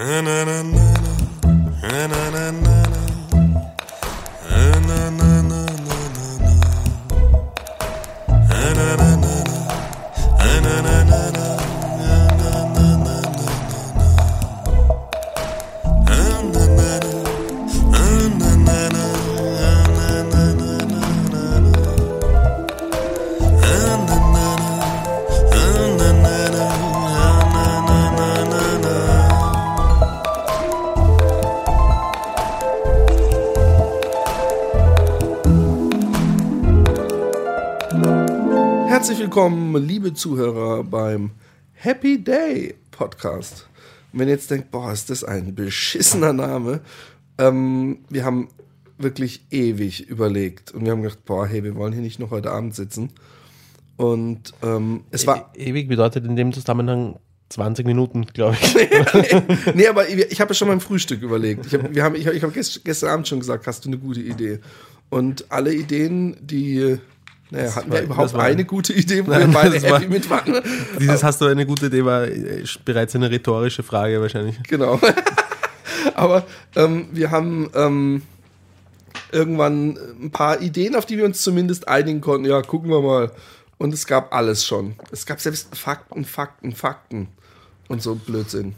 na na na willkommen, liebe Zuhörer, beim Happy Day Podcast. Und wenn ihr jetzt denkt, boah, ist das ein beschissener Name, ähm, wir haben wirklich ewig überlegt und wir haben gedacht, boah, hey, wir wollen hier nicht noch heute Abend sitzen. Und ähm, es war. E ewig bedeutet in dem Zusammenhang 20 Minuten, glaube ich. nee, aber ich, habe ja schon beim Frühstück überlegt. Ich habe hab, ich hab gestern Abend schon gesagt, hast du eine gute Idee? Und alle Ideen, die naja, hatten wir überhaupt war- eine gute Idee, wo Nein, wir beide das war- happy mit waren? Dieses hast du eine gute Idee, war äh, bereits eine rhetorische Frage wahrscheinlich. Genau. Aber ähm, wir haben ähm, irgendwann ein paar Ideen, auf die wir uns zumindest einigen konnten. Ja, gucken wir mal. Und es gab alles schon. Es gab selbst Fakten, Fakten, Fakten und so Blödsinn.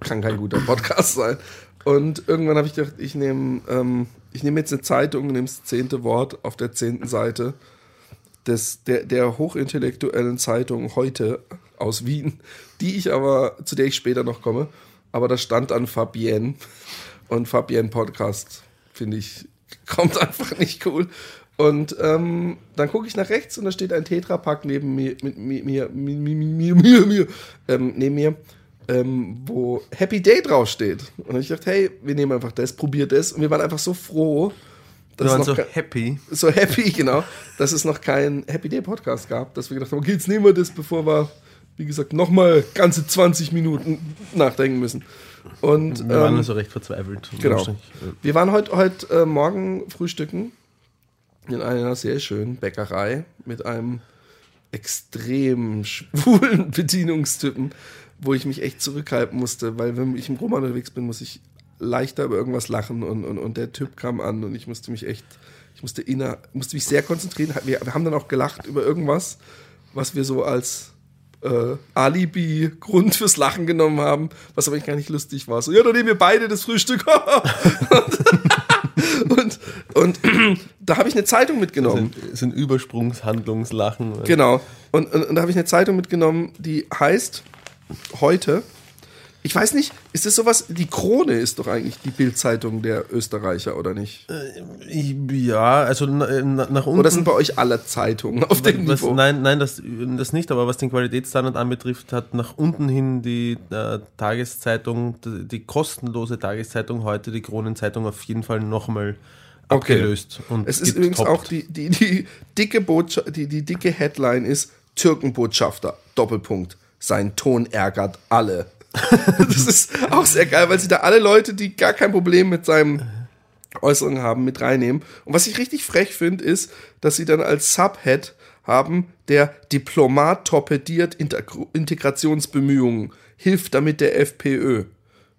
Kann kein guter Podcast sein. Und irgendwann habe ich gedacht, ich nehme ähm, ich nehme jetzt eine Zeitung, nehme das zehnte Wort auf der zehnten Seite des, der, der hochintellektuellen Zeitung heute aus Wien, die ich aber, zu der ich später noch komme. Aber da stand an Fabienne und Fabienne Podcast, finde ich, kommt einfach nicht cool. Und ähm, dann gucke ich nach rechts und da steht ein Tetrapack neben mir, mit mir, mir, mir, mir, mir, ähm, neben mir, ähm, wo Happy Day draufsteht. Und ich dachte, hey, wir nehmen einfach das, probiert das. Und wir waren einfach so froh, Wir waren so happy. so happy, genau, dass es noch keinen Happy Day Podcast gab, dass wir gedacht haben, okay, jetzt nehmen wir das, bevor wir, wie gesagt, nochmal ganze 20 Minuten nachdenken müssen. Und Wir waren ähm, also recht verzweifelt. genau. Wir waren heute heute äh, Morgen frühstücken in einer sehr schönen Bäckerei mit einem extrem schwulen Bedienungstypen, wo ich mich echt zurückhalten musste, weil wenn ich im Roman unterwegs bin, muss ich leichter über irgendwas lachen und, und, und der Typ kam an und ich musste mich echt, ich musste inner, musste mich sehr konzentrieren. Wir, wir haben dann auch gelacht über irgendwas, was wir so als äh, Alibi-Grund fürs Lachen genommen haben, was aber eigentlich gar nicht lustig war. So, ja, dann nehmen wir beide das Frühstück. und, und da habe ich eine Zeitung mitgenommen. sind, sind Übersprungshandlungslachen. Genau. Und, und, und da habe ich eine Zeitung mitgenommen, die heißt heute. Ich weiß nicht, ist das sowas? Die Krone ist doch eigentlich die Bildzeitung der Österreicher, oder nicht? Ich, ja, also na, nach unten. Oder sind bei euch alle Zeitungen auf dem was, Niveau? nein, nein, das, das nicht, aber was den Qualitätsstandard anbetrifft, hat nach unten hin die äh, Tageszeitung, die, kostenlose Tageszeitung heute, die Kronenzeitung, auf jeden Fall nochmal Okay. abgelöst. Und Es ist übrigens auch die, die, die, dicke Botschaft, die, die dicke Headline ist Türkenbotschafter, Doppelpunkt. Sein Ton ärgert alle. das ist auch sehr geil, weil sie da alle Leute, die gar kein Problem mit seinem Äußerungen haben, mit reinnehmen. Und was ich richtig frech finde, ist, dass sie dann als Subhead haben, der Diplomat torpediert Integr Integrationsbemühungen, hilft damit der FPÖ.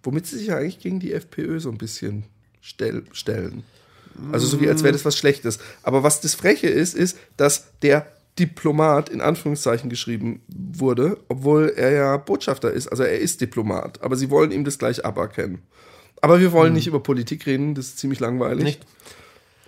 Womit sie sich ja eigentlich gegen die FPÖ so ein bisschen stell stellen. Also so wie als wäre das was Schlechtes. Aber was das Freche ist, ist, dass der Diplomat in Anführungszeichen geschrieben wurde, obwohl er ja Botschafter ist. Also er ist Diplomat. Aber sie wollen ihm das gleich aberkennen. Aber wir wollen nicht über Politik reden, das ist ziemlich langweilig. Nicht.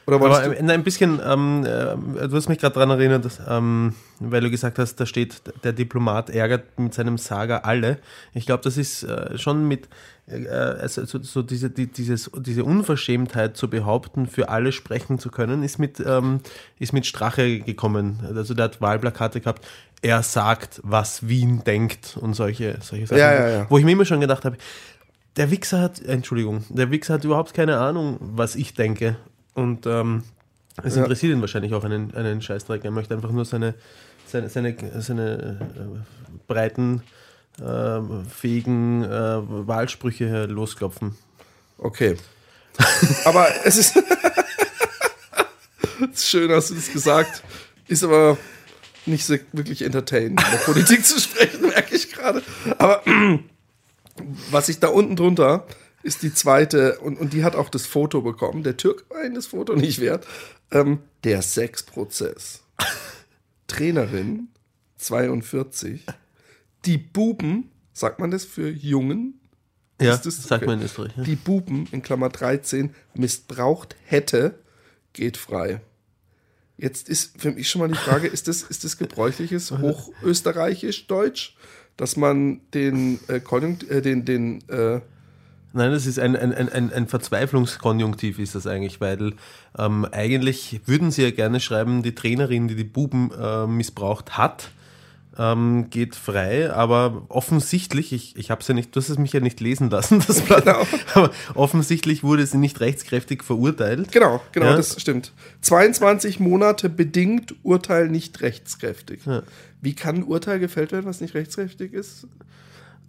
Oder Aber du? ein bisschen, ähm, äh, du hast mich gerade daran erinnert, dass, ähm, weil du gesagt hast, da steht, der Diplomat ärgert mit seinem Saga alle. Ich glaube, das ist äh, schon mit, äh, also so, so diese, die, dieses, diese Unverschämtheit zu behaupten, für alle sprechen zu können, ist mit, ähm, ist mit Strache gekommen. Also der hat Wahlplakate gehabt, er sagt, was Wien denkt und solche, solche Sachen. Ja, ja, ja. Wo ich mir immer schon gedacht habe, der Wichser hat, Entschuldigung, der Wichser hat überhaupt keine Ahnung, was ich denke. Und ähm, es Ja. interessiert ihn wahrscheinlich auch einen, einen Scheißdreck. Er möchte einfach nur seine, seine, seine, seine äh, breiten, äh, fähigen äh, Wahlsprüche losklopfen. Okay. Aber es ist. Schön hast du das gesagt. Ist aber nicht so wirklich entertainend, über Politik zu sprechen, merke ich gerade. Aber was ich da unten drunter ist die zweite, und, und die hat auch das Foto bekommen. Der Türk war das Foto nicht wert. Ähm, der Sexprozess. Trainerin, 42. Die Buben, sagt man das für Jungen? Ja, Ist das- sagt okay. man in Österreich. Ja. Die Buben, in Klammer 13, missbraucht hätte, geht frei. Jetzt ist für mich schon mal die Frage, ist das, ist das gebräuchliches Hochösterreichisch Deutsch, dass man den, äh, Konjunkt, äh, den, den, äh, Nein, das ist ein, ein, ein, ein, Verzweiflungskonjunktiv ist das eigentlich, weil ähm, eigentlich würden sie ja gerne schreiben, die Trainerin, die die Buben äh, missbraucht hat, ähm, geht frei, aber offensichtlich, ich, ich habe es ja nicht, du hast es mich ja nicht lesen lassen, das Blatt, Genau. aber offensichtlich wurde sie nicht rechtskräftig verurteilt. genau, genau, Ja. das stimmt. 22 Monate bedingt, Urteil nicht rechtskräftig. Ja. Wie kann ein Urteil gefällt werden, was nicht rechtskräftig ist?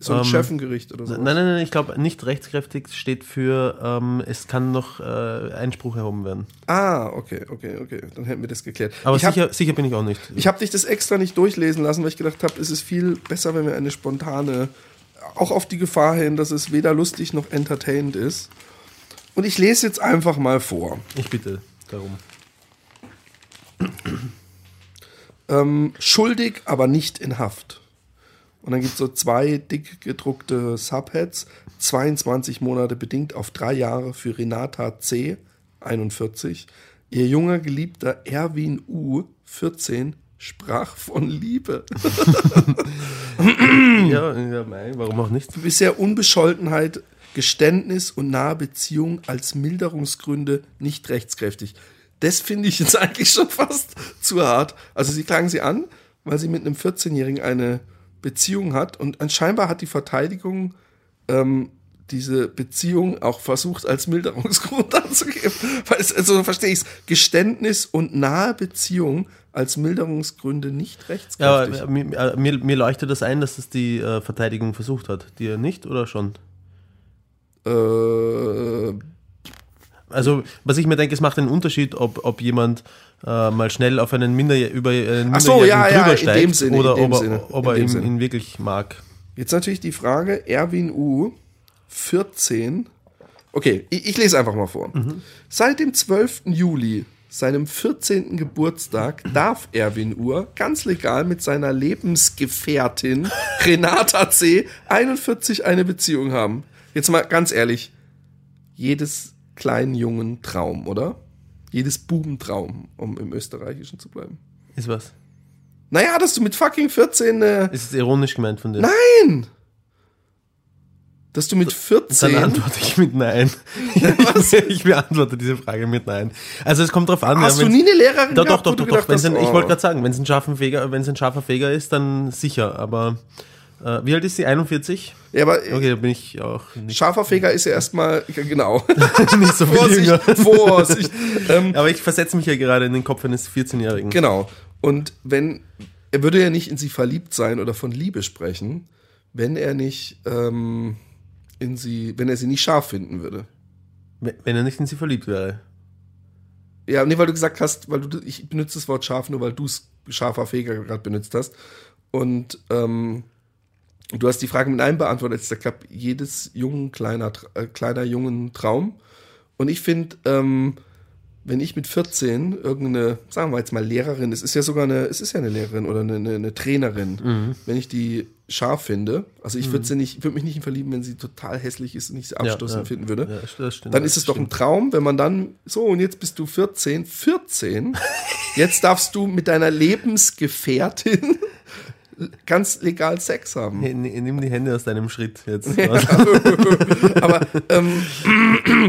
So ein Ähm, Schöffengericht oder so. Nein, nein, nein, ich glaube, nicht rechtskräftig steht für, ähm, es kann noch äh, Einspruch erhoben werden. Ah, okay, okay, okay. Dann hätten wir das geklärt. Aber ich hab- sicher, sicher bin ich auch nicht. Ich habe dich das extra nicht durchlesen lassen, weil ich gedacht habe, es ist viel besser, wenn wir eine spontane, auch auf die Gefahr hin, dass es weder lustig noch entertainend ist. Und ich lese jetzt einfach mal vor. Ich bitte darum. Ähm, schuldig, aber nicht in Haft. Und dann gibt es so zwei dick gedruckte Subheads. 22 Monate bedingt auf drei Jahre für Renata C., 41. Ihr junger Geliebter Erwin U., 14, sprach von Liebe. Ja, ja, mei, warum auch nicht? bisher Unbescholtenheit, Geständnis und nahe Beziehung als Milderungsgründe nicht rechtskräftig. Das finde ich jetzt eigentlich schon fast zu hart. Also sie klagen sie an, weil sie mit einem 14-Jährigen eine Beziehung hat und anscheinend hat die Verteidigung ähm, diese Beziehung auch versucht als Milderungsgrund anzugeben. Weil es, also so verstehe ich es. Geständnis und nahe Beziehung als Milderungsgründe nicht Ja, rechtskräftig. aber mir, äh, mir, mir leuchtet das ein, dass das die äh, Verteidigung versucht hat. Dir nicht oder schon? äh, Also, was ich mir denke, es macht einen Unterschied, ob, ob jemand äh, mal schnell auf einen Minder über einen Ach so, Minderjährigen ja, ja, drüber in steigt dem Sinne, oder ob, er, Sinne, ob er ihn, ihn wirklich mag. Jetzt natürlich die Frage, Erwin U, 14. Okay, ich, ich lese einfach mal vor. Seit dem 12. Juli, seinem 14. Geburtstag, darf Erwin Uhr ganz legal mit seiner Lebensgefährtin Renata C. 41 eine Beziehung haben. Jetzt mal ganz ehrlich, jedes kleinen Jungen Traum, oder? Jedes Bubentraum, um im Österreichischen zu bleiben. Ist was? Naja, dass du mit fucking 14 äh, Ist es ironisch gemeint von dir? Nein! Dass du mit Dann 14. antworte ich mit Nein. ich beantworte diese Frage mit Nein. Also es kommt drauf an. Hast ja, du nie eine Lehrerin Doch, doch, gehabt, doch, doch, doch. hast, ein, ich oh. wollte gerade sagen, wenn es ein scharfer Feger, ein scharfer Feger ist, dann sicher. Aber wie alt ist sie? 41? Ja, aber Okay, da bin ich auch nicht, scharfer Feger ist ja erstmal, genau. nicht so viel Vorsicht, jünger. Vorsicht. ähm, Aber ich versetze mich ja gerade in den Kopf eines 14-Jährigen. genau. Und wenn, er würde ja nicht in sie verliebt sein oder von Liebe sprechen, wenn er nicht ähm, in sie, wenn er sie nicht scharf finden würde. Wenn wenn er nicht in sie verliebt wäre. Ja, nee, weil du gesagt hast, weil du, ich benutze das Wort scharf nur, weil du es scharfer Feger gerade benutzt hast. Und ähm, du hast die Frage mit Nein beantwortet. Ich glaube, jedes jungen, kleiner, äh, kleiner jungen Traum. Und ich finde, ähm, wenn ich mit 14 irgendeine, sagen wir jetzt mal Lehrerin, es ist ja sogar eine, es ist ja eine Lehrerin oder eine, eine, eine Trainerin, wenn ich die scharf finde, also ich würde sie nicht, ich würde mich nicht verlieben, wenn sie total hässlich ist und ich sie abstoßend ja. finden würde Ja, das stimmt. dann ist es doch ein Traum, wenn man dann, so und jetzt bist du 14, 14, jetzt darfst du mit deiner Lebensgefährtin ganz legal Sex haben. Nimm die Hände aus deinem Schritt jetzt. Aber ähm,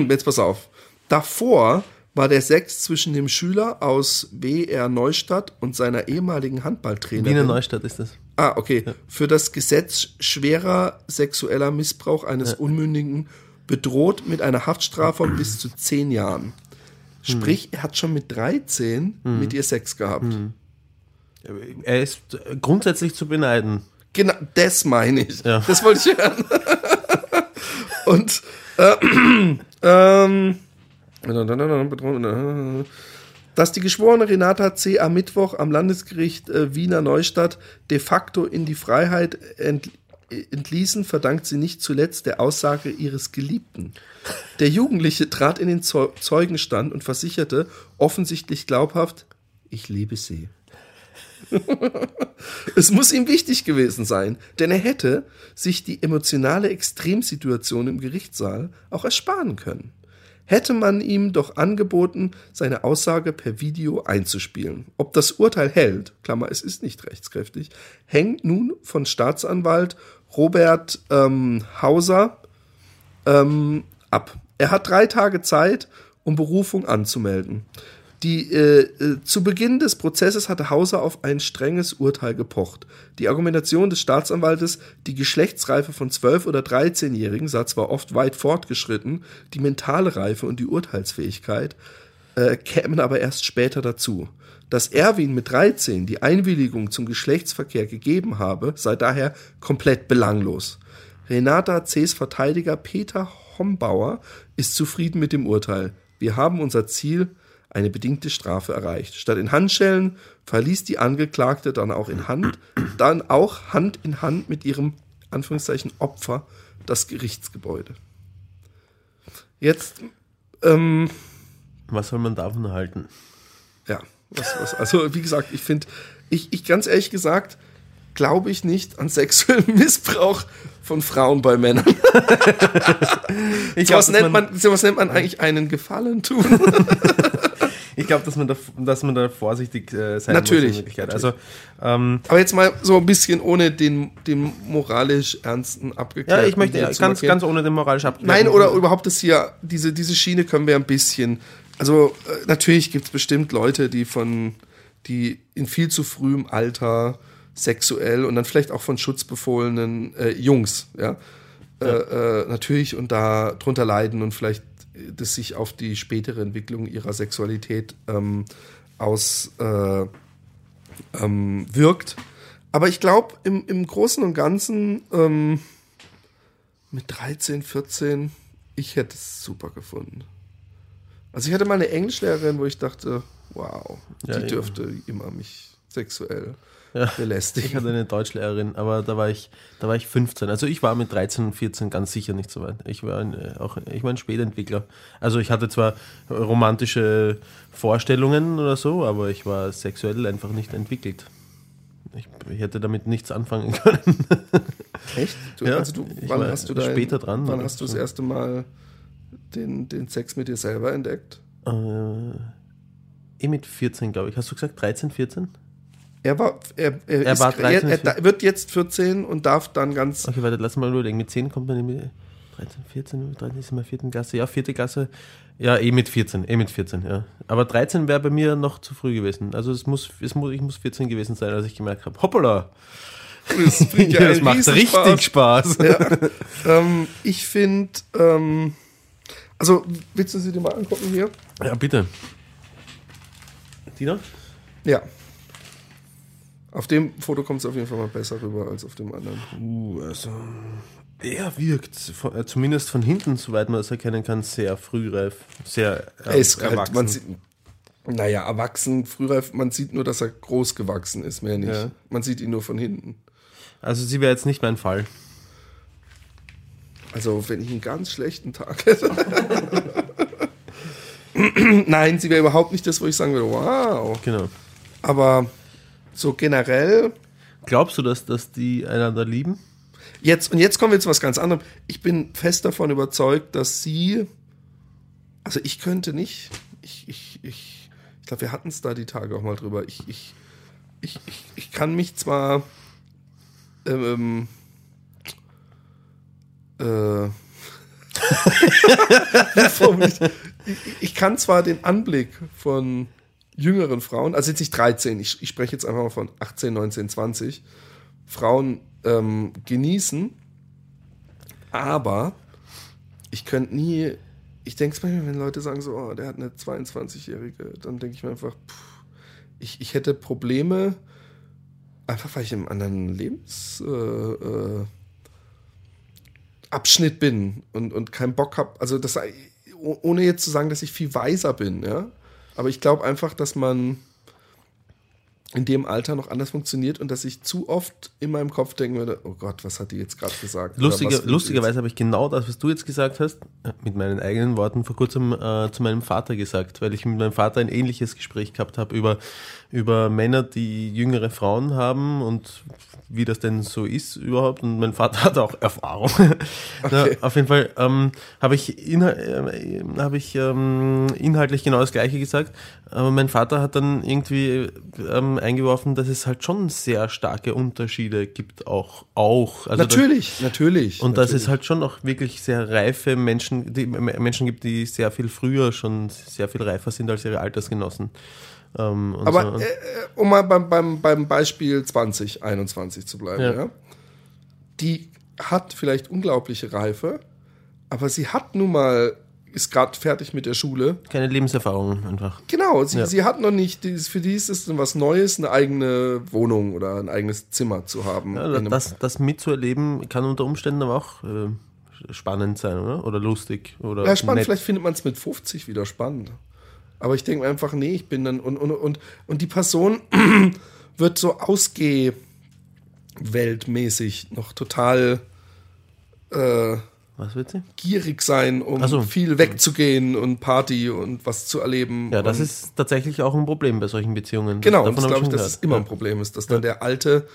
jetzt pass auf. Davor war der Sex zwischen dem Schüler aus WR Neustadt und seiner ehemaligen Handballtrainerin. Wiener Neustadt ist das. Ah, okay. Für das Gesetz schwerer sexueller Missbrauch eines Unmündigen bedroht mit einer Haftstrafe von bis zu zehn Jahren. Sprich, er hat schon mit 13 mit ihr Sex gehabt. Er ist grundsätzlich zu beneiden. Genau, das meine ich. Ja. Das wollte ich hören. Und äh, ähm, dass die geschworene Renata C. am Mittwoch am Landesgericht äh, Wiener Neustadt de facto in die Freiheit ent entließen, verdankt sie nicht zuletzt der Aussage ihres Geliebten. Der Jugendliche trat in den Zeugenstand und versicherte, offensichtlich glaubhaft, ich liebe sie. es muss ihm wichtig gewesen sein, denn er hätte sich die emotionale Extremsituation im Gerichtssaal auch ersparen können. Hätte man ihm doch angeboten, seine Aussage per Video einzuspielen. Ob das Urteil hält, Klammer, es ist nicht rechtskräftig, hängt nun von Staatsanwalt Robert ähm, Hauser ähm, ab. Er hat drei Tage Zeit, um Berufung anzumelden. Die, äh, äh, zu Beginn des Prozesses hatte Hauser auf ein strenges Urteil gepocht. Die Argumentation des Staatsanwaltes, die Geschlechtsreife von 12- oder 13-Jährigen sah zwar oft weit fortgeschritten, die mentale Reife und die Urteilsfähigkeit äh, kämen aber erst später dazu. Dass Erwin mit 13 die Einwilligung zum Geschlechtsverkehr gegeben habe, sei daher komplett belanglos. Renata C.'s Verteidiger Peter Hombauer ist zufrieden mit dem Urteil. Wir haben unser Ziel eine bedingte Strafe erreicht. Statt in Handschellen verließ die Angeklagte dann auch in Hand, dann auch Hand in Hand mit ihrem Anführungszeichen Opfer das Gerichtsgebäude. Jetzt, ähm, was soll man davon halten? Ja, was, was, also wie gesagt, ich finde, ich, ich ganz ehrlich gesagt, glaube ich nicht an sexuellen Missbrauch von Frauen bei Männern. ich glaub, was, nennt man, was nennt man eigentlich einen Gefallen tun? ich glaube, dass man da, dass man da vorsichtig äh, sein natürlich, muss. Natürlich. Also, ähm, Aber jetzt mal so ein bisschen ohne den, den moralisch ernsten abgeklärten. Ja, ich möchte ja, ganz, ganz ohne den moralisch abgeklärten. Nein, oder überhaupt das hier, diese, diese Schiene können wir ein bisschen. Also äh, natürlich gibt es bestimmt Leute, die von, die in viel zu frühem Alter sexuell und dann vielleicht auch von schutzbefohlenen äh, Jungs, ja, ja. Äh, äh, natürlich und da drunter leiden und vielleicht das sich auf die spätere Entwicklung ihrer Sexualität ähm, aus äh, ähm, wirkt. Aber ich glaube, im, im Großen und Ganzen ähm, mit 13, 14, ich hätte es super gefunden. Also ich hatte mal eine Englischlehrerin, wo ich dachte, wow, ja, die dürfte eben. immer mich sexuell ja. belästigen. Ich hatte eine Deutschlehrerin, aber da war ich, da war ich 15. Also ich war mit 13 und 14 ganz sicher nicht so weit. Ich war ein, äh, auch, ich war ein Spätentwickler. Also ich hatte zwar romantische Vorstellungen oder so, aber ich war sexuell einfach nicht entwickelt. Ich, ich hätte damit nichts anfangen können. Echt? Du, ja, also du, wann hast du dein, später dran? Wann hast du das erste Mal den, den Sex mit dir selber entdeckt? Äh, eh mit 14, glaube ich. Hast du gesagt 13, 14? Er war, er, er, er, war 13, er, er wird jetzt 14 und darf dann ganz. Okay, warte, lass mal überlegen. Mit 10 kommt man nämlich. 13, 14, 13 ist immer vierten Klasse. Ja, vierte Klasse. Ja, eh mit 14, eh mit 14, ja. Aber 13 wäre bei mir noch zu früh gewesen. Also es muss, es muss, ich muss 14 gewesen sein, als ich gemerkt habe, hoppala. Das, ja das macht richtig Spaß. Ja. ähm, ich finde, ähm, also willst du sie dir mal angucken hier? Ja, bitte. Dina? Ja. Auf dem Foto kommt es auf jeden Fall mal besser rüber als auf dem anderen. Uh, also er wirkt, von, äh, zumindest von hinten, soweit man es erkennen kann, sehr frühreif, sehr äh, ist erwachsen. Halt, sieht, naja, erwachsen, frühreif, man sieht nur, dass er groß gewachsen ist, mehr nicht. Ja. Man sieht ihn nur von hinten. Also sie wäre jetzt nicht mein Fall. Also wenn ich einen ganz schlechten Tag hätte. Nein, sie wäre überhaupt nicht das, wo ich sagen würde, wow. Genau. Aber so generell. Glaubst du, dass, dass die einander lieben? Jetzt, und jetzt kommen wir zu was ganz anderem. Ich bin fest davon überzeugt, dass sie. Also ich könnte nicht. Ich, ich, ich, ich glaube, wir hatten es da die Tage auch mal drüber. Ich, ich, ich, ich, ich kann mich zwar. Ähm, äh, ich kann zwar den Anblick von jüngeren Frauen, also jetzt nicht 13, ich, ich spreche jetzt einfach mal von 18, 19, 20, Frauen ähm, genießen, aber ich könnte nie, ich denke es manchmal, wenn Leute sagen so, oh, der hat eine 22-Jährige, dann denke ich mir einfach, pff, ich, ich hätte Probleme, einfach weil ich im anderen Lebens... Äh, äh, Abschnitt bin und, und keinen Bock habe, also das, ohne jetzt zu sagen, dass ich viel weiser bin, ja, aber ich glaube einfach, dass man in dem Alter noch anders funktioniert und dass ich zu oft in meinem Kopf denken würde, oh Gott, was hat die jetzt gerade gesagt? Oder Lustige, was will die lustigerweise habe ich genau das, was du jetzt gesagt hast, äh, mit meinen eigenen Worten vor kurzem äh, zu meinem Vater gesagt, weil ich mit meinem Vater ein ähnliches Gespräch gehabt habe über, über Männer, die jüngere Frauen haben und wie das denn so ist überhaupt. Und mein Vater hat auch Erfahrung. Na, auf jeden Fall ähm, habe ich, inhal äh, hab ich ähm, inhaltlich genau das Gleiche gesagt. Aber mein Vater hat dann irgendwie ähm, eingeworfen, dass es halt schon sehr starke Unterschiede gibt, auch. auch. Also dass- Natürlich, natürlich. und dass natürlich. es halt schon auch wirklich sehr reife Menschen, die Menschen gibt, die sehr viel früher schon sehr viel reifer sind als ihre Altersgenossen. Ähm, so. Aber Und- äh, um mal beim, beim, beim Beispiel 2021 zu bleiben, Ja. ja. Die hat vielleicht unglaubliche Reife, aber sie hat nun mal, ist gerade fertig mit der Schule. keine Lebenserfahrung einfach. Genau, sie, Ja. sie hat noch nicht, für die ist es was Neues, eine eigene Wohnung oder ein eigenes Zimmer zu haben. Ja, das, das mitzuerleben kann unter Umständen aber auch äh, spannend sein, oder? Oder lustig. Oder Ja, spannend, nett. vielleicht findet man es mit 50 wieder spannend. Aber ich denke mir einfach, nee, ich bin dann und, und, und, und die Person wird so ausgeweltmäßig noch total äh, Was wird sie? gierig sein, um so. viel wegzugehen und Party und was zu erleben. Ja, das ist tatsächlich auch ein Problem bei solchen Beziehungen. genau, das glaube ich, dass es immer Ja. ein Problem ist, dass dann der Alte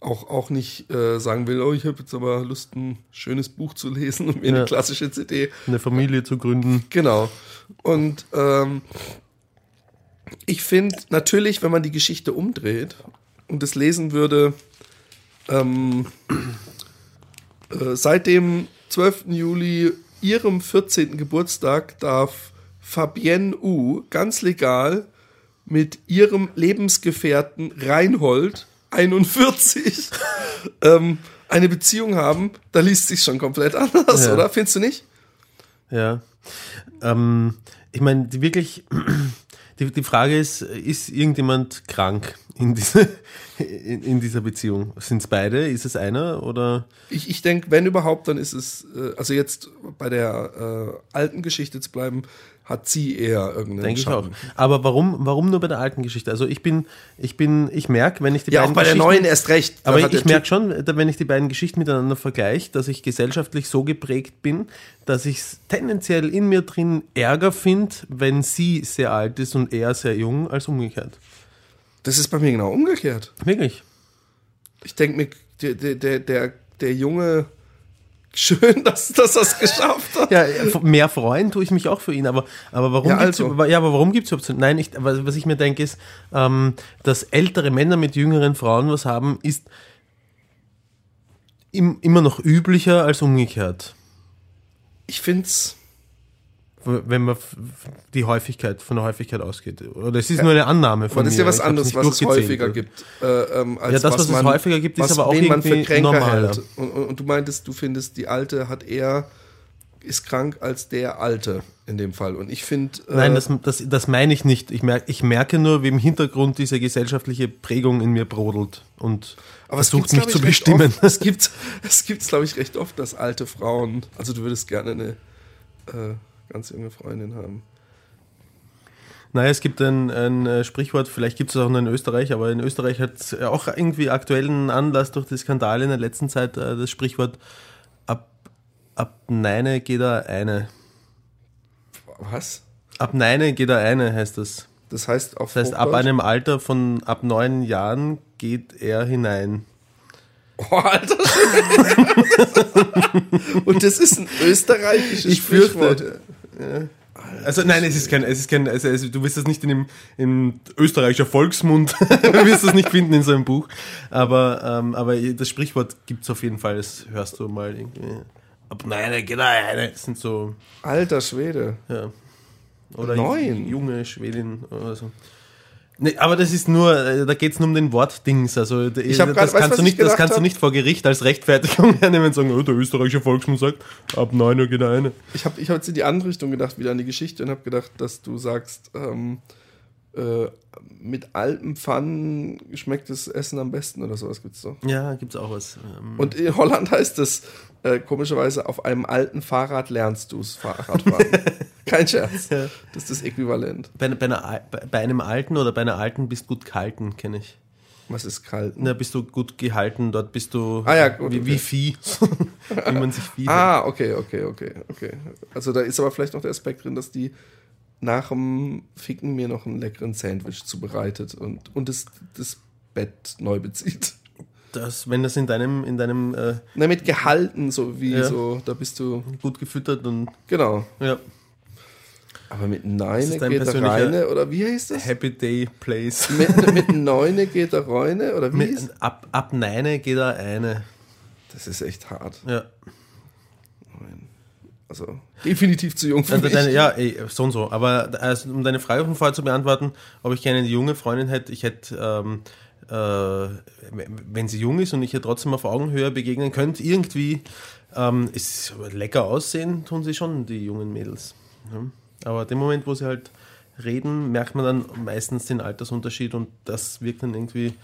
auch, auch nicht äh, sagen will, oh, ich habe jetzt aber Lust, ein schönes Buch zu lesen und mir Ja. eine klassische CD Eine Familie zu gründen. Genau. Und ähm, ich finde natürlich, wenn man die Geschichte umdreht und es lesen würde, ähm, äh, seit dem 12. Juli, ihrem 14. Geburtstag, darf Fabienne U ganz legal mit ihrem Lebensgefährten Reinhold, 41, ähm, eine Beziehung haben, da liest sich schon komplett anders, Ja. oder? Findest du nicht? Ja. Ähm, ich meine, die wirklich, die, die Frage ist, ist irgendjemand krank in, diese, in, in dieser Beziehung? Sind es beide? Ist es einer oder? Ich, ich denke, wenn überhaupt, dann ist es, äh, also jetzt bei der äh, alten Geschichte zu bleiben, hat sie eher irgendeinen Denke ich auch. Aber warum, warum nur bei der alten Geschichte? Also ich bin, ich bin, ich merke, wenn ich die Ja, auch beiden bei der Geschichten, neuen erst recht. Aber ich merke schon, wenn ich die beiden Geschichten miteinander vergleiche, dass ich gesellschaftlich so geprägt bin, dass ich es tendenziell in mir drin Ärger finde, wenn sie sehr alt ist und er sehr jung, als umgekehrt. Das ist bei mir genau umgekehrt. Wirklich. Ich denke mir, der, der, der, der Junge, schön, dass, dass er es geschafft hat. Ja, mehr freuen tue ich mich auch für ihn, aber, aber warum Ja, gibt's also. über- ja, aber warum gibt's überhaupt so? Nein, ich, was ich mir denke ist, ähm, dass ältere Männer mit jüngeren Frauen was haben, ist im, immer noch üblicher als umgekehrt. Ich finde es, wenn man die Häufigkeit von der Häufigkeit ausgeht. Oder es ist nur eine Annahme von das ist mir. ja was anderes, was es häufiger gibt. Äh, ähm, als Ja, das, was es man, häufiger gibt, ist was, aber auch wen man für kränker normaler. hält. Und, und, und du meintest, du findest, die Alte hat eher, ist krank als der Alte in dem Fall. Und ich finde, äh, Nein, das, das, das meine ich nicht. Ich, merke, ich merke nur, wie im Hintergrund diese gesellschaftliche Prägung in mir brodelt und Aber es versucht mich zu bestimmen. Oft. Es gibt es glaube ich, recht oft, dass alte Frauen, also du würdest gerne eine äh, ganz junge Freundin haben. Naja, es gibt ein, ein äh, Sprichwort, vielleicht gibt es auch noch in Österreich, aber in Österreich hat es auch irgendwie aktuellen Anlass durch die Skandale in der letzten Zeit äh, das Sprichwort ab, ab Neine geht er eine. Was? Ab Neine geht er eine heißt das. Das heißt Das heißt, ab einem Alter von ab neun Jahren geht er hinein. Oh, Alter. Und das ist ein österreichisches Ich fürchte. Sprichwort. Also nein, es ist kein, es ist kein, also, also du wirst das nicht in dem in österreichischer Volksmund, du wirst das nicht finden in so einem Buch. Aber, ähm, aber das Sprichwort gibt es auf jeden Fall, das hörst du mal irgendwie. Ab nein, eine. Das sind so, Alter Schwede. ja. Oder Neun? junge Schwedin oder so. Nee, aber das ist nur, äh, da geht es nur um den Wortdings. Also grad- das, weißt, kannst du ich nicht, das kannst du hab? nicht vor Gericht als Rechtfertigung hernehmen und sagen, oh, der österreichische Volksmund sagt, ab 9 Uhr geht eine. Ich habe ich hab jetzt in die andere Richtung gedacht, wieder an die Geschichte und habe gedacht, dass du sagst, ähm, äh, mit alten Pfannen schmeckt das Essen am besten oder sowas gibt's doch. Ja, gibt's auch was. Ähm, Und in Holland heißt es äh, komischerweise, auf einem alten Fahrrad lernst du's Fahrradfahren. Kein Scherz. Das ist das Äquivalent. bei, bei, einer, bei einem alten oder bei einer alten bist gut gehalten, kenne ich. Was ist kalt? Da bist du gut gehalten, dort bist du Ah ja, gut, wie, okay. wie Vieh. wie man sich Vieh. Ah, okay, okay, okay, okay. Also da ist aber vielleicht noch der Aspekt drin, dass die nach dem Ficken mir noch einen leckeren Sandwich zubereitet und, und das, das Bett neu bezieht. Das, wenn das in deinem, in deinem äh, Na, mit gehalten, so wie Ja. so, da bist du, gut gefüttert und genau. ja, Aber mit Neune geht der persönlicher- Reine, oder wie heißt das? Happy Day Place. Mit, mit Neune geht der Reune, oder wie? Mit, ab, ab Neine geht da eine. Das ist echt hart. Ja. Also definitiv zu jung für Also deine, ja, ey, so und so. Aber also, um deine Frage von vorher zu beantworten, ob ich gerne eine junge Freundin hätte, ich hätte, ähm, äh, wenn sie jung ist und ich ihr trotzdem auf Augenhöhe begegnen könnte, irgendwie ähm, ist lecker aussehen, tun sie schon, die jungen Mädels. Ja. Aber dem Moment, wo sie halt reden, merkt man dann meistens den Altersunterschied und das wirkt dann irgendwie,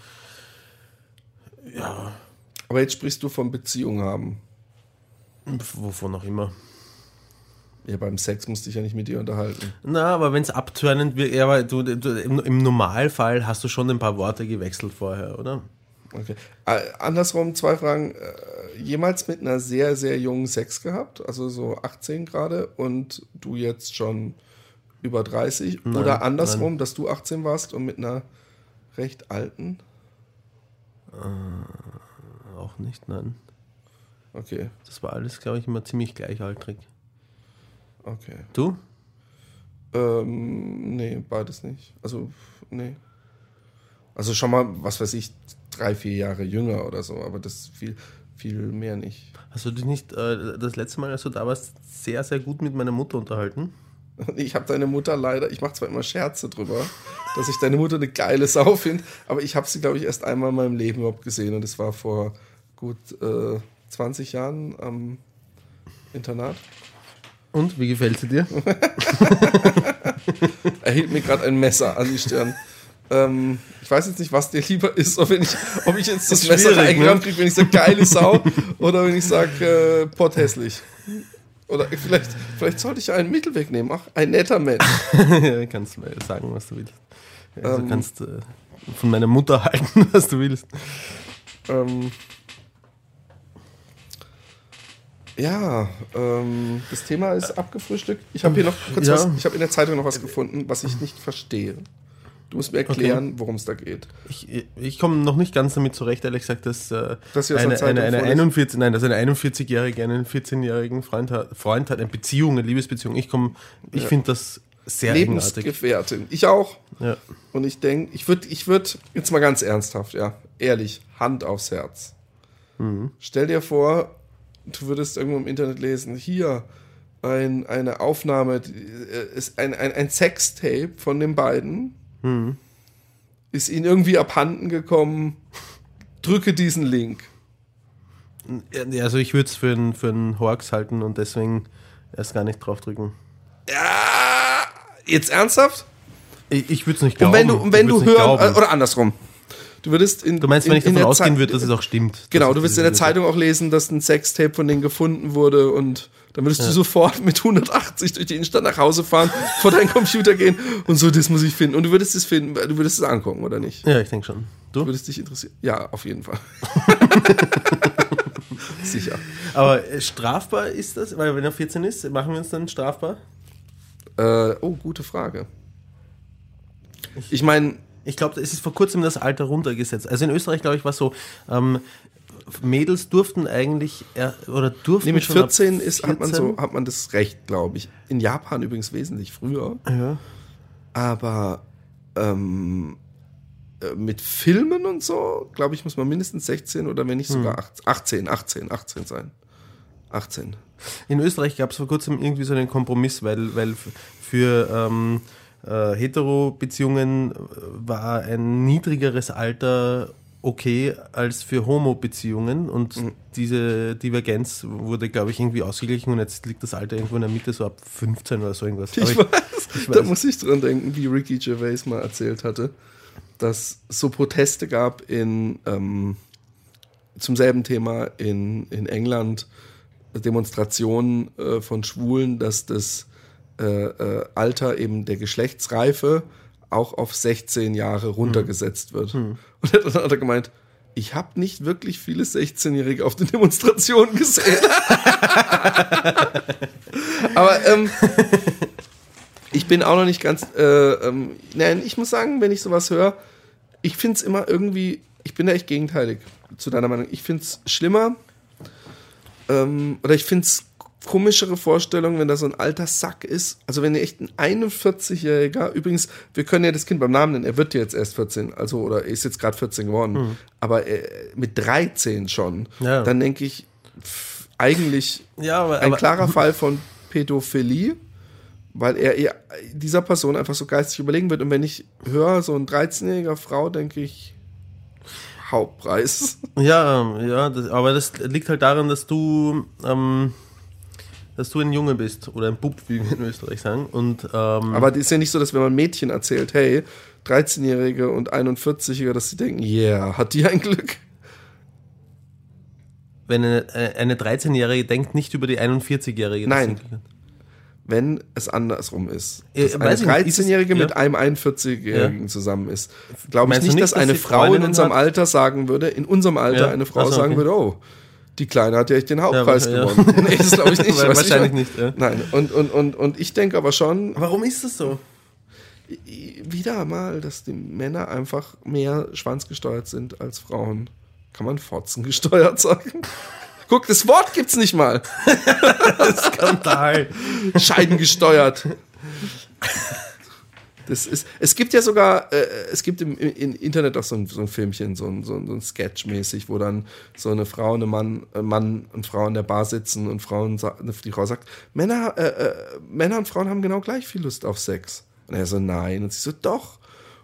ja, Aber jetzt sprichst du von Beziehung haben. wovon auch immer. Ja, beim Sex musste ich ja nicht mit dir unterhalten. Na, aber wenn es abturnend wird, ja, aber du, du, im, im Normalfall hast du schon ein paar Worte gewechselt vorher, oder? Okay. Äh, andersrum, zwei Fragen. Äh, jemals mit einer sehr, sehr jungen Sex gehabt? Also so 18 gerade und du jetzt schon über 30? Nein, Oder andersrum, dass du 18 warst und mit einer recht alten? Auch nicht, nein. Okay, Das war alles, glaube ich, immer ziemlich gleichaltrig. Okay. Du? Ähm, nee, beides nicht. Also, nee. Also schon mal, was weiß ich, drei, vier Jahre jünger oder so, aber das viel, viel mehr nicht. Hast du dich nicht äh, das letzte Mal, als du da warst, sehr, sehr gut mit meiner Mutter unterhalten? Ich habe deine Mutter leider, ich mache zwar immer Scherze drüber, dass ich deine Mutter eine geile Sau finde, aber ich habe sie, glaube ich, erst einmal in meinem Leben überhaupt gesehen und das war vor gut äh, 20 Jahren am Internat. Und, wie gefällt sie dir? Er hielt mir gerade ein Messer an die Stirn. ähm, ich weiß jetzt nicht, was dir lieber ist, ob, wenn ich, ob ich jetzt das Messer reingerammt ne? kriege, wenn ich sage geile Sau oder wenn ich sage äh, potthässlich. Oder vielleicht, vielleicht sollte ich ja einen Mittelweg nehmen. Ach, ein netter Mensch. ja, kannst sagen, was du willst. Also Ähm. kannst äh, von meiner Mutter halten, was du willst. Ähm, ja, ähm, das Thema ist abgefrühstückt. Ich habe hier noch kurz Ja. was, ich habe in der Zeitung noch was gefunden, was ich nicht verstehe. Du musst mir erklären, worum es da geht. Ich, ich komme noch nicht ganz damit zurecht, ehrlich gesagt, dass, äh, Dass eine, eine, eine vorlesen? 41, nein, dass eine 41-Jährige einen 14-jährigen Freund hat, Freund hat, eine Beziehung, eine Liebesbeziehung. Ich komme, ich Ja. finde das sehr eigenartig. Lebensgefährtin. Ich auch. Ja. Und ich denke, ich würde, ich würd, jetzt mal ganz ernsthaft, ja, ehrlich, Hand aufs Herz. Mhm. Stell dir vor, du würdest irgendwo im Internet lesen, hier ein, eine Aufnahme, äh, ist ein, ein, ein Sextape von den beiden, Mhm. ist ihnen irgendwie abhanden gekommen, drücke diesen Link. Also ich würde es für einen für einen Horks halten und deswegen erst gar nicht draufdrücken. Ja, jetzt ernsthaft? Ich, ich würde es nicht Und glauben. wenn du, und wenn du hören, glauben. oder andersrum, du würdest in Du meinst, wenn in, ich davon der ausgehen würde, dass es auch stimmt? Genau, du es wirst in der Zeitung auch lesen, dass ein Sextape von denen gefunden wurde und dann würdest du sofort mit 180 durch die Innenstadt nach Hause fahren, vor deinen Computer gehen und so, das muss ich finden. Und du würdest es finden, du würdest es angucken, oder nicht? Ja, ich denke schon. Du Du? würdest dich interessieren. Ja, auf jeden Fall. Sicher. Aber äh, strafbar ist das? Weil wenn er 14 ist, machen wir uns dann strafbar? Äh, oh, gute Frage. Ich meine, Ich glaube, es ist vor kurzem das Alter runtergesetzt. Also in Österreich, glaube ich, war es so, ähm, Mädels durften eigentlich, er, oder durften nee, mit schon ab 14 ist, hat man 14? so, hat man das Recht, glaube ich. In Japan übrigens wesentlich früher. Ja. Aber ähm, äh, mit Filmen und so, glaube ich, muss man mindestens 16 oder wenn nicht sogar 18, 18, 18 sein. 18. In Österreich gab es vor kurzem irgendwie so einen Kompromiss, weil, weil für ähm, äh, Hetero-Beziehungen äh, war ein niedrigeres Alter okay als für Homo-Beziehungen und Mhm. diese Divergenz wurde, glaube ich, irgendwie ausgeglichen und jetzt liegt das Alter irgendwo in der Mitte, so ab 15 oder so irgendwas. Aber Ich weiß, da muss ich dran denken, wie Ricky Gervais mal erzählt hatte, dass es so Proteste gab in, ähm, zum selben Thema in, in England, Demonstrationen äh, von Schwulen, dass das äh, äh, Alter eben der Geschlechtsreife auch auf 16 Jahre runtergesetzt wird. Und dann hat er gemeint, ich habe nicht wirklich viele 16-Jährige auf den Demonstrationen gesehen. Aber ähm, ich bin auch noch nicht ganz. Äh, ähm, nein, ich muss sagen, wenn ich sowas höre, ich finde es immer irgendwie. Ich bin da echt gegenteilig zu deiner Meinung. Ich finde es schlimmer. Ähm, oder ich finde es komischere Vorstellung, wenn da so ein alter Sack ist. Also wenn echt ein 41-Jähriger, übrigens, wir können ja das Kind beim Namen nennen, er wird ja jetzt erst 14, also oder er ist jetzt gerade 14 geworden, aber äh, mit 13 schon, Ja. dann denke ich, pff, eigentlich ja, aber, ein aber klarer Fall von Pädophilie, weil er eher dieser Person einfach so geistig überlegen wird. Und wenn ich höre, so ein 13-jähriger Frau, denke ich, Hauptpreis. Ja, ja, das, aber das liegt halt daran, dass du, ähm, dass du ein Junge bist oder ein Bub, wie wir in Österreich sagen. Und ähm, Aber das ist ja nicht so, dass wenn man Mädchen erzählt, hey, 13-Jährige und 41-Jährige, dass sie denken, yeah, hat die ein Glück. wenn eine, äh, eine 13-Jährige denkt nicht über die 41-Jährige. das Nein. Wenn es andersrum ist. Dass eine ist es- 13-Jährige mit ja. einem 41-Jährigen zusammen ist. Glaube ich nicht, nicht, dass dass eine Frau in unserem hat? Alter sagen würde, in unserem Alter Ja. eine Frau Ach so, sagen okay. würde, oh, die Kleine hat ja echt den Hauptpreis Ja, ja. gewonnen. Nee, das glaube ich nicht. Wahrscheinlich ich- nicht, ja. Nein, und, und, und, und ich denke aber schon, Warum ist das so? wieder mal, dass die Männer einfach mehr schwanzgesteuert sind als Frauen. Kann man fotzengesteuert sagen? Guck, das Wort gibt's nicht mal. Skandal. Scheidengesteuert. Das ist, es gibt ja sogar, äh, es gibt im, im Internet auch so ein, so ein Filmchen, so ein, so ein, so ein Sketch mäßig, wo dann so eine Frau, eine Mann, ein Mann und Frau in der Bar sitzen und Frauen, die Frau sagt, Männer, äh, äh, Männer und Frauen haben genau gleich viel Lust auf Sex. Und er so, nein. Und sie so, doch.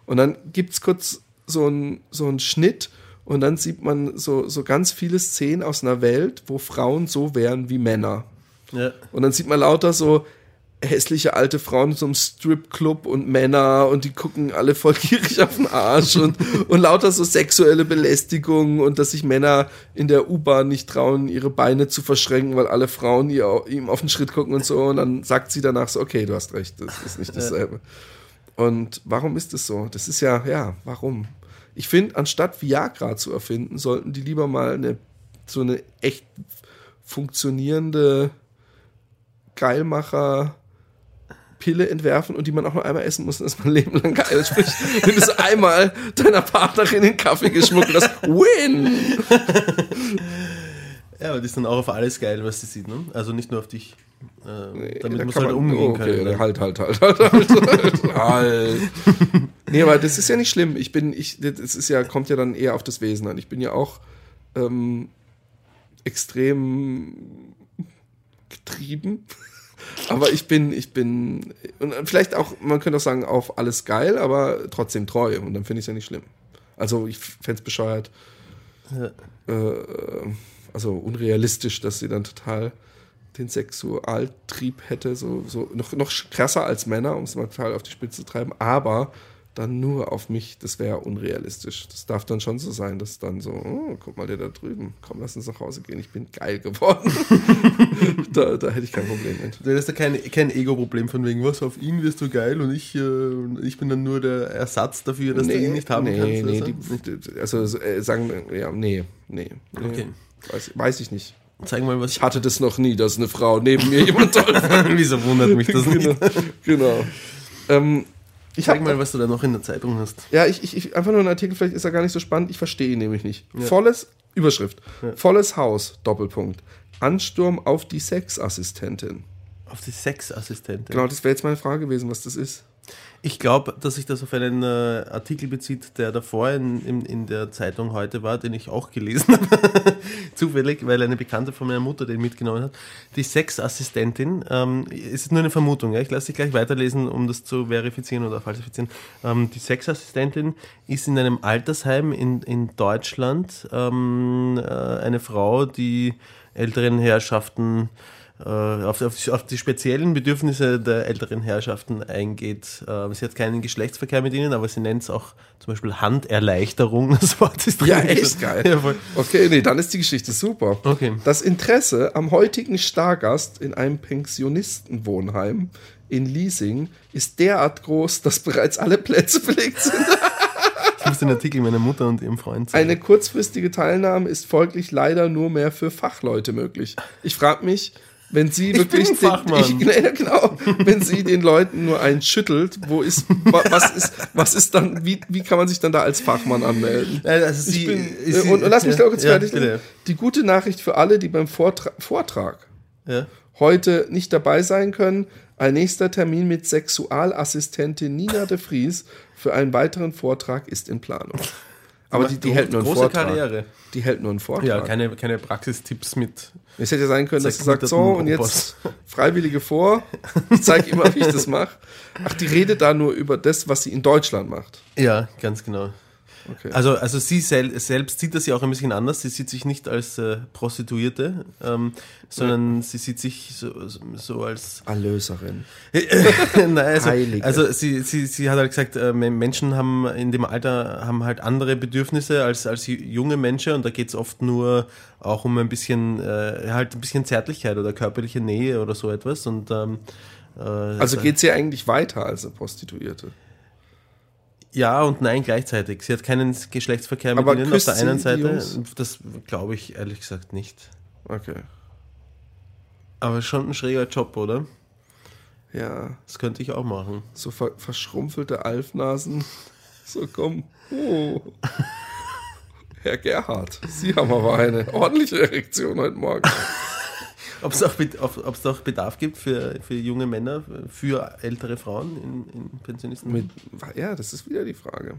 Und dann gibt's kurz so einen so einen Schnitt und dann sieht man so, so ganz viele Szenen aus einer Welt, wo Frauen so wären wie Männer. Ja. Und dann sieht man lauter so hässliche alte Frauen in so einem Stripclub und Männer und die gucken alle voll gierig auf den Arsch und, und lauter so sexuelle Belästigung und dass sich Männer in der U-Bahn nicht trauen, ihre Beine zu verschränken, weil alle Frauen ihr, ihm auf den Schritt gucken und so und dann sagt sie danach so, okay, du hast recht, das ist nicht dasselbe. Und warum ist es so? Das ist ja, ja, warum? Ich finde, anstatt Viagra zu erfinden, sollten die lieber mal eine, so eine echt funktionierende Geilmacher Pille entwerfen und die man auch nur einmal essen muss und ist man Leben lang geil. Sprich, wenn du einmal deiner Partnerin den Kaffee geschmuggelt hast, win! ja, aber die ist dann auch auf alles geil, was sie sieht, ne? Also nicht nur auf dich. Äh, damit Da muss halt man- umgehen okay, können. ne? Halt, halt, halt, halt, halt, halt, halt. Nee, aber das ist ja nicht schlimm. Ich bin, ich, das ist ja, kommt ja dann eher auf das Wesen an. Ich bin ja auch ähm, extrem getrieben. Aber ich bin, ich bin, und vielleicht auch, man könnte auch sagen, auf alles geil, aber trotzdem treu. Und dann finde ich es ja nicht schlimm. Also ich fände es bescheuert, Ja. äh, also unrealistisch, dass sie dann total den Sexualtrieb hätte, so, so noch, noch krasser als Männer, um es mal total auf die Spitze zu treiben, aber dann nur auf mich, das wäre unrealistisch. Das darf dann schon so sein, dass dann so, oh, guck mal, der da drüben, komm, lass uns nach Hause gehen, ich bin geil geworden. da, da hätte ich kein Problem mit. Du hast da kein, kein Ego-Problem von wegen, was, auf ihn wirst du geil und ich, äh, ich bin dann nur der Ersatz dafür, dass du ihn nicht haben nee, kannst. Nee, so? die, also äh, sagen, ja, nee, nee. nee. Okay. Weiß, weiß ich nicht. Zeig mal, was Ich hatte das noch nie, dass eine Frau neben mir jemand toll. Wieso wundert mich das genau. nicht? genau. Ähm, ich hab, mal, was du da noch in der Zeitung hast. Ja, ich, ich, ich, einfach nur ein Artikel, vielleicht ist er gar nicht so spannend, ich verstehe ihn nämlich nicht. Volles, Überschrift, volles Haus, Doppelpunkt. Ansturm auf die Sexassistentin. Auf die Sexassistentin. Genau, das wäre jetzt meine Frage gewesen, was das ist. Ich glaube, dass sich das auf einen äh, Artikel bezieht, der davor in, in, in, der Zeitung heute war, den ich auch gelesen habe. Zufällig, weil eine Bekannte von meiner Mutter den mitgenommen hat. Die Sexassistentin, ähm, es ist nur eine Vermutung, ja? ich lasse dich gleich weiterlesen, um das zu verifizieren oder falsifizieren. Ähm, die Sexassistentin ist in einem Altersheim in, in Deutschland ähm, äh, eine Frau, die älteren Herrschaften auf, auf, auf, die speziellen Bedürfnisse der älteren Herrschaften eingeht. Äh, sie hat keinen Geschlechtsverkehr mit ihnen, aber sie nennt es auch zum Beispiel Handerleichterung. Das Wort ist Ja, echt geil. Ja, okay, nee, dann ist die Geschichte super. Okay. Das Interesse am heutigen Stargast in einem Pensionistenwohnheim in Leasing ist derart groß, dass bereits alle Plätze belegt sind. Ich muss den Artikel meiner Mutter und ihrem Freund zeigen. Eine kurzfristige Teilnahme ist folglich leider nur mehr für Fachleute möglich. Ich frage mich, wenn sie wirklich den, ich, genau, wenn sie den Leuten nur einen schüttelt, wo ist was ist was ist dann wie, wie kann man sich dann da als Fachmann anmelden? Also sie, bin, sie, und, und, lass mich da kurz ja, fertig. Ja, die gute Nachricht für alle, die beim Vortra Vortrag ja. heute nicht dabei sein können, ein nächster Termin mit Sexualassistentin Nina de Vries für einen weiteren Vortrag ist in Planung. Aber die, die hält nur einen Vortrag. Karriere. Die hält nur einen Vortrag. Ja, keine, keine Praxistipps mit. Es hätte ja sein können, dass sie sagt, so, und jetzt Freiwillige vor, ich zeige immer, wie ich das mache. Ach, die redet da nur über das, was sie in Deutschland macht. Ja, ganz genau. Okay. Also, also sie sel selbst sieht das ja auch ein bisschen anders. Sie sieht sich nicht als äh, Prostituierte, ähm, sondern ja. sie sieht sich so, so als Erlöserin. Nein, also, Heilige. also sie, sie, sie hat halt gesagt, äh, Menschen haben in dem Alter haben halt andere Bedürfnisse als, als junge Menschen und da geht es oft nur auch um ein bisschen äh, halt ein bisschen Zärtlichkeit oder körperliche Nähe oder so etwas. Und ähm, äh, also geht sie eigentlich weiter als eine Prostituierte? Ja und nein gleichzeitig. Sie hat keinen Geschlechtsverkehr mit Aber ihnen auf der einen Seite. Das glaube ich ehrlich gesagt nicht. Okay. Aber schon ein schräger Job, oder? Ja. Das könnte ich auch machen. So ver verschrumpfelte Alfnasen. So, komm. Oh. Herr Gerhard, Sie haben aber eine ordentliche Erektion heute Morgen. Ob es auch, ob's auch Bedarf gibt für, für junge Männer, für ältere Frauen in, in Pensionisten? Mit, ja, das ist wieder die Frage.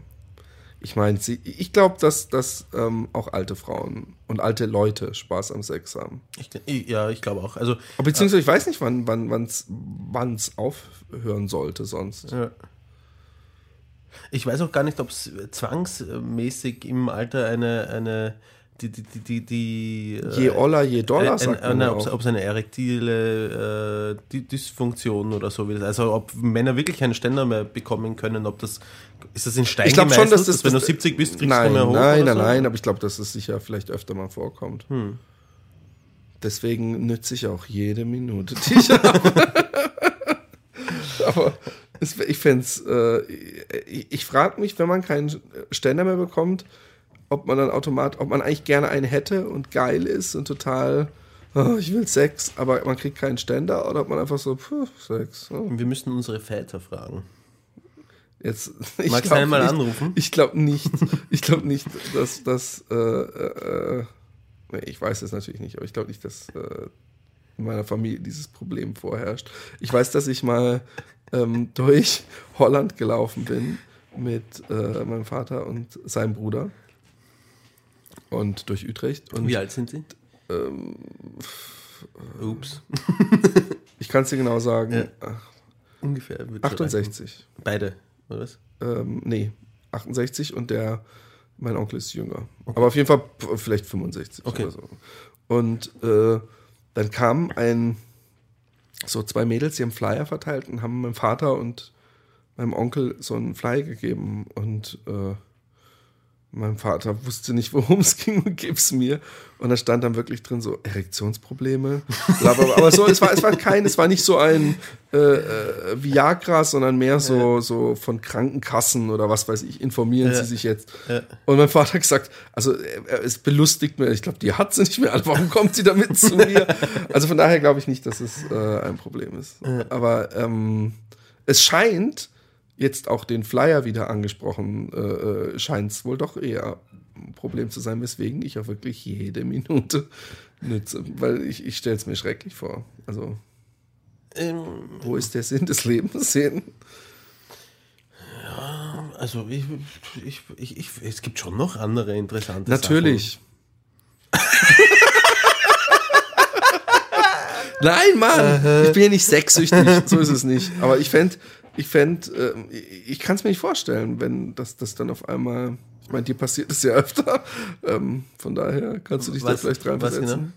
Ich meine, ich glaube, dass, dass ähm, auch alte Frauen und alte Leute Spaß am Sex haben. Ich, ja, ich glaube auch. Also, Beziehungsweise ich weiß nicht, wann es wann, aufhören sollte sonst. Ja. Ich weiß auch gar nicht, ob es zwangsmäßig im Alter eine, eine die, die, die, die, je Oller, je Dollar, sagt man ob, es eine erektile äh, Dysfunktion oder so ist. Also ob Männer wirklich keinen Ständer mehr bekommen können, ob das ist das in Stein ich glaube schon, dass, das, wenn du 70 bist, kriegst nein, du mehr hoch. Nein, nein, so? nein, aber ich glaube, dass es sicher vielleicht öfter mal vorkommt. Hm. Deswegen nütze ich auch jede Minute, die ich habe. aber es, ich fände es, äh, ich frage mich, wenn man keinen Ständer mehr bekommt, ob man dann automatisch, ob man eigentlich gerne einen hätte und geil ist und total, oh, ich will Sex, aber man kriegt keinen Ständer oder ob man einfach so, pff, Sex. Oh. Wir müssten unsere Väter fragen. Jetzt, ich Magst du einmal nicht, anrufen? Ich glaube nicht, ich glaube nicht, dass das, äh, äh, nee, ich weiß es natürlich nicht, aber ich glaube nicht, dass äh, in meiner Familie dieses Problem vorherrscht. Ich weiß, dass ich mal ähm, durch Holland gelaufen bin mit äh, meinem Vater und seinem Bruder und durch Utrecht. Und, Wie alt sind Sie? Ähm, Ups. ich kann es dir genau sagen. Ja. Ungefähr. 68. Beide, oder was? Ähm, nee, 68 und der, mein Onkel ist jünger. Okay. Aber auf jeden Fall vielleicht 65 okay. oder so. Und äh, dann kam ein, so zwei Mädels, die haben Flyer verteilt und haben meinem Vater und meinem Onkel so einen Flyer gegeben und äh, mein Vater wusste nicht, worum es ging und gib's mir. Und da stand dann wirklich drin so Erektionsprobleme. Aber so, es war, es war kein, es war nicht so ein äh, äh, Viagra, sondern mehr so, ja. so von Krankenkassen oder was weiß ich, informieren ja. Sie sich jetzt. Ja. Und mein Vater hat gesagt, also es belustigt mir, ich glaube, die hat sie nicht mehr. Also warum kommt sie damit zu mir? Also von daher glaube ich nicht, dass es äh, ein Problem ist. Aber ähm, es scheint, jetzt auch den Flyer wieder angesprochen, äh, äh scheint es wohl doch eher ein Problem zu sein, weswegen ich auch wirklich jede Minute nütze, weil ich, ich stelle es mir schrecklich vor. Also, ähm, wo ist der Sinn des Lebens hin? Also ich, ich, ich, ich, es gibt schon noch andere interessante Natürlich. Nein, Mann, ich bin ja nicht sexsüchtig, so ist es nicht. Aber ich fände, ich fänd, äh, ich kann es mir nicht vorstellen, wenn das, das dann auf einmal, ich meine, dir passiert es ja öfter, ähm, von daher kannst du dich da Was- vielleicht was reinversetzen.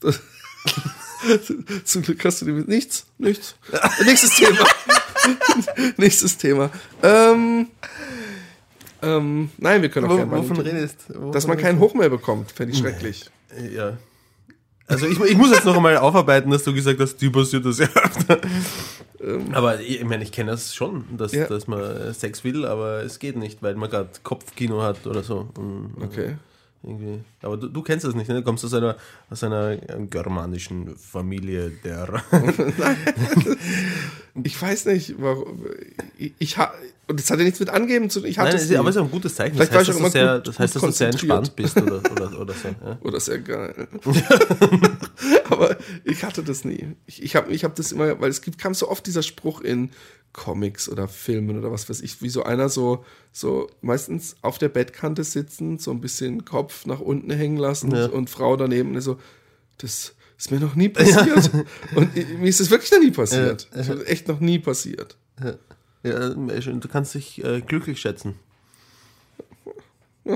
Das, zum Glück hast du dir nichts, nichts. Nächstes Thema. Nächstes Thema. Ähm, ähm, nein, wir können auch Wo, gerne wovon redest? Dass man keinen Hoch mehr bekommt, fände ich schrecklich. Ja. Also ich, ich muss jetzt noch einmal aufarbeiten, dass du gesagt hast, dir passiert das ja öfter. aber ich, ich meine, ich kenne das schon, dass, Ja. dass man Sex will, aber es geht nicht, weil man gerade Kopfkino hat oder so. Und, Okay. Irgendwie. Aber du, du kennst das nicht, ne? Du kommst aus einer, aus einer germanischen Familie der. Ich weiß nicht, warum. Ich, ich ha, und das hat ja nichts mit angeben zu tun. Ich hatte Nein, es aber es ist ein gutes Zeichen. Vielleicht das heißt, dass du sehr, gut- das heißt, dass du sehr entspannt bist oder, oder, oder so. Ja. Oder sehr geil. Aber ich hatte das nie. Ich, ich habe ich hab das immer, weil es gibt, kam so oft dieser Spruch in Comics oder Filmen oder was weiß ich, wie so einer so, so meistens auf der Bettkante sitzen, so ein bisschen Kopf nach unten hängen lassen Ja. und Frau daneben und so, das ist mir noch nie passiert. Und ich- mir ist es wirklich noch nie passiert. Das ist echt noch nie passiert. Ja, du kannst dich äh, glücklich schätzen.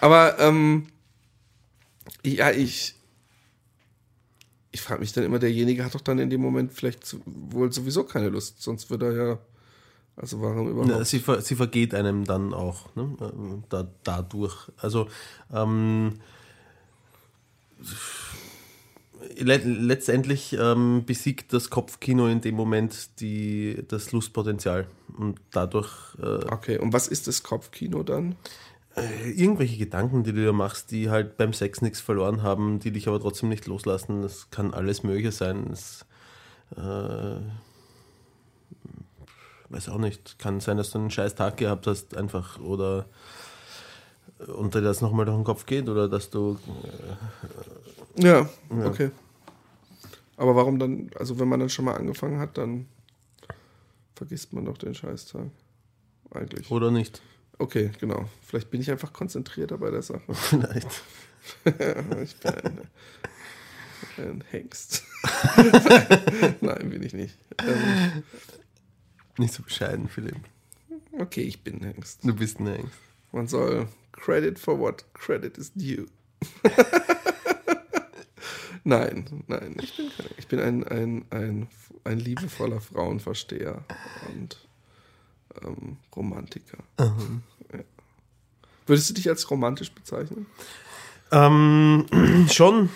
Aber ähm, ja, ich ich frage mich dann immer, derjenige hat doch dann in dem Moment vielleicht zu, wohl sowieso keine Lust, sonst würde er ja, also warum überhaupt? Ja, sie, ver, sie vergeht einem dann auch ne? ähm, da, dadurch. Also ähm, le letztendlich ähm, besiegt das Kopfkino in dem Moment die, das Lustpotenzial und dadurch äh, Okay, und was ist das Kopfkino dann? Irgendwelche Gedanken, die du dir machst, die halt beim Sex nichts verloren haben, die dich aber trotzdem nicht loslassen. Das kann alles Mögliche sein. Es, äh, weiß auch nicht. Kann sein, dass du einen scheiß Tag gehabt hast, einfach oder und dir das nochmal durch den Kopf geht oder dass du Ja, okay. Aber warum dann, also wenn man dann schon mal angefangen hat, dann vergisst man doch den Scheißtag. Eigentlich. oder nicht. Okay, genau. Vielleicht bin ich einfach konzentrierter bei der Sache. Vielleicht. ich bin ein, ein Hengst. Nein, bin ich nicht. Ähm, Nicht so bescheiden, Philipp. okay, ich bin ein Hengst. Du bist ein Hengst. Man soll Credit for what credit is due. nein, nein, ich bin, kein, ich bin ein, ein, ein, ein liebevoller Frauenversteher und ähm, Romantiker. Ja. Würdest du dich als romantisch bezeichnen? Ähm, schon,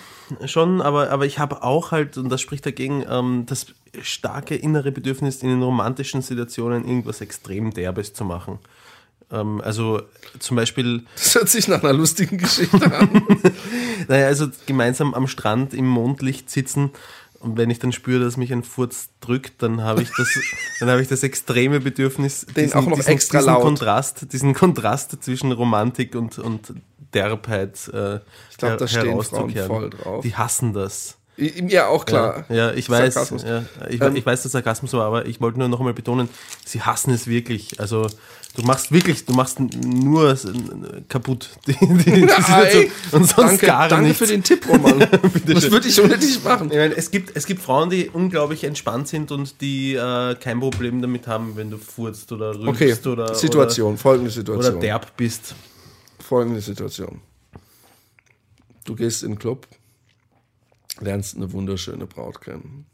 schon, aber, aber ich habe auch halt, und das spricht dagegen, ähm, das starke innere Bedürfnis, in den romantischen Situationen irgendwas extrem Derbes zu machen. Ähm, also zum Beispiel, Das hört sich nach einer lustigen Geschichte an. naja, also gemeinsam am Strand im Mondlicht sitzen und wenn ich dann spüre, dass mich ein Furz drückt, dann habe ich das, dann habe ich das extreme Bedürfnis, Den auch noch extra diesen laut. Kontrast, diesen Kontrast zwischen Romantik und, und Derbheit äh, Ich glaube, her- da stehen Frauen herauszukehren. voll drauf. Die hassen das. Ja, auch klar. Ja, ja ich weiß, Sarkasmus. ja, ich, Ähm, ich weiß, dass Sarkasmus war, aber ich wollte nur noch einmal betonen, sie hassen es wirklich. Also du machst wirklich, du machst nur kaputt die, die, die und sonst danke, gar danke nichts. für den Tipp, Roman. das würde ich ohne dich machen. Ich meine, es gibt, es gibt Frauen, die unglaublich entspannt sind und die äh, kein Problem damit haben, wenn du furzt oder rülpst Okay, oder, Situation, folgende oder, Situation. oder derb bist. folgende Situation. Du gehst in den Club, lernst eine wunderschöne Braut kennen.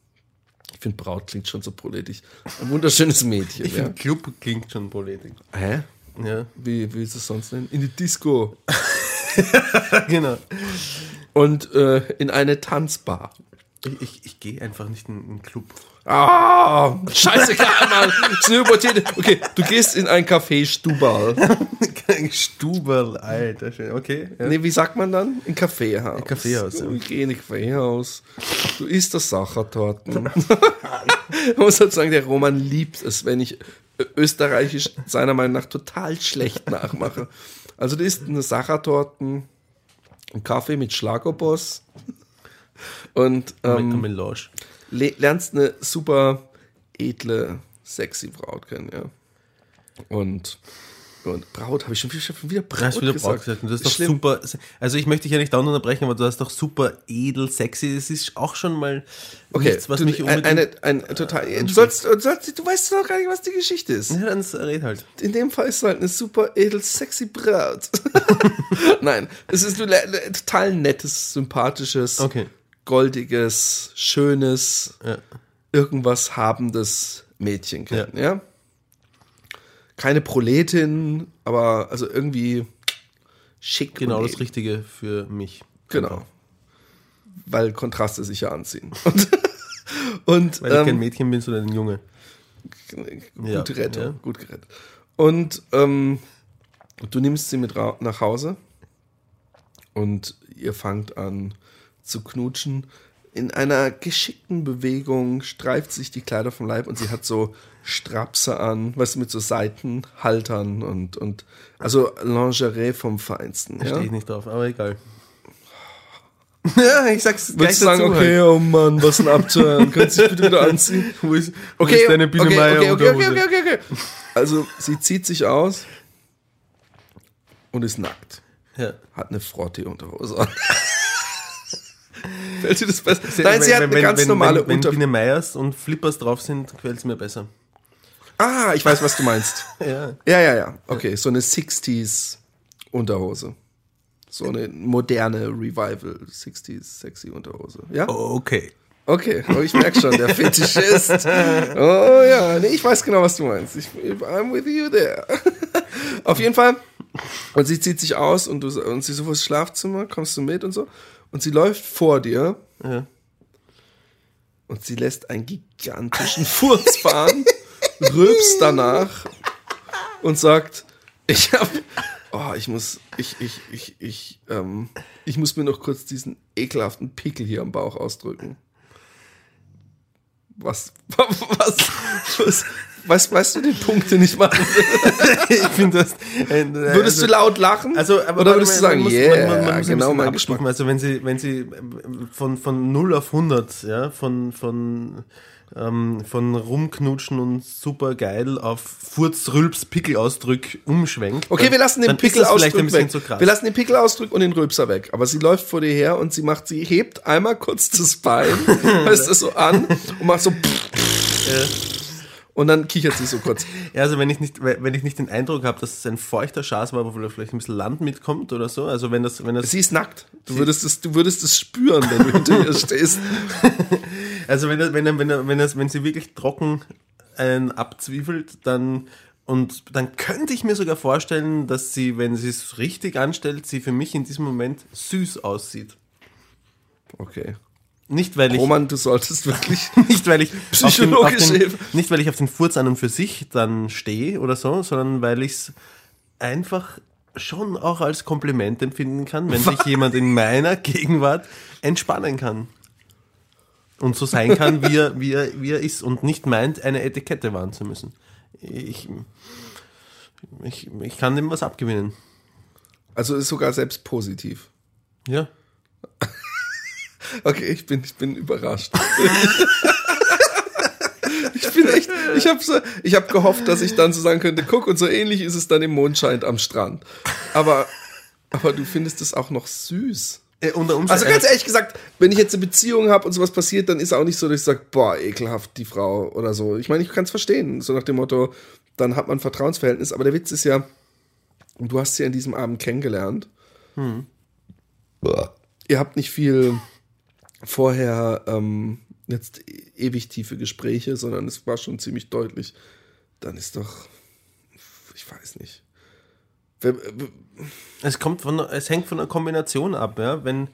Ich finde, Braut klingt schon so politisch. Ein wunderschönes Mädchen. Ich ja. finde, Club klingt schon politisch. Hä? Ja, Wie, wie ist es sonst nennen? In die Disco. genau. Und äh, in eine Tanzbar. Ich, ich, ich gehe einfach nicht in einen Club. Ah, scheißegal, Mann. Ist eine Hypothese. Okay, du gehst in ein Café Stubal. Stuberl, Alter, schön. Okay. Ja. Nee, wie sagt man dann? Ein Kaffeehaus. Ein Kaffeehaus, ja. Ich gehe in ein Kaffeehaus. Du isst das Sachertorten. Man muss halt sagen, der Roman liebt es, wenn ich österreichisch seiner Meinung nach total schlecht nachmache. Also du isst eine Sachertorten, einen Kaffee mit Schlagerboss und Eine ähm, Melange. Le- lernst eine super edle sexy Braut kennen, ja. Und, und Braut, habe ich schon wieder, schon wieder Braut hast wieder gesagt. Braut gesagt. Das ist doch Schlimm. super. Also ich möchte dich ja nicht dauernd unterbrechen, aber du hast doch super edel, sexy. Das ist auch schon mal Okay, nichts, was du, mich unbedingt... eine, ein, total, du, sollst, du, sollst, du weißt doch gar nicht, was die Geschichte ist. ja, dann red halt. In dem Fall ist es halt eine super edel, sexy Braut. Nein, es ist ein total nettes, sympathisches, Okay. Goldiges, schönes, Ja. irgendwas habendes Mädchen kennen, ja. Keine Proletin, aber also irgendwie schick. Genau das edel. Richtige für mich. Genau. Weil Kontraste sich ja anziehen. Und, und Weil ich kein ähm, Mädchen bin, sondern ein Junge. gut Ja, gerettet, ja. gut gerettet. Und ähm, du nimmst sie mit nach Hause und ihr fangt an zu knutschen. In einer geschickten Bewegung streift sich die Kleider vom Leib und sie hat so Strapse an, weißt du, mit so Seitenhaltern und, und also Lingerie vom Feinsten. Da Ja? stehe ich nicht drauf, aber egal. ja, ich sag's gleich Würdest du sagen, dazu, okay, halt. oh Mann, was ein Abturn, könntest du dich bitte wieder anziehen? Wo ist, wo Okay, ist deine Biene okay, Meier okay, okay, okay, okay, okay, okay. Also, sie zieht sich aus und ist nackt. Ja. Hat eine Frottee-Unterhose an. Fällt dir das besser? Nein, sie Wenn- hat eine wenn- ganz wenn, normale Wenn, wenn. Biene Meiers und Flippers drauf sind, gefällt es mir besser. Ah, ich weiß, was du meinst. Ja. Ja, ja, ja. Okay, so eine 60s-Unterhose. So eine moderne Revival 60s sexy Unterhose. Ja? Okay. Okay, aber ich merke schon, der Fetischist. Oh ja, nee, ich weiß genau, was du meinst. Ich, I'm with you there. Auf jeden Fall. Und sie zieht sich aus und, du, und sie so, wo ist Schlafzimmer? Kommst du mit und so? Und sie läuft vor dir Ja. und sie lässt einen gigantischen Furz fahren, rülpst danach und sagt, ich hab, oh, ich muss, ich, ich, ich, ich, ähm, ich muss mir noch kurz diesen ekelhaften Pickel hier am Bauch ausdrücken. Was, was, was, weißt, weißt du den Punkt, den ich machen will? ich finde das. äh, Würdest also, du laut lachen? Also, aber Oder würdest du sagen, muss- yeah, man- man- muss genau mein. Geschmack. Also wenn sie, wenn sie von, von 0 auf 100, ja, von, von, ähm, von rumknutschen und super geil auf Furz, Rülps, Pickelausdruck umschwenkt. Okay, dann- wir lassen den Pickelausdruck weg. zu krass. Wir lassen den Pickelausdruck und den Rülpser weg. Aber sie läuft vor dir her und sie macht, sie hebt einmal kurz das Bein, weißt du, so an und macht so und dann kichert sie so kurz. Ja, also wenn ich nicht, wenn ich nicht den Eindruck habe, dass es ein feuchter Schaß war, wo vielleicht ein bisschen Land mitkommt oder so, also wenn das, wenn das, Sie ist nackt. Du würdest es, du würdest es spüren, wenn du hinter ihr stehst. also wenn das, wenn, wenn, wenn, das, wenn sie wirklich trocken einen abzwiefelt, dann und dann könnte ich mir sogar vorstellen, dass sie, wenn sie es richtig anstellt, sie für mich in diesem Moment süß aussieht. Okay. Nicht weil ich Roman, du solltest wirklich. nicht weil ich auf den, auf den, Hilfe. nicht weil ich auf den Furz an und für sich dann stehe oder so, sondern weil ich es einfach schon auch als Kompliment empfinden kann, wenn sich jemand in meiner Gegenwart entspannen kann. Und so sein kann, wie er, wie er, wie er ist und nicht meint, eine Etikette wahren zu müssen. Ich, ich, ich kann dem was abgewinnen. Also ist sogar selbst positiv. Ja. Okay, ich bin, ich bin überrascht. ich bin echt, ich habe so, ich habe gehofft, dass ich dann so sagen könnte, guck, und so ähnlich ist es dann im Mondschein am Strand. Aber, aber du findest es auch noch süß. Äh, Also ganz ehrlich gesagt, wenn ich jetzt eine Beziehung habe und sowas passiert, dann ist auch nicht so, dass ich sage, boah, ekelhaft, die Frau oder so. Ich meine, ich kann es verstehen, so nach dem Motto, dann hat man ein Vertrauensverhältnis. Aber der Witz ist ja, du hast sie an diesem Abend kennengelernt. Ihr habt nicht viel vorher ähm, jetzt e- ewig tiefe Gespräche, sondern es war schon ziemlich deutlich. Dann ist doch, ich weiß nicht. Wer- Es kommt von, es hängt von der Kombination ab, ja. Wenn,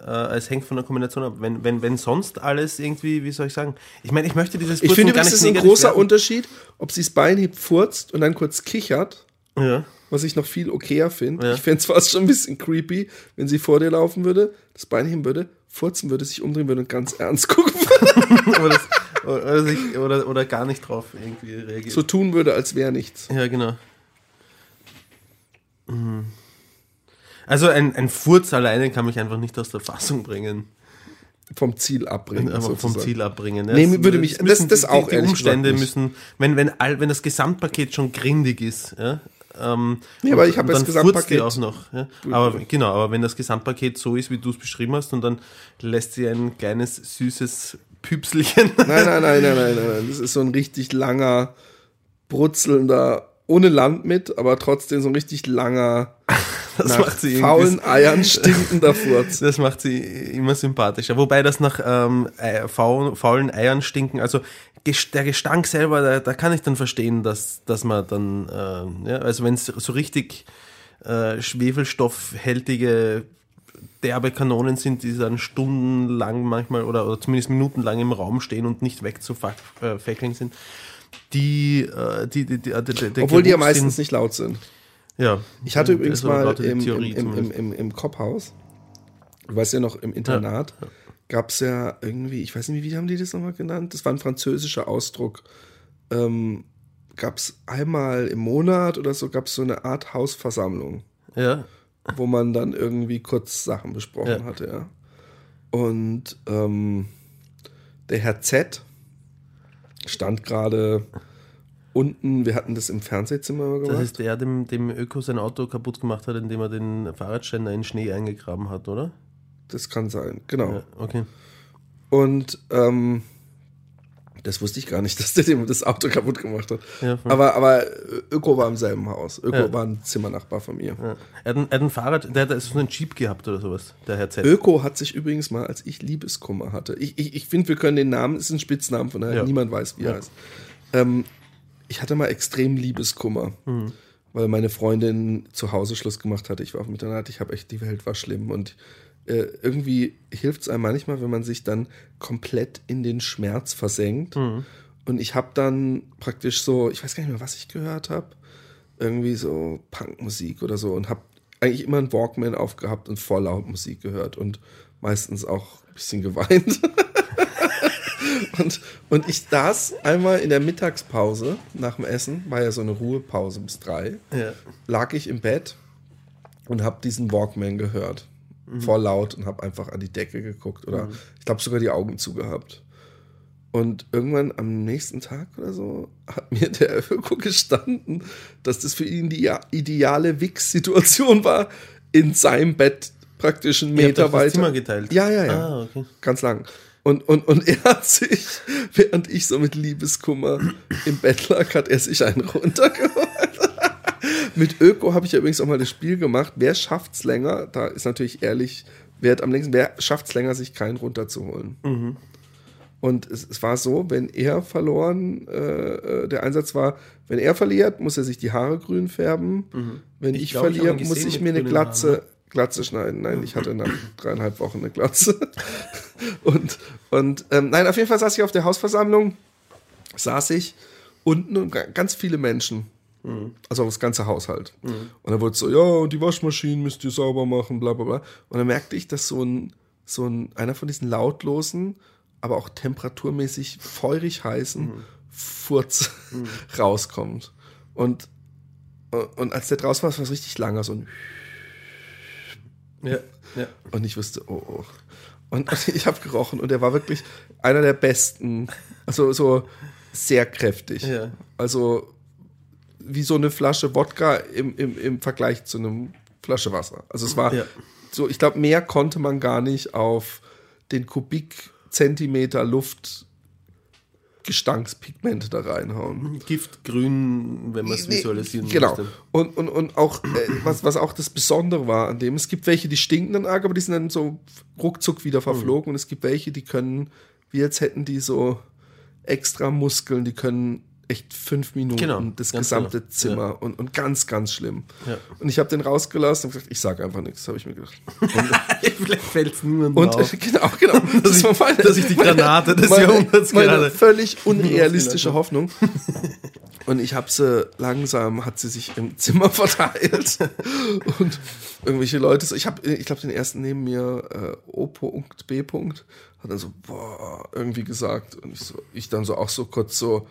äh, es hängt von der Kombination ab. Wenn, wenn, wenn sonst alles irgendwie, wie soll ich sagen? Ich meine, ich möchte dieses Ich finde es ist ein großer werten. Unterschied, ob sie das Bein hebt, furzt und dann kurz kichert, Ja. was ich noch viel okayer finde. Ja. Ich fände es fast schon ein bisschen creepy, wenn sie vor dir laufen würde, das Bein heben würde, furzen würde, sich umdrehen würde und ganz ernst gucken würde. oder, das, oder, sich, oder, oder gar nicht drauf irgendwie reagiert. so tun würde, als wäre nichts. Ja, genau. Mhm. Also ein, ein Furz alleine kann mich einfach nicht aus der Fassung bringen. vom Ziel abbringen. Aber vom. Ziel abbringen. Ja. Nee, würde mich- es müssen das- das die, auch, Die ehrlich Umstände müssen, wenn, wenn, all, wenn das Gesamtpaket schon grindig ist, ja, ähm, Nee, aber ich habe das Gesamtpaket- auch noch. Ja. Aber genau, aber wenn das Gesamtpaket so ist, wie du es beschrieben hast, und dann lässt sie ein kleines, süßes Püpselchen. Nein, nein, nein, nein, nein, nein. Das ist so ein richtig langer, brutzelnder, ohne Land mit, aber trotzdem so ein richtig langer, Das nach macht sie faulen Eiern stinkender Furz. Das macht sie immer sympathischer. Wobei das nach ähm, faul, faulen Eiern stinken, also der Gestank selber, da, da kann ich dann verstehen, dass, dass man dann, ähm, ja, also wenn es so richtig äh, schwefelstoffhältige derbe Kanonen sind, die dann stundenlang manchmal oder, oder zumindest minutenlang im Raum stehen und nicht wegzufackeln sind, die, äh, die, die, die, der, der Obwohl die ja meistens nicht laut sind. Ja. Ich hatte übrigens mal im, im, Theorie im, im, im, im Kopphaus, du weißt ja noch, im Internat, gab es ja irgendwie, ich weiß nicht, wie haben die das nochmal genannt? Das war ein französischer Ausdruck. Ähm, gab es einmal im Monat oder so, gab es so eine Art Hausversammlung, ja. wo man dann irgendwie kurz Sachen besprochen Ja. hatte, ja. Und ähm, der Herr Z stand gerade unten, wir hatten das im Fernsehzimmer gemacht. Das ist der, dem, dem Öko sein Auto kaputt gemacht hat, indem er den Fahrradständer in Schnee eingegraben hat, oder? Das kann sein, genau. Ja, okay. Und ähm, das wusste ich gar nicht, dass der dem das Auto kaputt gemacht hat. Ja, aber, aber Öko war im selben Haus. Öko Ja. war ein Zimmernachbar von mir. Ja. Er, hat ein, er hat ein Fahrrad, der hat so einen Jeep gehabt oder sowas, der Herr Z. Öko hat sich übrigens mal, als ich Liebeskummer hatte, ich, ich, ich finde, wir können den Namen, ist ein Spitznamen, von daher niemand weiß, wie er heißt. Ähm, ich hatte mal extrem Liebeskummer, Mhm. weil meine Freundin zu Hause Schluss gemacht hatte. Ich war auf dem Internat, ich habe echt, die Welt war schlimm und äh, irgendwie hilft es einem manchmal, wenn man sich dann komplett in den Schmerz versenkt. Mhm. Und ich habe dann praktisch so, ich weiß gar nicht mehr, was ich gehört habe, irgendwie so Punkmusik oder so und habe eigentlich immer einen Walkman aufgehabt und voll laut Musik gehört und meistens auch ein bisschen geweint. und, und ich saß einmal in der Mittagspause nach dem Essen, war ja so eine Ruhepause bis drei, Ja. lag ich im Bett und habe diesen Walkman gehört. Voll laut und habe einfach an die Decke geguckt oder ich glaube sogar die Augen zugehabt. Und irgendwann am nächsten Tag oder so hat mir der Öko gestanden, dass das für ihn die ideale Wix-Situation war, in seinem Bett praktisch einen Meter euch das weiter. Zimmer geteilt? Ja, ja, ja. Ah, okay. Ganz lang. Und, und, und er hat sich, während ich so mit Liebeskummer im Bett lag, hat er sich einen runtergeholt. mit Öko habe ich ja übrigens auch mal das Spiel gemacht. Wer schafft's länger? Da ist natürlich ehrlich, wer hat am längsten, wer schafft's länger, sich keinen runterzuholen? Mhm. Und es, es war so, wenn er verloren, äh, äh, der Einsatz war, wenn er verliert, muss er sich die Haare grün färben. Wenn ich, Ich glaub, ich verliere, ihn muss ich mir eine Glatze, Haaren, Glatze schneiden. Nein, ich hatte nach dreieinhalb Wochen eine Glatze. und und ähm, nein, auf jeden Fall saß ich auf der Hausversammlung, saß ich unten und ga- ganz viele Menschen. Also das ganze Haushalt. Und dann wurde so, ja, und die Waschmaschinen müsst ihr sauber machen, bla bla bla. Und dann merkte ich, dass so ein, so ein, einer von diesen lautlosen, aber auch temperaturmäßig feurig heißen Furz rauskommt. Und, und als der draußen war, war es richtig langer, so ein Ja, ja. und ich wusste, oh, oh. Und ich habe gerochen und er war wirklich einer der besten. Also so sehr kräftig. Ja. Also wie so eine Flasche Wodka im, im, im Vergleich zu einem Flasche Wasser. Also es war Ja. so, ich glaube, mehr konnte man gar nicht auf den Kubikzentimeter Luft Gestankspigmente da reinhauen. Giftgrün, wenn man es visualisieren Genau. möchte. Und, und, und auch, äh, was, was auch das Besondere war an dem, es gibt welche, die stinken dann arg, aber die sind dann so ruckzuck wieder verflogen. Und es gibt welche, die können, wie als hätten die so extra Muskeln, die können echt fünf Minuten Genau, das gesamte genau. Zimmer und, und ganz, ganz schlimm. Ja. Und ich habe den rausgelassen und gesagt, ich sage einfach nichts, habe ich mir gedacht. Vielleicht fällt es niemandem Und auf. genau, genau. Das war meine, dass ich die Granate des meine, Jahrhunderts meine gerade- völlig unrealistische Hoffnung. Und ich habe sie langsam, hat sie sich im Zimmer verteilt. Und irgendwelche Leute, so, ich habe, ich glaube, den ersten neben mir, äh, O.B. hat dann so, boah, irgendwie gesagt. Und ich, so, ich dann so auch so kurz so.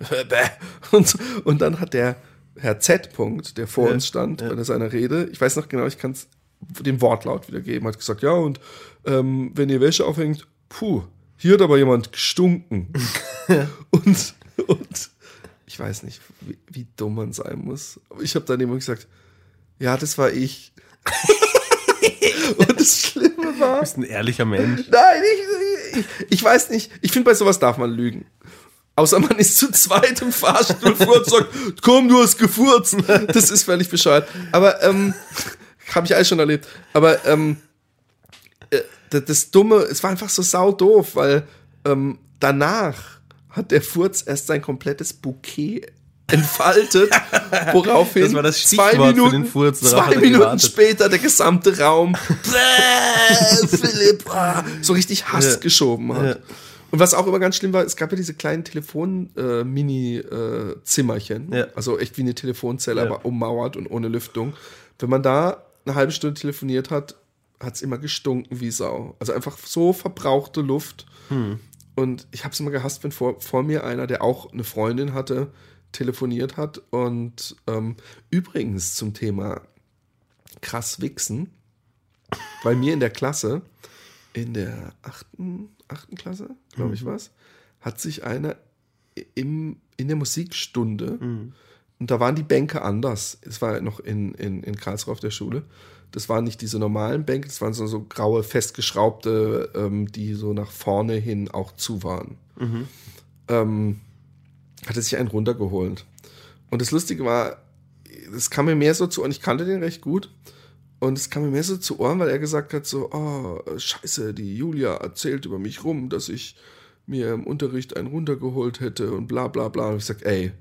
und, und dann hat der Herr Z. -Punkt, der vor Ja, uns stand ja. bei seiner Rede, ich weiß noch genau, ich kann es den Wortlaut wiedergeben. Hat gesagt, ja, und ähm, wenn ihr Wäsche aufhängt, puh, hier hat aber jemand gestunken. und, und ich weiß nicht, wie, wie dumm man sein muss. Aber ich habe dann immer gesagt, ja, das war ich. und das Schlimme war. Du bist ein ehrlicher Mensch. Nein, ich, ich, ich weiß nicht. Ich finde, bei sowas darf man lügen. Außer man ist zu zweit im Fahrstuhl vor und sagt, komm, du hast gefurzt. Das ist völlig bescheuert. Aber, ähm, habe ich alles schon erlebt. Aber, ähm, äh, das, das Dumme, es war einfach so sau doof, weil ähm, danach hat der Furz erst sein komplettes Bouquet entfaltet, woraufhin Das war das zwei für Minuten, den Furz, zwei Minuten später der gesamte Raum Philipp ah, so richtig Hass Ja. geschoben hat. Ja. Und was auch immer ganz schlimm war, es gab ja diese kleinen Telefon-Mini-Zimmerchen. Ja. Also echt wie eine Telefonzelle, Ja. aber ummauert und ohne Lüftung. Wenn man da eine halbe Stunde telefoniert hat, hat es immer gestunken wie Sau. Also einfach so verbrauchte Luft. Hm. Und ich habe es immer gehasst, wenn vor, vor mir einer, der auch eine Freundin hatte, telefoniert hat. Und ähm, übrigens zum Thema krass wichsen, bei mir in der Klasse, in der achten, achten Klasse, glaube ich was, hat sich einer im, in der Musikstunde, und da waren die Bänke anders, es war noch in, in, in Karlsruhe auf der Schule, das waren nicht diese normalen Bänke, das waren so, so graue, festgeschraubte, ähm, die so nach vorne hin auch zu waren. Ähm, hat er sich einen runtergeholt. Und das Lustige war, es kam mir mehr so zu, und ich kannte den recht gut, und es kam mir mehr so zu Ohren, weil er gesagt hat so, oh, scheiße, die Julia erzählt über mich rum, dass ich mir im Unterricht einen runtergeholt hätte und bla bla bla. Und ich sag, ey,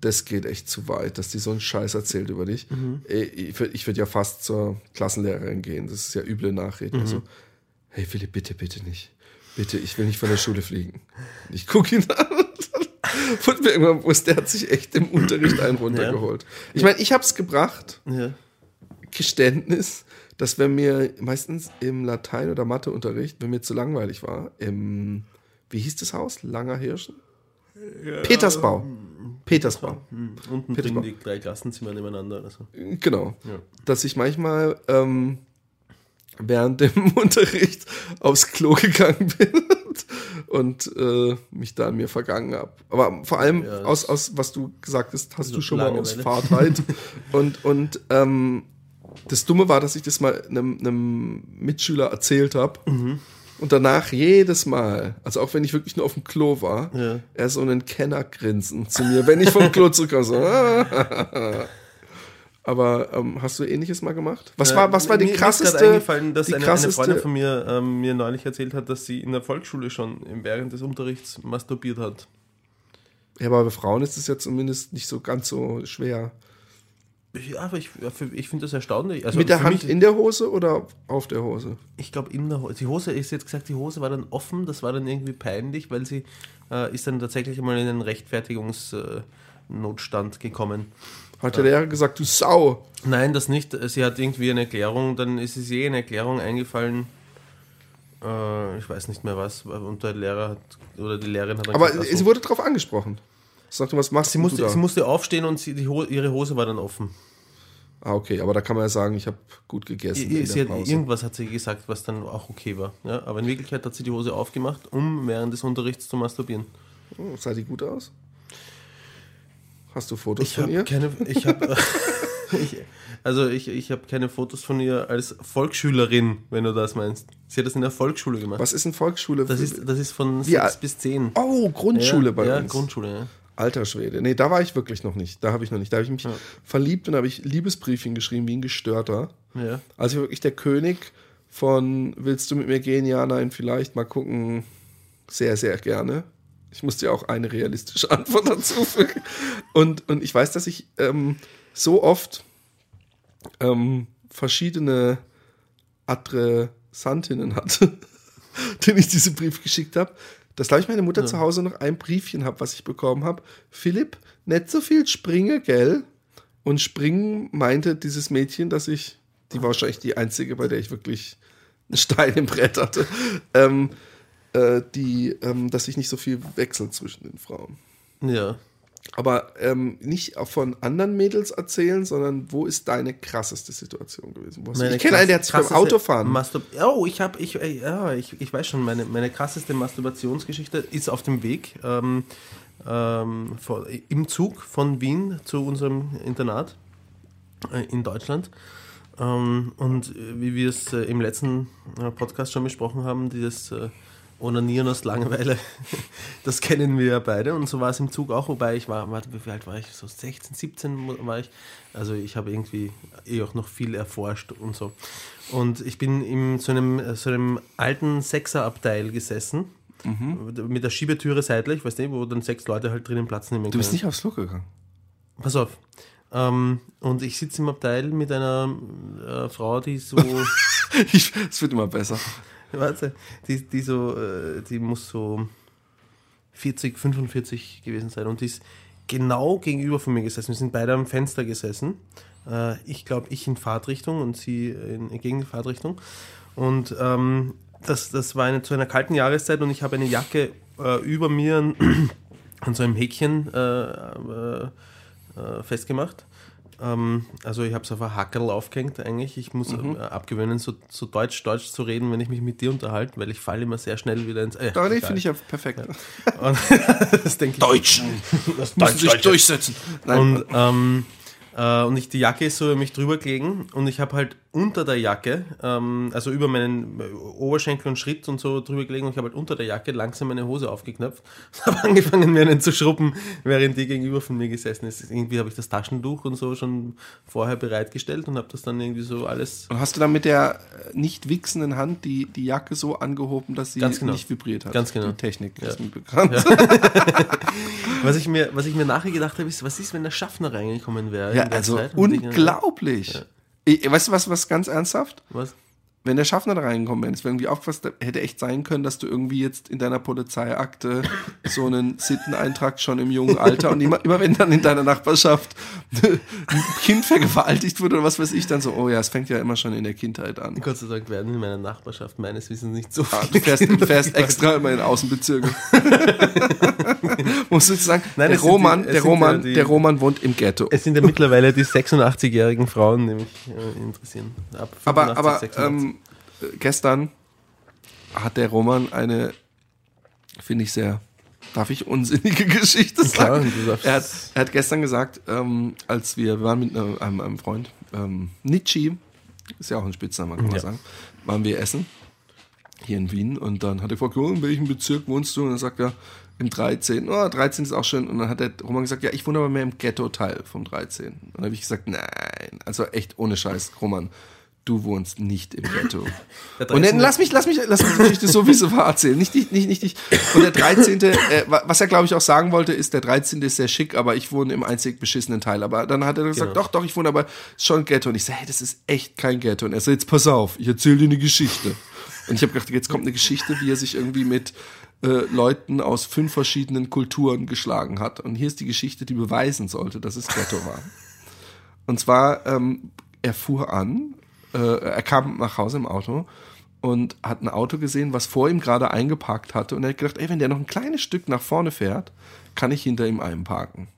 das geht echt zu weit, dass die so einen Scheiß erzählt über dich. Ey, ich würde würd ja fast zur Klassenlehrerin gehen. Das ist ja üble Nachrede. Also, hey Philipp, bitte, bitte nicht. Bitte, ich will nicht von der Schule fliegen. Ich gucke ihn an und mir irgendwann bewusst, der hat sich echt im Unterricht einen runtergeholt. Ich meine, ich habe es gebracht, Ja. Geständnis, dass wenn mir meistens im Latein- oder Matheunterricht, wenn mir zu langweilig war, im, wie hieß das Haus? Langer Hirschen? Petersbau. Petersbau. Unten Petersbau. die drei Klassenzimmer nebeneinander. Also. Genau. Dass ich manchmal ähm, während dem Unterricht aufs Klo gegangen bin und äh, mich da an mir vergangen habe. Aber vor allem Ja, aus, aus, was du gesagt hast, hast du schon mal aus. Fahrtheit. und und ähm, das Dumme war, dass ich das mal einem, einem Mitschüler erzählt habe. Mhm. Und danach jedes Mal, also auch wenn ich wirklich nur auf dem Klo war, Ja. er so einen Kennergrinsen zu mir, wenn ich vom Klo zurückkomme. So, Aber ähm, hast du ähnliches mal gemacht? Was war, was war die Äh, Mir- mir ist krasseste? eingefallen, dass eine, eine krasseste Freundin von mir ähm, mir neulich erzählt hat, dass sie in der Volksschule schon während des Unterrichts masturbiert hat. ja, aber bei Frauen ist es ja zumindest nicht so ganz so schwer. Ja, aber ich, ich finde das erstaunlich. Also Mit der Hand in der Hose oder auf der Hose? Ich glaube, in der Hose. Die Hose ist jetzt gesagt, die Hose war dann offen. Das war dann irgendwie peinlich, weil sie äh, ist dann tatsächlich einmal in einen Rechtfertigungsnotstand gekommen. Hat der Lehrer gesagt, du Sau. Nein, das nicht. Sie hat irgendwie eine Erklärung, dann ist es ihr eine Erklärung eingefallen. Äh, ich weiß nicht mehr was. Und der Lehrer hat, oder die Lehrerin hat dann Aber gesagt, sie wurde darauf angesprochen. Sagte, was machst sie, du musste, da? sie musste aufstehen und sie, die, Ho- ihre Hose war dann offen. ah, okay, aber da kann man ja sagen, ich habe gut gegessen I- hat, irgendwas hat sie gesagt, was dann auch okay war. Ja, aber in Wirklichkeit hat sie die Hose aufgemacht, um während des Unterrichts zu masturbieren. Oh, sah die gut aus? Hast du Fotos Ich von habe ihr? keine, ich habe, also ich, ich habe keine Fotos von ihr als Volksschülerin, wenn du das meinst. Sie hat das in der Volksschule gemacht. Was ist denn Volksschule? Das ist, das ist von Wie 6 alt- bis 10. oh, Grundschule ja, bei ja, uns. Grundschule, ja. Alter Schwede. Nee, da war ich wirklich noch nicht. Da habe ich noch nicht. Da habe ich mich verliebt und habe ich Liebesbriefchen geschrieben wie ein Gestörter. ja. Also wirklich der König von Willst du mit mir gehen? Ja, nein, vielleicht. Mal gucken. Sehr, sehr gerne. Ich muss dir auch eine realistische Antwort dazu fügen. Und, und ich weiß, dass ich ähm, so oft ähm, verschiedene Adressantinnen hatte, denen ich diese Brief geschickt habe, dass, glaube ich, meine Mutter zu Hause noch ein Briefchen habe, was ich bekommen habe. Philipp, nicht so viel Springe, gell? Und Springen meinte dieses Mädchen, dass ich, die war wahrscheinlich die einzige, bei der ich wirklich einen Stein im Brett hatte, ähm, äh, die, ähm, dass ich nicht so viel wechsle zwischen den Frauen. Ja. Aber ähm, nicht von anderen Mädels erzählen, sondern wo ist deine krasseste Situation gewesen? Ich kenne einen, der hat beim Autofahren. Mastur oh, ich habe, ich, äh, ja, ich, ich weiß schon, meine, meine krasseste Masturbationsgeschichte ist auf dem Weg ähm, ähm, vor, im Zug von Wien zu unserem Internat äh, in Deutschland. Ähm, und äh, wie wir es äh, im letzten äh, Podcast schon besprochen haben, dieses äh, Onanieren aus Langeweile, das kennen wir ja beide. Und so war es im Zug auch, wobei ich war, warte, wie alt war ich? So 16, 17 war ich. Also ich habe irgendwie eh auch noch viel erforscht und so. Und ich bin in so einem, so einem alten Sechserabteil gesessen. Mit der Schiebetüre seitlich, weißt du, wo dann sechs Leute halt drinnen Platz nehmen können. Du bist nicht aufs Look gegangen. Pass auf. Ähm, und ich sitze im Abteil mit einer äh, Frau, die so, Ich- Es wird immer besser. Warte, die, die so, äh, die muss so 40, 45 gewesen sein und die ist genau gegenüber von mir gesessen. Wir sind beide am Fenster gesessen. Äh, ich glaube, ich in Fahrtrichtung und sie in, in Gegenfahrtrichtung. Und ähm, das, das war eine, zu einer kalten Jahreszeit und ich habe eine Jacke äh, über mir an, so einem Häkchen äh, äh, äh, festgemacht. Ähm, also ich habe es auf ein Hackerl aufgehängt eigentlich. Ich muss äh, abgewöhnen, so, so deutsch, deutsch zu reden, wenn ich mich mit dir unterhalte, weil ich falle immer sehr schnell wieder ins... Äh, nee, finde ich ja perfekt. Und, das denke ich. Deutschen. Das müssen sich durchsetzen. Nein, Und, ähm, äh, und ich, die Jacke ist so über mich drüber gelegen und ich habe halt unter der Jacke, ähm, also über meinen Oberschenkel und Schritt und so drüber gelegen und ich habe halt unter der Jacke langsam meine Hose aufgeknöpft und habe angefangen, mir einen zu schrubben, während die gegenüber von mir gesessen ist. Irgendwie habe ich das Taschentuch und so schon vorher bereitgestellt und habe das dann irgendwie so alles Und hast du dann mit der äh, nicht wichsenden Hand die, die Jacke so angehoben, dass sie genau. nicht vibriert hat? Ganz genau. Die Technik Ja. ist mir bekannt. Was ich mir, was ich mir nachher gedacht habe, ist, was ist, wenn der Schaffner reingekommen wäre? Ja, also unglaublich. Ich, weißt du was, was ganz ernsthaft? Was? Wenn der Schaffner da reingekommen wäre, es wäre irgendwie aufgepasst, da hätte echt sein können, dass du irgendwie jetzt in deiner Polizeiakte so einen Sitteneintrag schon im jungen Alter und immer, immer wenn dann in deiner Nachbarschaft ein Kind vergewaltigt wurde oder was weiß ich, dann so, oh ja, es fängt ja immer schon in der Kindheit an. Gott sei Dank werden in meiner Nachbarschaft meines Wissens nicht so Ah, viele du fährst, du fährst extra immer in Außenbezirke. Muss ich sagen, Nein, der Roman, die- der Roman, ja die- der Roman wohnt im Ghetto. Es sind ja mittlerweile die 86-jährigen Frauen, die mich äh, interessieren. Ab Aber, 85, aber 86. ähm, äh, gestern hat der Roman eine, finde ich sehr, darf ich unsinnige Geschichte Klar, sagen? darfst- Er hat, er hat gestern gesagt, ähm, als wir, wir waren mit einem, einem, einem Freund, ähm, Nietzsche, ist ja auch ein Spitzname, kann man Ja. sagen, waren wir essen hier in Wien und dann hat er gefragt, oh, in welchem Bezirk wohnst du? Und dann sagt er, im 13. Oh, 13 ist auch schön. Und dann hat der Roman gesagt, ja, ich wohne aber mehr im Ghetto-Teil vom 13. Und dann habe ich gesagt, nein, also echt ohne Scheiß, Roman, du wohnst nicht im Ghetto. Und dann 13. lass mich, lass mich, lass mich die Geschichte so wie sie war erzählen. Nicht, dich, nicht, nicht, dich. Und der 13., äh, wa- was er glaube ich auch sagen wollte, ist, der 13. ist sehr schick, aber ich wohne im einzig beschissenen Teil. Aber dann hat er gesagt, Genau. doch, doch, ich wohne aber schon Ghetto. Und ich sage, hey, das ist echt kein Ghetto. Und er sagt, jetzt pass auf, ich erzähle dir eine Geschichte. Und ich habe gedacht, jetzt kommt eine Geschichte, wie er sich irgendwie mit äh, Leuten aus fünf verschiedenen Kulturen geschlagen hat. Und hier ist die Geschichte, die beweisen sollte, dass es Ghetto war. Und zwar, ähm, er fuhr an, äh, er kam nach Hause im Auto und hat ein Auto gesehen, was vor ihm gerade eingeparkt hatte. Und er hat gedacht, ey, wenn der noch ein kleines Stück nach vorne fährt, kann ich hinter ihm einparken.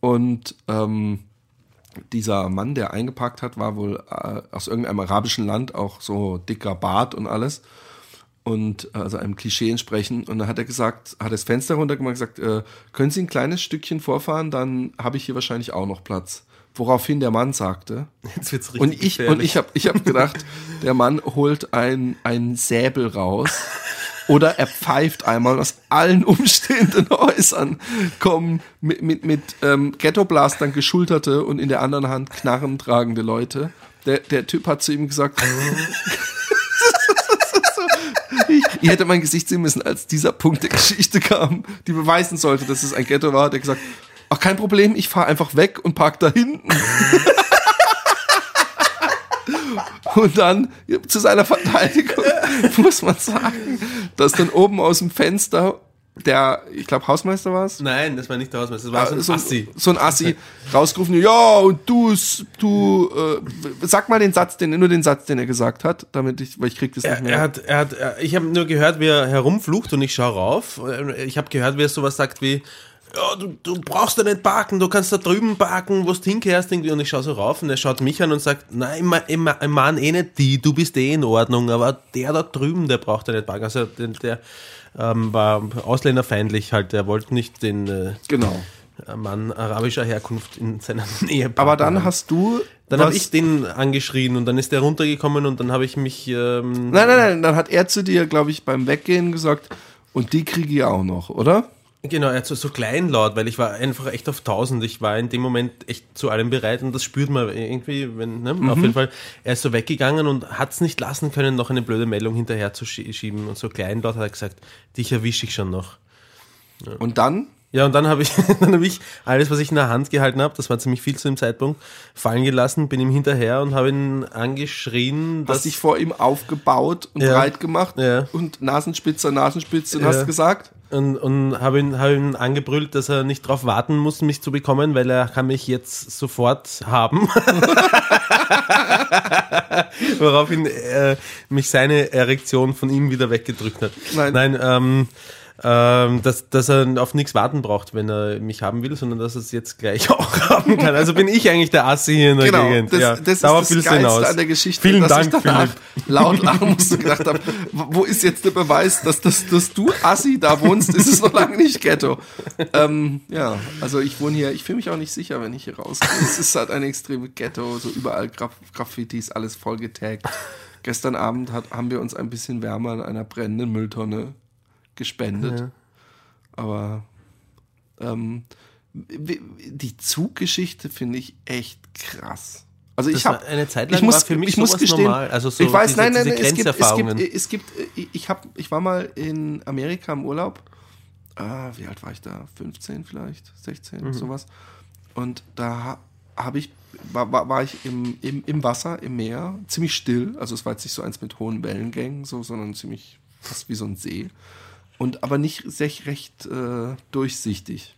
Und ähm, dieser Mann, der eingeparkt hat, war wohl äh, aus irgendeinem arabischen Land, auch so dicker Bart und alles. Und äh, also einem Klischee entsprechend. Und dann hat er gesagt, hat das Fenster runtergemacht und gesagt, äh, können Sie ein kleines Stückchen vorfahren, dann habe ich hier wahrscheinlich auch noch Platz. Woraufhin der Mann sagte, Jetzt wird's richtig und ich, und ich habe ich hab gedacht, der Mann holt ein, ein Säbel raus oder er pfeift einmal aus allen umstehenden Häusern kommen mit, mit, mit ähm, Ghetto-Blastern geschulterte und in der anderen Hand Knarren tragende Leute. Der, der Typ hat zu ihm gesagt, ich, ich hätte mein Gesicht sehen müssen, als dieser Punkt der Geschichte kam, die beweisen sollte, dass es ein Ghetto war. Der gesagt, ach kein Problem, ich fahre einfach weg und park da hinten. Und dann zu seiner Verteidigung muss man sagen, dass dann oben aus dem Fenster der, ich glaube Hausmeister war es, Nein, das war nicht der Hausmeister, das war so ein Assi. so ein Assi rausgerufen, ja, und du, du, äh, sag mal den Satz, den, nur den Satz, den er gesagt hat, damit ich, weil ich krieg das Er, nicht mehr. er hat, er hat, ich habe nur gehört, wie er herumflucht und ich schaue rauf. Ich habe gehört, wie er sowas sagt wie, ja, du, du brauchst da nicht parken, du kannst da drüben parken, wo du hinkehrst irgendwie. Und ich schaue so rauf und er schaut mich an und sagt, nein, ich, mein, ich meine eh nicht die, du bist eh in Ordnung, aber der da drüben, der braucht da nicht parken. Also der, der ähm, war ausländerfeindlich halt, der wollte nicht den äh, Genau. Mann arabischer Herkunft in seiner Nähe parken. Aber dann hast du. Dann habe ich den angeschrien und dann ist der runtergekommen und dann habe ich mich. Ähm, Nein, nein, nein, dann hat er zu dir, glaube ich, beim Weggehen gesagt, und die kriege ich auch noch, oder? Genau, er hat so, so kleinlaut, weil ich war einfach echt auf 1000. Ich war in dem Moment echt zu allem bereit und das spürt man irgendwie, wenn, ne? Auf jeden Fall, er ist so weggegangen und hat es nicht lassen können, noch eine blöde Meldung hinterher zu schie- schieben. Und so kleinlaut hat er gesagt, dich erwische ich schon noch. Und dann? Ja, und dann habe ich, dann habe ich alles, was ich in der Hand gehalten habe, das war ziemlich viel zu dem Zeitpunkt, fallen gelassen, bin ihm hinterher und habe ihn angeschrien, Hast dich vor ihm aufgebaut und Ja. breit gemacht Ja. und Nasenspitze, an Nasenspitze und Ja. hast gesagt, und, und habe ihn, habe ihn angebrüllt, dass er nicht drauf warten muss, mich zu bekommen, weil er kann mich jetzt sofort haben. Woraufhin äh, mich seine Erektion von ihm wieder weggedrückt hat. Nein. Nein ähm, ähm, dass, dass er auf nichts warten braucht, wenn er mich haben will, sondern dass er es jetzt gleich auch haben kann. Also bin ich eigentlich der Assi hier in der genau, Gegend. das, ja, das ist das Geilste hinaus. an der Geschichte, Vielen dass Dank, ich danach Philipp. laut lachen musste und gedacht habe, wo ist jetzt der Beweis, dass, das, dass du Assi da wohnst, ist es noch lange nicht Ghetto. Ähm, ja, also ich wohne hier, ich fühle mich auch nicht sicher, wenn ich hier rausgehe. Es ist halt ein extremes Ghetto, so überall Graf Graffitis, alles voll getaggt. Gestern Abend hat, haben wir uns ein bisschen wärmer in einer brennenden Mülltonne gespendet. Aber ähm, die Zuggeschichte finde ich echt krass. Also ich Das habe war eine Zeit lang ich muss, war für mich ich muss gestehen, normal. Also so ich weiß, diese- nein, nein, diese nein, es gibt, es gibt, es gibt, äh, ich habe, ich war mal in Amerika im Urlaub. Ah, wie alt war ich da? 15 vielleicht, 16, Mhm. sowas. Und da habe ich, war, war, war ich im, im, im Wasser, im Meer, ziemlich still. Also es war jetzt nicht so eins mit hohen Wellengängen, so, sondern ziemlich fast wie so ein See. Und aber nicht sehr recht äh, durchsichtig.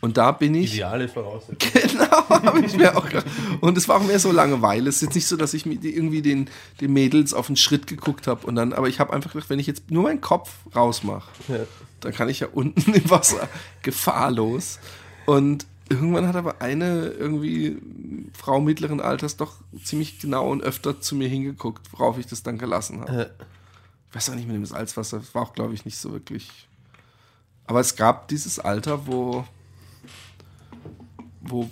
Und da bin ich. Ideale Voraussetzungen. Genau, habe ich mir auch gedacht. Und es war auch mehr so Langeweile. Es ist jetzt nicht so, dass ich mir die- irgendwie den, den Mädels auf den Schritt geguckt habe und dann, aber ich habe einfach gedacht, wenn ich jetzt nur meinen Kopf rausmache, Ja. dann kann ich ja unten im Wasser gefahrlos. Und irgendwann hat aber eine irgendwie Frau mittleren Alters doch ziemlich genau und öfter zu mir hingeguckt, worauf ich das dann gelassen habe. Ja. Ich weiß auch nicht mit dem Salzwasser, das war auch, glaube ich, nicht so wirklich. Aber es gab dieses Alter, wo, wo,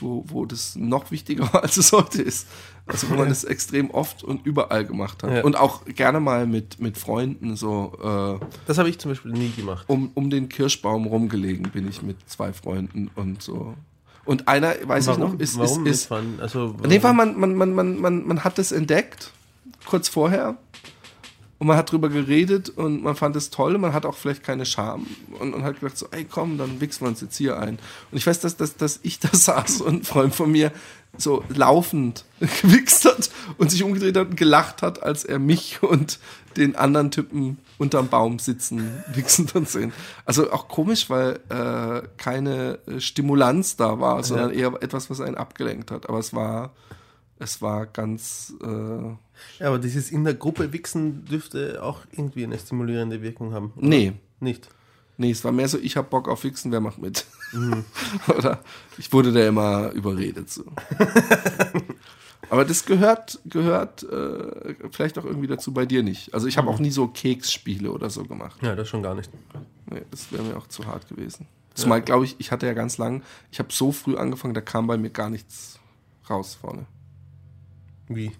wo, wo das noch wichtiger war, als es heute ist. Also wo man das extrem oft und überall gemacht hat. Ja. Und auch gerne mal mit, mit Freunden so äh, Das habe ich zum Beispiel nie gemacht. um, um den Kirschbaum rumgelegen bin ich mit zwei Freunden und so. Und einer, weiß ich noch, ist, warum ist, ist? Also, Nee, weil man, man, man, man, man, man hat das entdeckt, kurz vorher. Und man hat drüber geredet und man fand es toll. Man hat auch vielleicht keine Scham und, und hat gedacht so, ey komm, dann wichsen wir uns jetzt hier ein. Und ich weiß, dass, dass, dass ich da saß und ein Freund von mir so laufend gewichst hat und sich umgedreht hat und gelacht hat, als er mich und den anderen Typen unterm Baum sitzen, wichsen und sehen. Also auch komisch, weil äh, keine äh, Stimulanz da war, sondern eher etwas, was einen abgelenkt hat. Aber es war, es war ganz, äh, ja, aber dieses in der Gruppe Wichsen dürfte auch irgendwie eine stimulierende Wirkung haben. oder? nee. Nicht. Nee, es war mehr so, ich hab Bock auf Wichsen, wer macht mit? Oder ich wurde da immer überredet. So. Aber das gehört, gehört äh, vielleicht auch irgendwie dazu bei dir nicht. Also ich habe auch nie so Keksspiele oder so gemacht. Ja, das schon gar nicht. Nee, das wäre mir auch zu hart gewesen. Zumal, glaube ich, ich hatte ja ganz lang, ich habe so früh angefangen, da kam bei mir gar nichts raus vorne. Wie?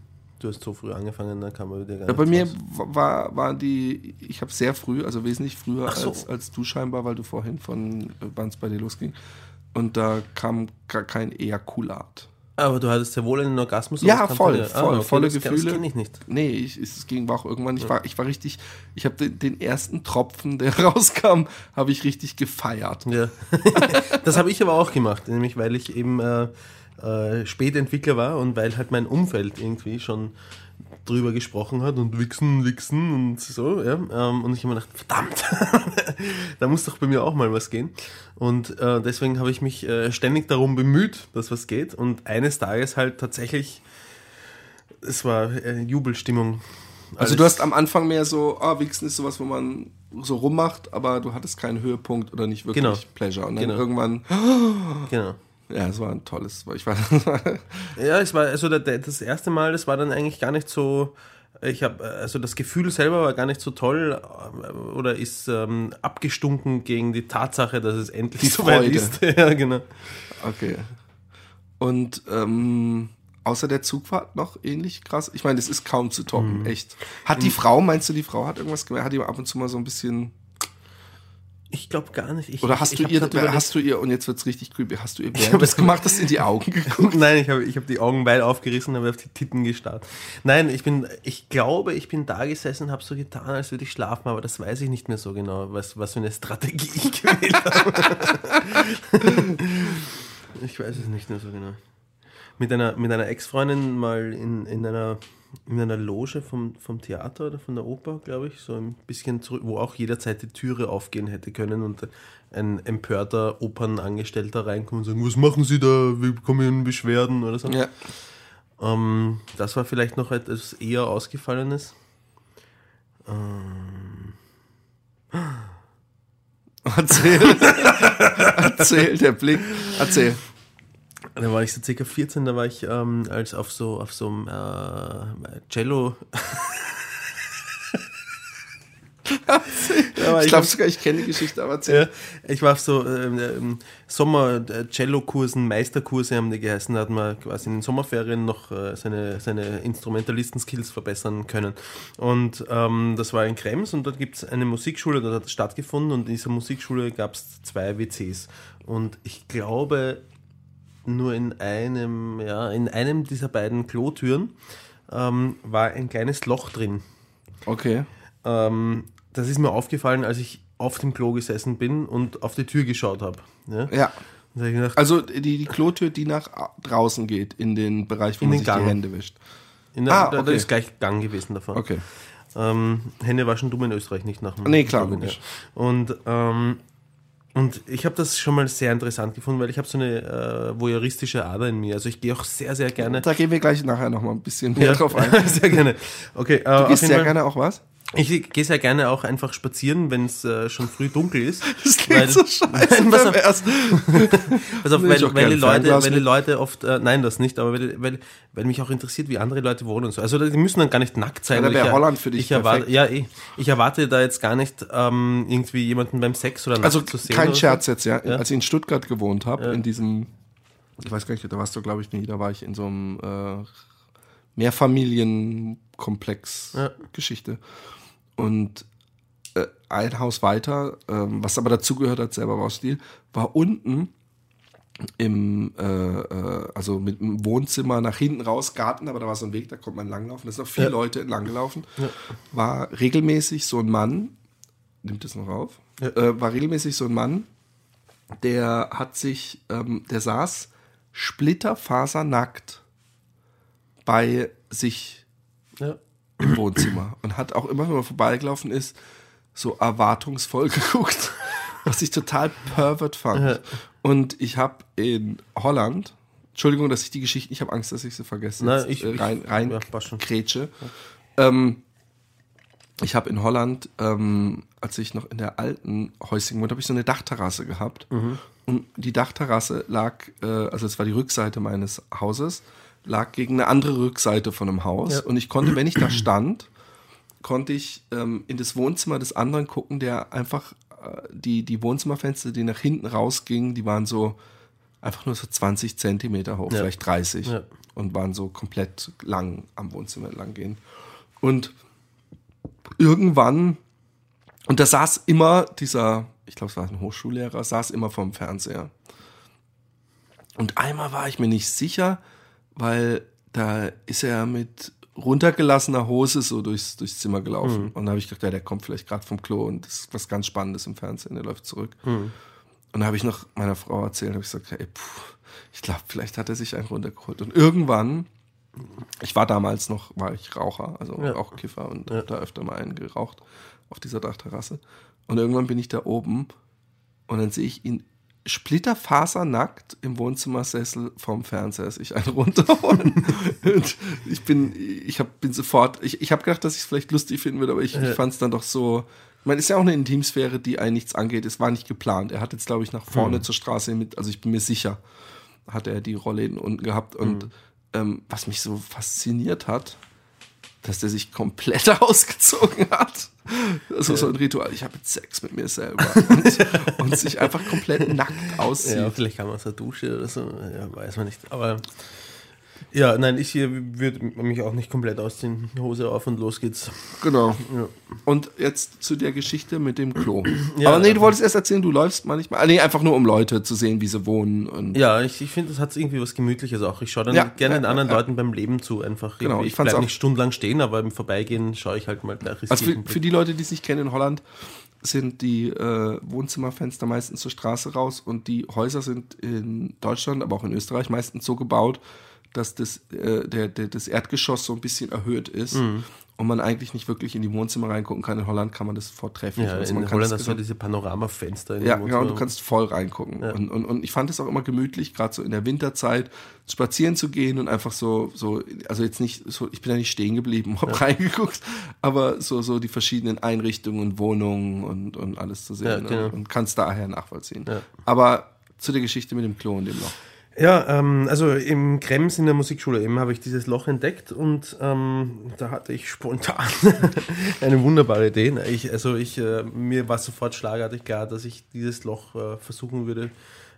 Du hast so früh angefangen, dann kann man wieder gar Ja, bei mir war, waren die, ich habe sehr früh, also wesentlich früher so. als, als du scheinbar, weil du vorhin von äh, wann es bei dir losging. Und da kam gar kein Ejakulat. Aber du hattest ja wohl einen Orgasmus. Ja, voll, kannst du voll, volle das, Gefühle. Das kenne ich nicht. Nee, ich, es ging auch irgendwann, ich war, ich war richtig, ich habe den, den ersten Tropfen, der rauskam, habe ich richtig gefeiert. Ja. das habe ich aber auch gemacht, nämlich weil ich eben äh, äh, Spätentwickler war und weil halt mein Umfeld irgendwie schon drüber gesprochen hat und wichsen, wichsen und so, ja. Ähm, und ich habe mir gedacht, verdammt, da muss doch bei mir auch mal was gehen. Und äh, deswegen habe ich mich äh, ständig darum bemüht, dass was geht. Und eines Tages halt tatsächlich, es war äh, Jubelstimmung. Also du hast am Anfang mehr so, ah, Wichsen ist sowas, wo man so rummacht, aber du hattest keinen Höhepunkt oder nicht wirklich Genau. Pleasure. Und dann Genau. irgendwann, Genau. Ja, es war ein tolles, ich war, Ja, es war also das erste Mal, das war dann eigentlich gar nicht so. Ich habe also das Gefühl selber war gar nicht so toll äh, oder ist ähm, abgestunken gegen die Tatsache, dass es endlich Die soweit Freude. ist. ja, genau. okay. Und ähm, außer der Zugfahrt noch ähnlich krass. Ich meine, das ist kaum zu toppen, Mhm. echt. Hat die Frau, meinst du, die Frau hat irgendwas gemerkt? Hat die ab und zu mal so ein bisschen. Ich glaube gar nicht. Ich, Oder hast ich, du ich ihr, hab grad hast du ihr, und jetzt wird's richtig creepy, hast du ihr, während es das gemacht hast, in die Augen geguckt? Nein, ich habe ich hab die Augen weit aufgerissen und habe auf die Titten gestarrt. Nein, ich bin, ich glaube, ich bin da gesessen und habe so getan, als würde ich schlafen, aber das weiß ich nicht mehr so genau, was, was für eine Strategie ich gewählt habe. ich weiß es nicht mehr so genau. Mit einer, mit einer Ex-Freundin mal in, in, einer, in einer Loge vom, vom Theater oder von der Oper, glaube ich, so ein bisschen zurück, wo auch jederzeit die Türe aufgehen hätte können und ein empörter Opernangestellter reinkommt und sagen, was machen Sie da, wir bekommen Beschwerden oder so. Ja. Ähm, das war vielleicht noch etwas eher Ausgefallenes. Erzähl. Erzähl, der Blick. Erzähl. Da war ich so circa 14, da war ich ähm, als auf so auf so einem äh, Cello. Ich glaube sogar, ich kenne die Geschichte, aber erzähl. Ja, ich war auf so ähm, ähm, Sommer-Cello-Kursen, Meisterkurse haben die geheißen, da hat man quasi in den Sommerferien noch äh, seine, seine Instrumentalisten-Skills verbessern können. Und ähm, das war in Krems und dort gibt es eine Musikschule, dort hat es stattgefunden und in dieser Musikschule gab es zwei WCs. Und ich glaube, nur in einem, ja, in einem dieser beiden Klotüren ähm, war ein kleines Loch drin. Okay. Ähm, das ist mir aufgefallen, als ich auf dem Klo gesessen bin und auf die Tür geschaut habe. Ja? Ja. Da hab gedacht, Also die, die Klotür, die nach draußen geht, in den Bereich, wo In man den sich Gang. die Hände wischt. in der, ah, da, da okay. ist gleich Gang gewesen davon. Okay. Ähm, Hände waschen dumm in Österreich nicht nach dem Nee, klar, gehen, logisch. Ja. Und, ähm, und ich habe das schon mal sehr interessant gefunden, weil ich habe so eine äh, voyeuristische Ader in mir. Also ich gehe auch sehr, sehr gerne. Da gehen wir gleich nachher nochmal ein bisschen mehr drauf ein. sehr gerne. Okay, äh, Du gehst sehr Fall- gerne auch was? Ich gehe sehr gerne auch einfach spazieren, wenn es äh, schon früh dunkel ist. Das klingt so scheiße Nein, pass auf. Pass auf, weil, ich weil, die Leute, weil die. Leute oft, äh, nein, das nicht, aber weil, weil, weil mich auch interessiert, wie andere Leute wohnen und so. Also die müssen dann gar nicht nackt sein. Ja, da wär Ich er- Holland für dich ich erwarte, perfekt. Ja, eh. Ich erwarte da jetzt gar nicht ähm, irgendwie jemanden beim Sex oder nackt Also zu sehen. kein oder Scherz jetzt, ja. Ja. Als ich in Stuttgart gewohnt habe, Ja. in diesem, ich weiß gar nicht, da warst du, glaube ich, nie, da war ich in so einem äh, Mehrfamilienkomplex-Geschichte. Und äh, ein Haus weiter, ähm, was aber dazugehört hat, selber Baustil, war unten im, äh, äh, also mit dem Wohnzimmer nach hinten raus, Garten, aber da war so ein Weg, da konnte man langlaufen. Da sind noch viele Ja. Leute entlang gelaufen. War regelmäßig so ein Mann, nimmt es noch auf, Ja. äh, war regelmäßig so ein Mann, der hat sich, ähm, der saß splitterfasernackt bei sich. Ja. Im Wohnzimmer und hat auch immer, wenn man vorbeigelaufen ist, so erwartungsvoll geguckt, was ich total pervert fand. Und ich habe in Holland, Entschuldigung, dass ich die Geschichte, ich habe Angst, dass ich sie vergesse, Nein, jetzt, ich- äh, rein, rein ja, grätsche. Ähm, ich habe in Holland, ähm, als ich noch in der alten Häuschen wohnte, habe ich so eine Dachterrasse gehabt. Mhm. Und die Dachterrasse lag, äh, also es war die Rückseite meines Hauses, lag gegen eine andere Rückseite von einem Haus. Ja. Und ich konnte, wenn ich da stand, konnte ich ähm, in das Wohnzimmer des anderen gucken, der einfach äh, die, die Wohnzimmerfenster, die nach hinten rausgingen, die waren so einfach nur so 20 Zentimeter hoch, Ja. vielleicht 30 Ja. und waren so komplett lang am Wohnzimmer entlang gehen. Und irgendwann, und da saß immer dieser, ich glaube, es war ein Hochschullehrer, saß immer vorm Fernseher. Und einmal war ich mir nicht sicher, weil da ist er mit runtergelassener Hose so durchs, durchs Zimmer gelaufen. Und da habe ich gedacht, ja, der kommt vielleicht gerade vom Klo und das ist was ganz Spannendes im Fernsehen, der läuft zurück. Und da habe ich noch meiner Frau erzählt, habe ich gesagt, ey, puh, ich glaube, vielleicht hat er sich einen runtergeholt. Und irgendwann, ich war damals noch, war ich Raucher, also Ja. auch Kiffer und Ja. hab da öfter mal einen geraucht auf dieser Dachterrasse. Und irgendwann bin ich da oben und dann sehe ich ihn splitterfasernackt im Wohnzimmersessel vorm Fernseher sich einen runterholen. und ich bin, ich hab, bin sofort, ich, ich habe gedacht, dass ich es vielleicht lustig finden würde, aber ich, ich fand es dann doch so meine, ist ja auch eine Intimsphäre, die einen nichts angeht. Es war nicht geplant. Er hat jetzt, glaube ich, nach vorne Hm. zur Straße mit, also ich bin mir sicher, hat er die Rolle unten gehabt. Und Hm. ähm, was mich so fasziniert hat, dass der sich komplett ausgezogen hat. Das ist so ein Ritual. Ich habe jetzt Sex mit mir selber und, und sich einfach komplett nackt aussieht. Ja, vielleicht kann man aus der Dusche oder so, ja, weiß man nicht. Aber ja, nein, ich würde mich auch nicht komplett ausziehen. Hose auf und los geht's. Genau. Ja. Und jetzt zu der Geschichte mit dem Klo. Ja, Aber nee, du wolltest erst erzählen, du läufst manchmal. Ah, Nee, einfach nur um Leute zu sehen, wie sie wohnen. Und Ja, ich, ich finde, das hat irgendwie was Gemütliches auch. Ich schaue dann Ja, gerne ja, den anderen. Leuten beim Leben zu. Einfach Genau, ich ich bleibe auch- nicht stundenlang stehen, aber im Vorbeigehen schaue ich halt mal gleich Also für, für die Leute, die es nicht kennen in Holland, sind die äh, Wohnzimmerfenster meistens zur Straße raus und die Häuser sind in Deutschland, aber auch in Österreich meistens so gebaut, dass das, äh, der, der, das Erdgeschoss so ein bisschen erhöht ist Mhm. und man eigentlich nicht wirklich in die Wohnzimmer reingucken kann. In Holland kann man das vortrefflich. ja, Also in Holland hast du ja gesamt- diese Panoramafenster. in ja, genau, und du kannst voll reingucken. Ja. Und, und, und ich fand es auch immer gemütlich, gerade so in der Winterzeit spazieren zu gehen und einfach so, so, also jetzt nicht, so, ich bin ja nicht stehen geblieben, hab reingeguckt, aber so, so die verschiedenen Einrichtungen und Wohnungen und, und alles zu sehen Ja, ne? genau. und kannst daher nachvollziehen. Ja. Aber zu der Geschichte mit dem Klo und dem Loch. Ja, ähm, also im Krems in der Musikschule eben habe ich dieses Loch entdeckt und ähm, da hatte ich spontan eine wunderbare Idee. Ich, also ich, äh, mir war sofort schlagartig klar, dass ich dieses Loch äh, versuchen würde,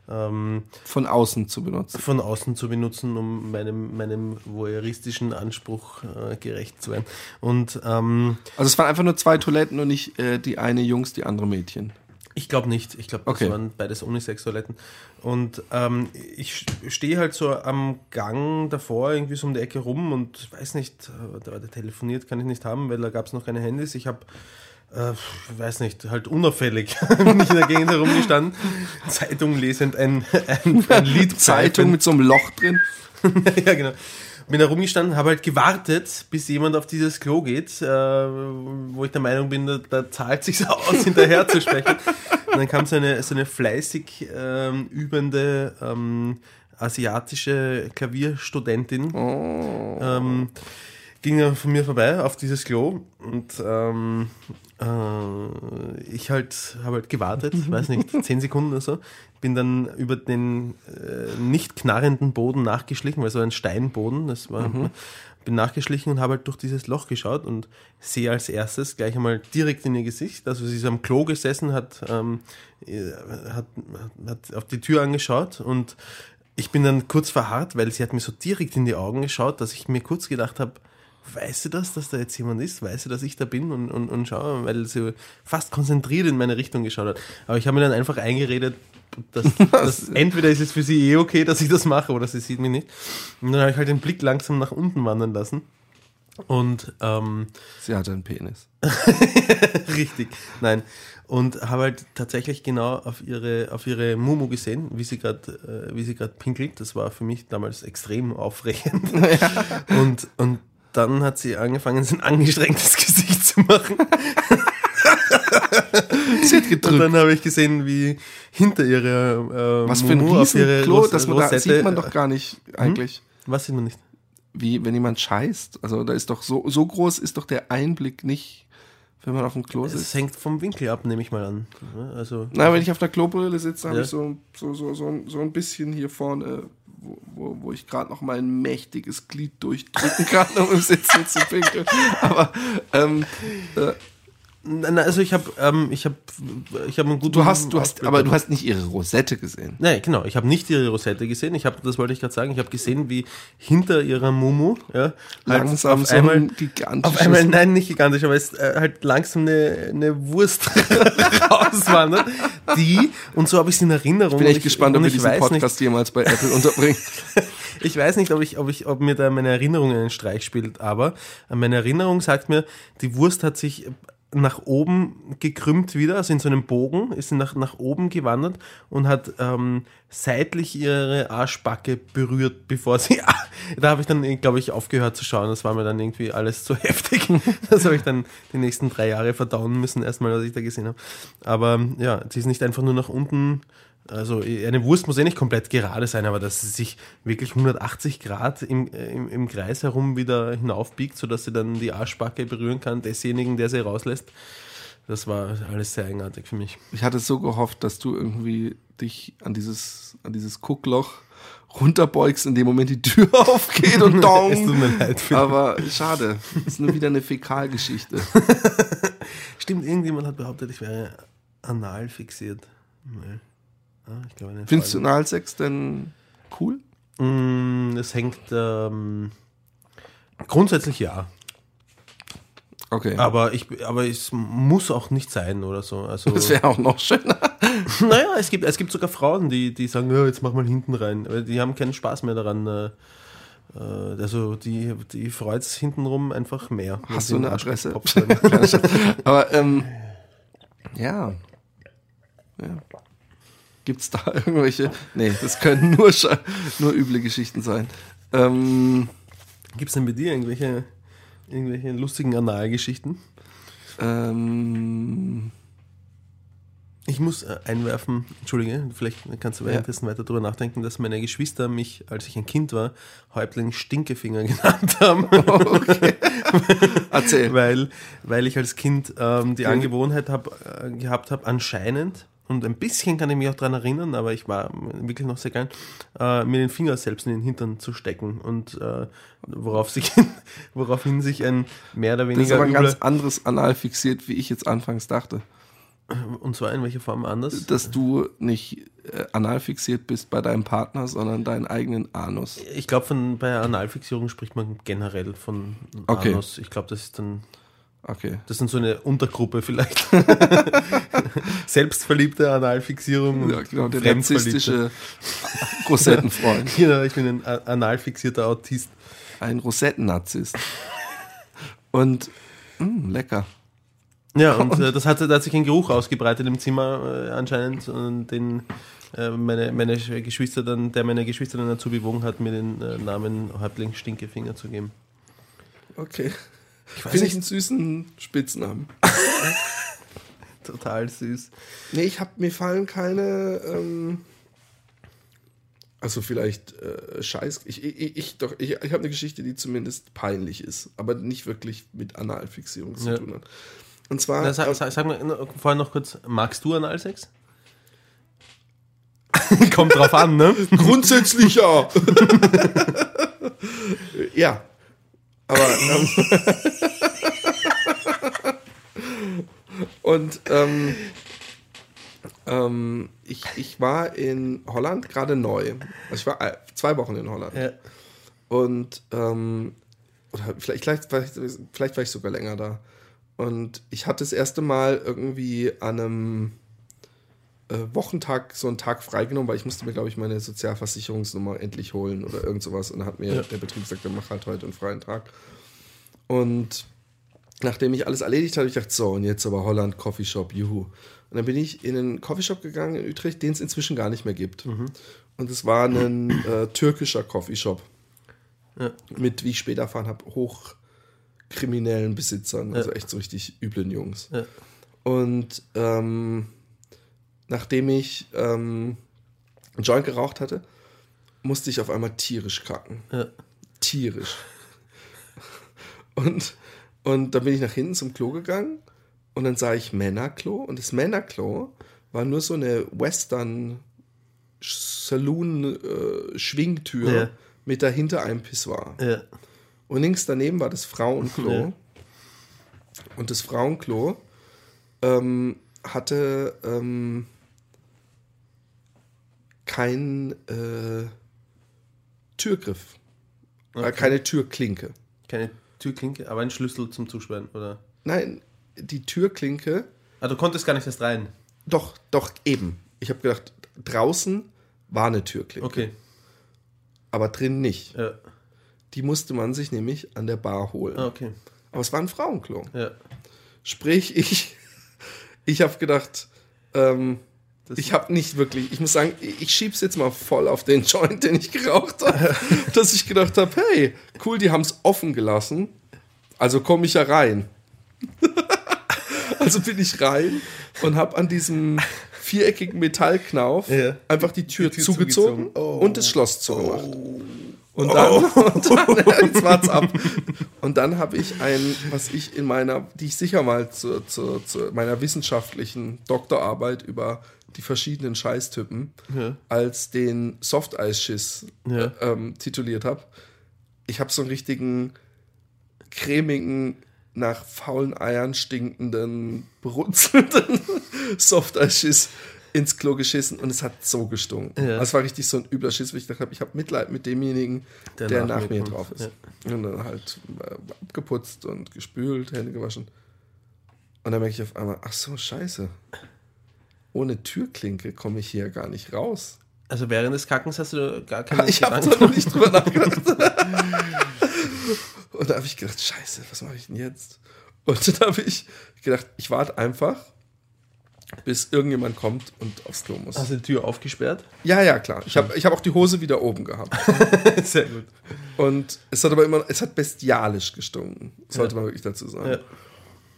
ähm, Von außen zu benutzen. von außen zu benutzen, um meinem, meinem voyeuristischen Anspruch äh, gerecht zu werden. Und ähm, Also es waren einfach nur zwei Toiletten und nicht äh, die eine Jungs, die andere Mädchen. Ich glaube nicht. Ich glaube, das Okay. waren beides Unisex-Toiletten. Und ähm, ich stehe halt so am Gang davor, irgendwie so um die Ecke rum und weiß nicht, äh, da der telefoniert kann ich nicht haben, weil da gab es noch keine Handys. Ich habe, äh, weiß nicht, halt unauffällig bin ich in der Gegend herumgestanden, Zeitung lesend, ein, ein, ein Lied Zeitung mit so einem Loch drin. ja, genau. Bin da rumgestanden, habe halt gewartet, bis jemand auf dieses Klo geht, äh, wo ich der Meinung bin, da, da zahlt sich aus, hinterher zu sprechen. Und dann kam so eine, so eine fleißig ähm, übende ähm, asiatische Klavierstudentin, ähm, ging dann von mir vorbei auf dieses Klo und ähm, äh, ich halt habe halt gewartet, weiß nicht, zehn Sekunden oder so, bin dann über den äh, nicht knarrenden Boden nachgeschlichen, weil so ein Steinboden, das war, bin nachgeschlichen und habe halt durch dieses Loch geschaut und sehe als erstes gleich einmal direkt in ihr Gesicht, also sie ist am Klo gesessen, hat, ähm, äh, hat, hat auf die Tür angeschaut und ich bin dann kurz verharrt, weil sie hat mir so direkt in die Augen geschaut, dass ich mir kurz gedacht habe, weißt du das, dass da jetzt jemand ist? Weißt du, dass ich da bin? Und, und, und schau, weil sie fast konzentriert in meine Richtung geschaut hat. Aber ich habe mir dann einfach eingeredet, dass, dass entweder ist es für sie eh okay, dass ich das mache, oder sie sieht mich nicht. Und dann habe ich halt den Blick langsam nach unten wandern lassen. Und ähm, Sie hatte einen Penis. Richtig, nein. Und habe halt tatsächlich genau auf ihre, auf ihre Mumu gesehen, wie sie gerade, äh, wie sie gerade pinkelt. Das war für mich damals extrem aufregend. Und, und dann hat sie angefangen, so ein angestrengtes Gesicht zu machen. Sie hat Und gedrückt. dann habe ich gesehen, wie hinter ihrer äh, Was für ein Mumu auf ihre Riesenklo, Ros- das man da sieht man doch gar nicht eigentlich. Was sieht man nicht? Wie wenn jemand scheißt. Also da ist doch so, so groß ist doch der Einblick nicht, wenn man auf dem Klo Es sitzt. hängt vom Winkel ab, nehme ich mal an. Also, Na, wenn ich auf der Klobrille sitze, habe Ja. ich so, so, so, so ein bisschen hier vorne, wo, wo, wo ich gerade noch mein mächtiges Glied durchdrücken kann, um im Sitzen zu pinkeln. Aber ähm, äh, also ich habe ähm, ich habe ich habe einen guten du hast, du hast, aber du hast nicht ihre Rosette gesehen. Nein, genau. Ich habe nicht ihre Rosette gesehen. Ich habe, das wollte ich gerade sagen. Ich habe gesehen, wie hinter ihrer Mumu ja, halt Langsam auf so einmal, ein gigantisches. auf einmal, nein, nicht gigantisch, aber es äh, halt langsam eine, eine Wurst rauswandert. Die und so habe ich es in Erinnerung. Ich bin echt gespannt, ob wir ich diesen Podcast jemals bei Apple unterbringen. Nicht, ich weiß nicht, ob ich, ob ich, ob mir da meine Erinnerung einen Streich spielt, aber meine Erinnerung sagt mir, die Wurst hat sich nach oben gekrümmt wieder, also in so einem Bogen, ist sie nach, nach oben gewandert und hat ähm, seitlich ihre Arschbacke berührt, bevor sie. da habe ich dann, glaube ich, aufgehört zu schauen. Das war mir dann irgendwie alles zu heftig. Das habe ich dann die nächsten drei Jahre verdauen müssen, erstmal, was ich da gesehen habe. Aber ja, sie ist nicht einfach nur nach unten. Also eine Wurst muss eh nicht komplett gerade sein, aber dass sie sich wirklich 180 Grad im, im, im Kreis herum wieder hinaufbiegt, sodass sie dann die Arschbacke berühren kann, desjenigen, der sie rauslässt. Das war alles sehr eigenartig für mich. Ich hatte so gehofft, dass du irgendwie dich an dieses, an dieses Guckloch runterbeugst, in dem Moment die Tür aufgeht und Es dong. tut mir leid. Philipp. Aber schade. Das ist nur wieder eine Fäkalgeschichte. Stimmt, irgendjemand hat behauptet, ich wäre anal fixiert. Nee. Ah, ich glaube, eine Findest du. Analsex denn cool? Mm, Es hängt ähm, grundsätzlich ja. Okay. Aber ich, aber es muss auch nicht sein oder so. Also, Das wäre auch noch schöner. naja, es gibt, es gibt sogar Frauen, die, die sagen, ja, jetzt mach mal hinten rein. Aber die haben keinen Spaß mehr daran. Äh, äh, also die, die freut es hintenrum einfach mehr. Hast du in eine den Adresse? Aber ähm, ja. ja. Gibt es da irgendwelche? Nee, das können nur, nur üble Geschichten sein. Ähm, Gibt es denn bei dir irgendwelche, irgendwelche lustigen Analgeschichten? ähm, Ich muss äh, einwerfen, entschuldige, vielleicht kannst du Ja. währenddessen weiter drüber nachdenken, dass meine Geschwister mich, als ich ein Kind war, Häuptling Stinkefinger genannt haben. erzähl. weil, weil ich als Kind ähm, die Angewohnheit hab, äh, gehabt habe, anscheinend, und ein bisschen kann ich mich auch daran erinnern, aber ich war wirklich noch sehr klein, äh, mir den Finger selbst in den Hintern zu stecken und äh, worauf sich, woraufhin sich ein mehr oder Das ist weniger aber ein ganz anderes Anal fixiert, wie ich jetzt anfangs dachte. und zwar in welcher Form anders? Dass du nicht äh, anal fixiert bist bei deinem Partner, sondern deinen eigenen Anus. Ich glaube, bei Analfixierung spricht man generell von Okay. Anus. Ich glaube, das ist dann Okay. das sind so eine Untergruppe vielleicht. Selbstverliebte Analfixierung und Ja, genau, der narzisstische Rosettenfreund. Genau, ich bin ein analfixierter Autist. Ein Rosetten-Narzisst. Und mh, lecker. Ja, und äh, das hat, da hat sich ein Geruch ausgebreitet im Zimmer äh, anscheinend, und den äh, meine, meine Sch- Geschwister dann, der meine Geschwister dann dazu bewogen hat, mir den äh, Namen Häuptling Stinkefinger zu geben. Okay. Ich weiß Finde ich einen süßen Spitznamen. total süß. Nee, ich hab, mir fallen keine, ähm, also vielleicht äh, Scheiß, ich, ich, ich doch, ich, ich habe eine Geschichte, die zumindest peinlich ist, aber nicht wirklich mit Analfixierung zu Ja. tun hat. Und zwar, Na, sag, sag, sag mal äh, vorher noch kurz, magst du Analsex? Kommt drauf an, ne? grundsätzlich ja. ja. Aber, ähm, und, ähm, ähm, ich, ich war in Holland gerade neu. Also ich war äh, zwei Wochen in Holland. Ja. Und ähm, oder vielleicht, vielleicht, vielleicht, war ich sogar länger da. Und ich hatte das erste Mal irgendwie an einem Wochentag so einen Tag freigenommen, weil ich musste mir, glaube ich, meine Sozialversicherungsnummer endlich holen oder irgend sowas. Und dann hat mir Ja. der Betrieb gesagt, dann mach halt heute einen freien Tag. Und nachdem ich alles erledigt habe ich gedacht, so, und jetzt aber Holland Coffeeshop, juhu. Und dann bin ich in einen Coffeeshop gegangen in Utrecht, den es inzwischen gar nicht mehr gibt. Und es war ein äh, türkischer Coffeeshop Ja. mit, wie ich später erfahren habe, hochkriminellen Besitzern, also echt so richtig üblen Jungs. Und ähm, nachdem ich ähm, einen Joint geraucht hatte, musste ich auf einmal tierisch kacken. Ja. Tierisch. Und, und dann bin ich nach hinten zum Klo gegangen und dann sah ich Männerklo und das Männerklo war nur so eine Western Saloon äh, Ja. mit dahinter einem Pissoir. Ja. Und links daneben war das Frauenklo. Ja. Und das Frauenklo ähm, hatte ähm, keinen äh, Türgriff. Äh, keine Türklinke. Keine Türklinke, aber ein Schlüssel zum Zusperren, oder? Nein, die Türklinke, Ah, du konntest gar nicht erst rein. doch, doch eben. Ich habe gedacht, draußen war eine Türklinke, Okay. aber drin nicht. Ja. Die musste man sich nämlich an der Bar holen. Ah, okay. Aber es war ein Frauenklo. Ja. Sprich, ich, ich habe gedacht, ähm, Das- ich habe nicht wirklich, ich muss sagen, ich schieb's jetzt mal voll auf den Joint, den ich geraucht habe, dass ich gedacht habe, hey, cool, die haben es offen gelassen, also komme ich ja rein. also bin ich rein und habe an diesem viereckigen Metallknauf Ja. einfach die Tür, Die Tür zugezogen, zugezogen. Oh. und das Schloss zugemacht. Und dann, und dann jetzt wart's ab. Und dann habe ich ein, was ich in meiner, die ich sicher mal zu, zu, zu meiner wissenschaftlichen Doktorarbeit über die verschiedenen Scheißtypen Ja. als den Softeisschiss Ja. ähm, tituliert habe. Ich habe so einen richtigen cremigen, nach faulen Eiern stinkenden, berunzelnden Softeisschiss ins Klo geschissen und es hat so gestunken. Ja. Das war richtig so ein übler Schiss, wo ich dachte, ich habe Mitleid mit demjenigen, der, Der nach, nach mir kommt. drauf ist. Und dann halt äh, abgeputzt und gespült, Hände gewaschen. Und dann merke ich auf einmal, ach so, scheiße. Ohne Türklinke komme ich hier gar nicht raus. Also während des Kackens hast du gar keine Ich habe noch nicht drüber nachgedacht. Und da habe ich gedacht, scheiße, was mache ich denn jetzt? Und dann habe ich gedacht, ich warte einfach, bis irgendjemand kommt und aufs Klo muss. Hast du die Tür aufgesperrt? Ja, ja, klar. Ich habe ich hab auch die Hose wieder oben gehabt. Sehr gut. Und es hat aber immer, es hat bestialisch gestunken, sollte man wirklich dazu sagen. Ja.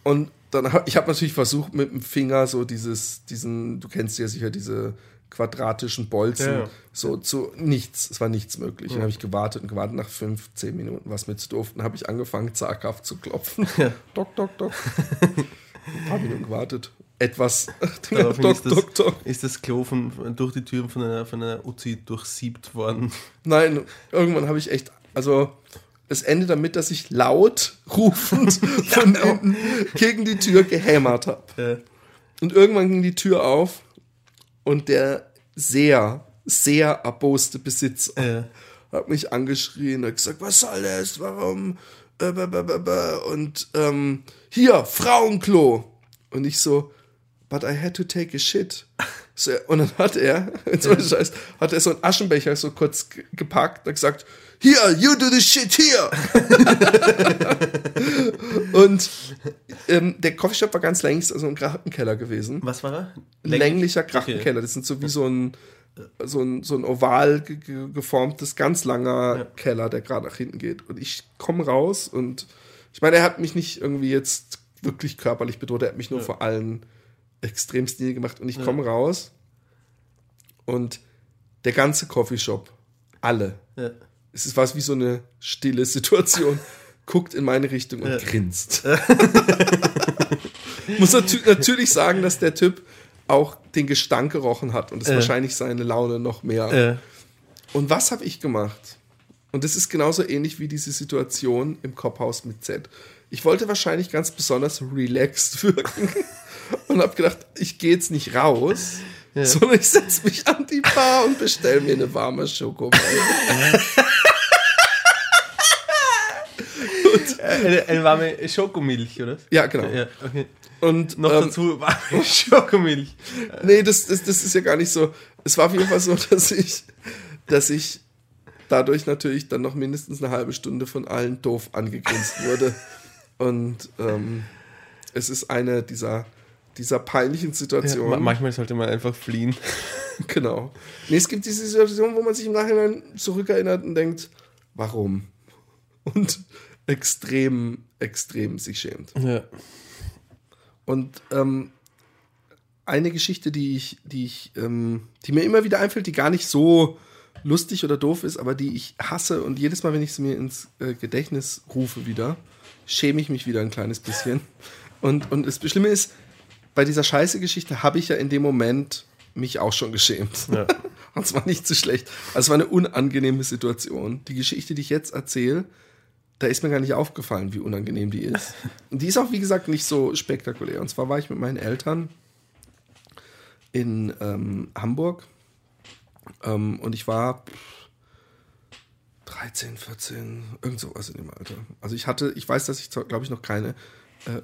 Und dann habe ich habe natürlich versucht mit dem Finger so dieses, diesen, du kennst ja sicher diese quadratischen Bolzen, Ja, ja. so zu nichts, es war nichts möglich. Dann habe ich gewartet und gewartet, nach fünf, zehn Minuten war es mir zu. Dann habe ich angefangen, zaghaft zu klopfen. Dock, dock, dock. Ein paar Minuten gewartet. Etwas. Daraufhin dock, ist, das, dock, dock. ist das Klo von, durch die Tür von einer, von einer Uzi durchsiebt worden. Nein, irgendwann habe ich echt, also es endet damit, dass ich laut rufend von hinten gegen die Tür gehämmert habe. Und irgendwann ging die Tür auf und der sehr, sehr erboste Besitzer hat mich angeschrien und hat gesagt, was soll das, warum? Und ähm, hier, Frauenklo. Und ich so, but I had to take a shit. So, und dann hat er, jetzt ohne Scheiß, hat er so einen Aschenbecher so kurz ge- gepackt und gesagt, here, you do the shit here. und ähm, der Coffeeshop war ganz längst also ein Krachenkeller gewesen was war er? länglicher Krachenkeller. Das sind so wie so ein, so ein, so ein oval ge ge geformtes, ganz langer Keller, der gerade nach hinten geht. Und ich komme raus und ich meine, er hat mich nicht irgendwie jetzt wirklich körperlich bedroht, er hat mich nur vor allen extremst niedergemacht. Und ich komme raus und der ganze Coffeeshop, alle, Ja. es ist was wie so eine stille Situation, guckt in meine Richtung und grinst. Muss natü natürlich sagen, dass der Typ auch den Gestank gerochen hat und es wahrscheinlich seine Laune noch mehr. Und was habe ich gemacht? Und das ist genauso ähnlich wie diese Situation im Kopfhaus mit Z. Ich wollte wahrscheinlich ganz besonders relaxed wirken und habe gedacht, ich gehe jetzt nicht raus, sondern ich setze mich an die Bar und bestelle mir eine warme Schokomel. eine, eine warme Schokomilch, oder? Ja, genau. Ja, okay. Und Noch ähm, dazu warme Schokomilch. Nee, das, das, das ist ja gar nicht so. Es war auf jeden Fall so, dass ich, dass ich dadurch natürlich dann noch mindestens eine halbe Stunde von allen doof angegrinst wurde. Und ähm, es ist eine dieser, dieser peinlichen Ja, Situationen. ma- manchmal sollte man einfach fliehen. Genau. Nee, es gibt diese Situation, wo man sich im Nachhinein zurückerinnert und denkt, warum? Und extrem, extrem sich schämt. Ja. Und ähm, eine Geschichte, die ich, die ich, ähm, die mir immer wieder einfällt, die gar nicht so lustig oder doof ist, aber die ich hasse und jedes Mal, wenn ich sie mir ins äh, Gedächtnis rufe wieder, schäme ich mich wieder ein kleines bisschen. Und, und das Schlimme ist, bei dieser scheiße Geschichte habe ich ja in dem Moment mich auch schon geschämt. Ja. Und es war nicht so schlecht. Also es war eine unangenehme Situation. Die Geschichte, die ich jetzt erzähle, da ist mir gar nicht aufgefallen, wie unangenehm die ist. Und die ist auch, wie gesagt, nicht so spektakulär. Und zwar war ich mit meinen Eltern in ähm, Hamburg ähm, und ich war 13, 14, irgend sowas in dem Alter. Also ich hatte, ich weiß, dass ich, glaube ich, noch keine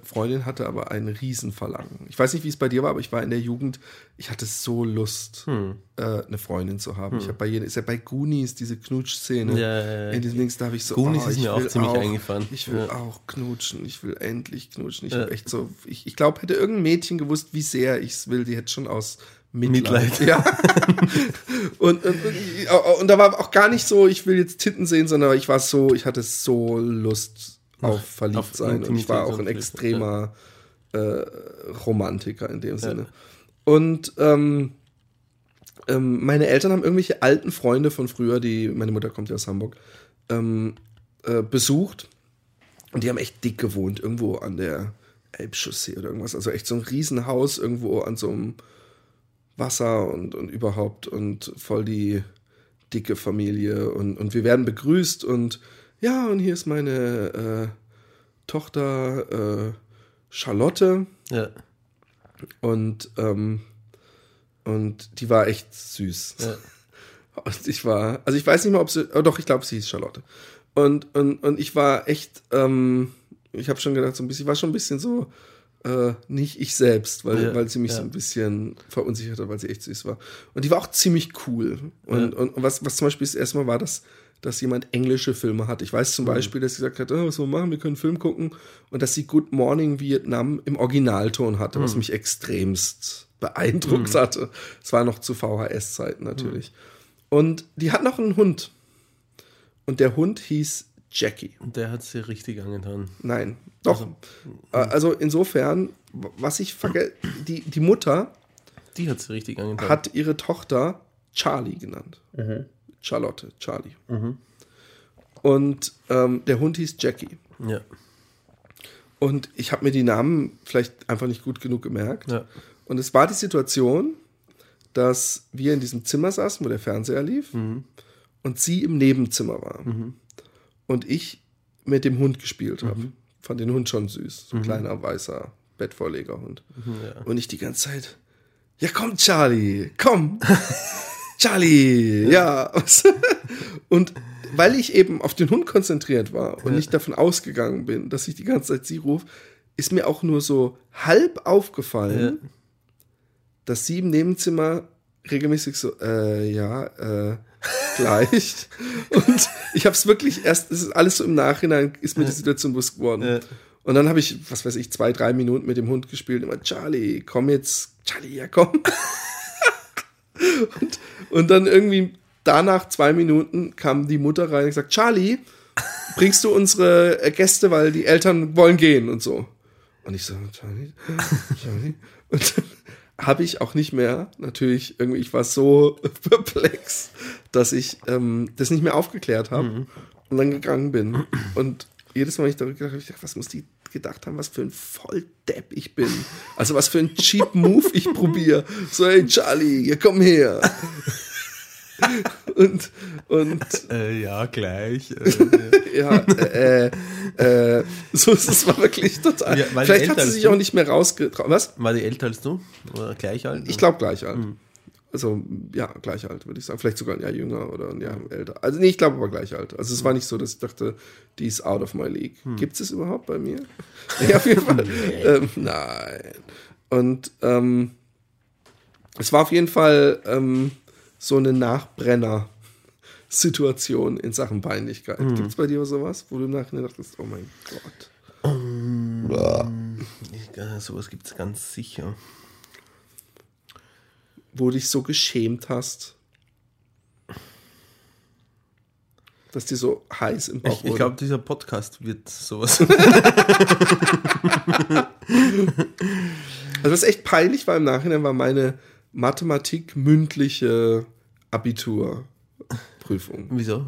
Freundin hatte, aber ein Riesenverlangen. Ich weiß nicht, wie es bei dir war, aber ich war in der Jugend, ich hatte so Lust, Hm. äh, eine Freundin zu haben. Ich habe bei jeder, ist ja bei Goonies diese Knutschszene. Ja, ja, ja. In diesem Dings, da habe ich so, Goonies ist ich mir auch ziemlich eingefahren. Ich will Ja. auch knutschen, ich will endlich knutschen. Ich Ja. habe echt so, ich, ich glaube, hätte irgendein Mädchen gewusst, wie sehr ich es will, die hätte schon aus Mitleid. Mitleid. Ja. und, und, und, und da war auch gar nicht so, ich will jetzt Titten sehen, sondern ich war so, ich hatte so Lust auf verliebt auf sein. Und ich war auch ein extremer äh, Romantiker in dem Sinne. Und ähm, ähm, meine Eltern haben irgendwelche alten Freunde von früher, die, meine Mutter kommt ja aus Hamburg, ähm, äh, besucht. Und die haben echt dick gewohnt, irgendwo an der Elbchaussee oder irgendwas. Also echt so ein Riesenhaus irgendwo an so einem Wasser und, und überhaupt und voll die dicke Familie. Und, und wir werden begrüßt und ja, und hier ist meine äh, Tochter äh, Charlotte. Ja. Und, ähm, und die war echt süß. Ja. Und ich war, also ich weiß nicht mal, ob sie, oh doch, ich glaube, sie hieß Charlotte. Und, und, und ich war echt, ähm, ich habe schon gedacht, so ein bisschen, ich war schon ein bisschen so, äh, nicht ich selbst, weil, Ja, weil sie mich ja. so ein bisschen verunsichert hat, weil sie echt süß war. Und die war auch ziemlich cool. Und, Ja. und was, was zum Beispiel das erste Mal war, dass, dass jemand englische Filme hat. Ich weiß Mhm. zum Beispiel, dass sie gesagt hat, oh, was wollen wir machen, wir können einen Film gucken. Und dass sie Good Morning Vietnam im Originalton hatte, Mhm. was mich extremst beeindruckt hatte. Es war noch zu VHS-Zeiten natürlich. Und die hat noch einen Hund. Und der Hund hieß Jackie. Und der hat sie richtig angetan. Nein, doch. Äh, Also insofern, was ich vergesse, die, die Mutter Die hat sie richtig angetan. hat ihre Tochter Charlie genannt. Charlotte, Charlie. Und ähm, der Hund hieß Jackie. ja. Und ich habe mir die Namen vielleicht einfach nicht gut genug gemerkt. Ja. Und es war die Situation, dass wir in diesem Zimmer saßen, wo der Fernseher lief, und sie im Nebenzimmer war. Und ich mit dem Hund gespielt habe. Fand den Hund schon süß. So ein kleiner, weißer Bettvorlegerhund. ja. Und ich die ganze Zeit, ja komm Charlie, komm. Charlie, ja. Und weil ich eben auf den Hund konzentriert war und nicht davon ausgegangen bin, dass ich die ganze Zeit sie rufe, ist mir auch nur so halb aufgefallen, Ja. dass sie im Nebenzimmer regelmäßig so, äh, ja, äh, gleich. Und ich habe es wirklich erst, es ist alles so im Nachhinein, ist mir die Situation bewusst geworden. Ja. Und dann habe ich, was weiß ich, zwei, drei Minuten mit dem Hund gespielt. Immer, Charlie, komm jetzt. Charlie, ja komm. und, und dann irgendwie danach zwei Minuten kam die Mutter rein und gesagt, Charlie, bringst du unsere äh, Gäste, weil die Eltern wollen gehen und so. Und ich so, Charlie, Charlie. Und dann habe ich auch nicht mehr, natürlich, irgendwie, ich war so perplex, dass ich ähm, das nicht mehr aufgeklärt habe und dann gegangen bin. Und jedes Mal, wenn ich darüber gedacht habe, ich dachte, was muss die gedacht haben, was für ein Volldepp ich bin. Also was für ein cheap Move ich probiere. So, hey Charlie, komm her. und, und Äh, ja, gleich. Äh, ja, äh, äh, so ist es war wirklich total. Ja, Vielleicht hat sie sich auch nicht mehr rausgetraut. Was? war die älter als du? Oder gleich alt? Ich glaube gleich alt. Also, ja, gleich alt, würde ich sagen. Vielleicht sogar ein Jahr jünger oder ein Jahr älter. Also, nee, ich glaube aber gleich alt. Also, es war nicht so, dass ich dachte, die ist out of my league. Gibt es überhaupt bei mir? nee, auf jeden Fall. ähm, nein. Und ähm, es war auf jeden Fall ähm, so eine Nachbrenner-Situation in Sachen Peinlichkeit. Gibt es bei dir sowas, wo du im Nachhinein dachtest, oh mein Gott. Ich, äh, sowas gibt es ganz sicher. Wo du dich so geschämt hast, dass dir so heiß im Bauch Ich, ich glaube, dieser Podcast wird sowas. Also was echt peinlich war im Nachhinein, war meine Mathematik mündliche Abiturprüfung. Wieso?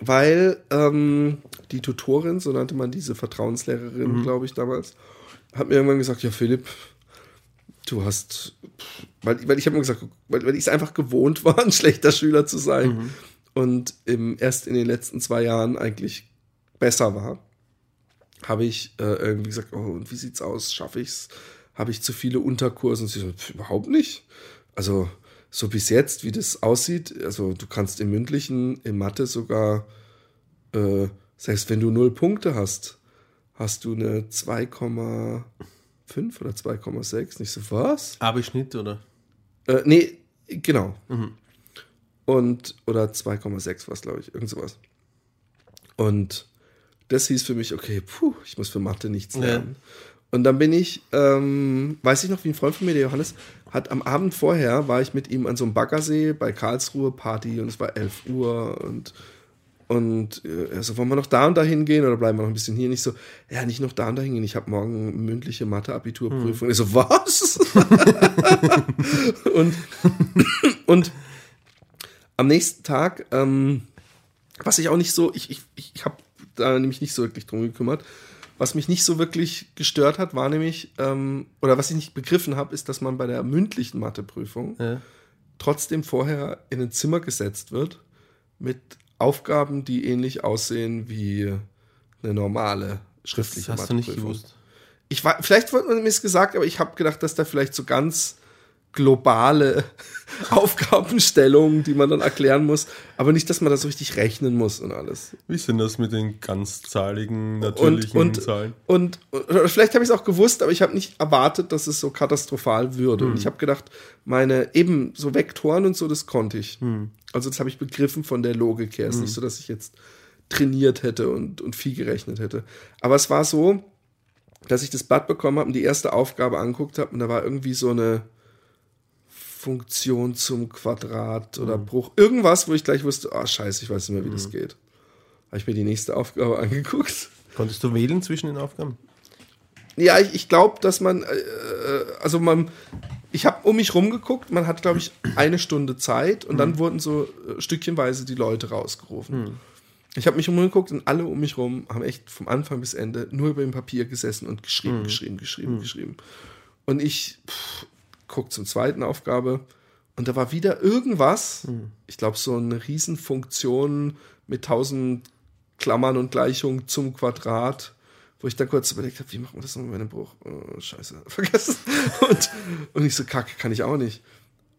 Weil, ähm, die Tutorin, so nannte man diese Vertrauenslehrerin, glaube ich, damals, hat mir irgendwann gesagt, ja Philipp, du hast, weil, weil ich habe mir gesagt, weil, weil ich es einfach gewohnt war, ein schlechter Schüler zu sein und im, erst in den letzten zwei Jahren eigentlich besser war, habe ich äh, irgendwie gesagt, oh, und wie sieht's aus? Schaffe ich's? Habe ich zu viele Unterkurse? Und sie so, "Pf, überhaupt nicht. Also so bis jetzt, wie das aussieht, also du kannst im mündlichen, in Mathe sogar, äh, selbst wenn du null Punkte hast, hast du eine 2,5 oder 2,6. Nicht so, was? Abi-Schnitt oder? Äh, nee, genau. Und, oder 2,6 war es, glaube ich, irgend sowas. Und das hieß für mich, okay, puh, ich muss für Mathe nichts Ja. lernen. Und dann bin ich, ähm, weiß ich noch, wie ein Freund von mir, der Johannes, hat am Abend vorher, war ich mit ihm an so einem Baggersee bei Karlsruhe Party und es war 11 Uhr und und äh, er so, wollen wir noch da und da hingehen oder bleiben wir noch ein bisschen hier? Nicht so, ja, nicht noch da und da hingehen. Ich habe morgen mündliche Mathe-Abiturprüfung. Ich so, was? und, und am nächsten Tag ähm, was ich auch nicht so, ich, ich, ich habe da nämlich nicht so wirklich drum gekümmert. Was mich nicht so wirklich gestört hat, war nämlich, ähm, oder was ich nicht begriffen habe, ist, dass man bei der mündlichen Matheprüfung Ja. trotzdem vorher in ein Zimmer gesetzt wird mit Aufgaben, die ähnlich aussehen wie eine normale Das schriftliche hast du nicht Matheprüfung. gewusst. Ich war, vielleicht wurde mir es gesagt, aber ich habe gedacht, dass da vielleicht so ganz globale Aufgabenstellungen, die man dann erklären muss, aber nicht, dass man das so richtig rechnen muss und alles. Wie denn das mit den ganzzahligen, Und, natürlichen und, Zahlen? und, oder vielleicht habe ich es auch gewusst, aber ich habe nicht erwartet, dass es so katastrophal würde. Und ich habe gedacht, meine eben so Vektoren und so, das konnte ich. Also das habe ich begriffen von der Logik her. Es ist nicht so, dass ich jetzt trainiert hätte und, und viel gerechnet hätte. Aber es war so, dass ich das Blatt bekommen habe und die erste Aufgabe angeguckt habe und da war irgendwie so eine Funktion zum Quadrat oder Bruch. Irgendwas, wo ich gleich wusste, ah scheiße, ich weiß nicht mehr, wie das geht. Habe ich mir die nächste Aufgabe angeguckt. Konntest du wählen zwischen den Aufgaben? Ja, ich, ich glaube, dass man, äh, also man, ich habe um mich rumgeguckt, man hat, glaube ich, eine Stunde Zeit und dann wurden so äh, stückchenweise die Leute rausgerufen. Ich habe mich umgeguckt und alle um mich rum haben echt vom Anfang bis Ende nur über dem Papier gesessen und geschrieben, geschrieben, geschrieben, geschrieben. Und ich pff, guck zum zweiten Aufgabe und da war wieder irgendwas, ich glaube, so eine Riesenfunktion mit tausend Klammern und Gleichungen zum Quadrat, wo ich dann kurz überlegt habe, wie machen wir das nochmal bei einem Bruch? Oh, scheiße, vergessen. Und, und ich so, kacke, kann ich auch nicht.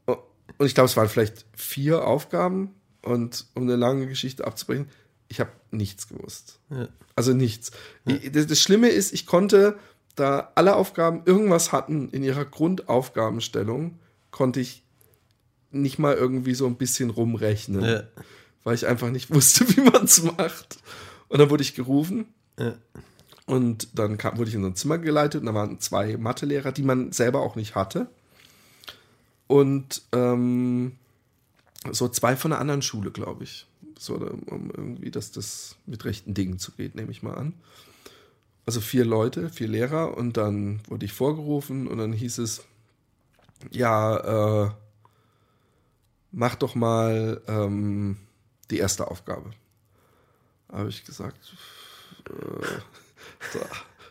Und ich glaube, es waren vielleicht vier Aufgaben und um eine lange Geschichte abzubrechen, ich habe nichts gewusst. Ja. Also nichts. Ich, das, das Schlimme ist, ich konnte, da alle Aufgaben irgendwas hatten in ihrer Grundaufgabenstellung, konnte ich nicht mal irgendwie so ein bisschen rumrechnen, Ja. weil ich einfach nicht wusste, wie man es macht. Und dann wurde ich gerufen Ja. und dann kam, wurde ich in so ein Zimmer geleitet und da waren zwei Mathelehrer, die man selber auch nicht hatte. Und ähm, so zwei von einer anderen Schule, glaube ich. So, um irgendwie, dass das mit rechten Dingen zugeht, nehme ich mal an. Also vier Leute, vier Lehrer und dann wurde ich vorgerufen und dann hieß es, ja, äh, mach doch mal ähm, die erste Aufgabe. Habe ich gesagt, äh, da,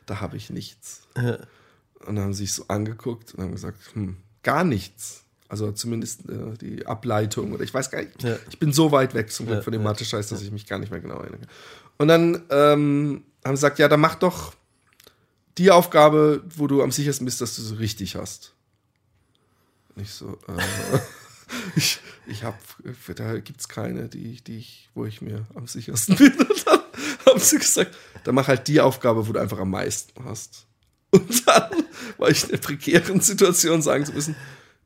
da habe ich nichts. Und dann haben sie sich so angeguckt und haben gesagt, hm, gar nichts. Also zumindest äh, die Ableitung oder ich weiß gar nicht. Ja. Ich bin so weit weg zum Glück Ja, von dem ja, Mathe-Scheiß, dass ich mich gar nicht mehr genau erinnere. Und dann ähm, haben sie gesagt, ja, dann mach doch die Aufgabe, wo du am sichersten bist, dass du so richtig hast. Und ich so, äh, ich, ich habe, da gibt's keine, die, die ich, wo ich mir am sichersten bin. Und dann haben sie gesagt, dann mach halt die Aufgabe, wo du einfach am meisten hast. Und dann war ich in der prekären Situation, sagen zu müssen,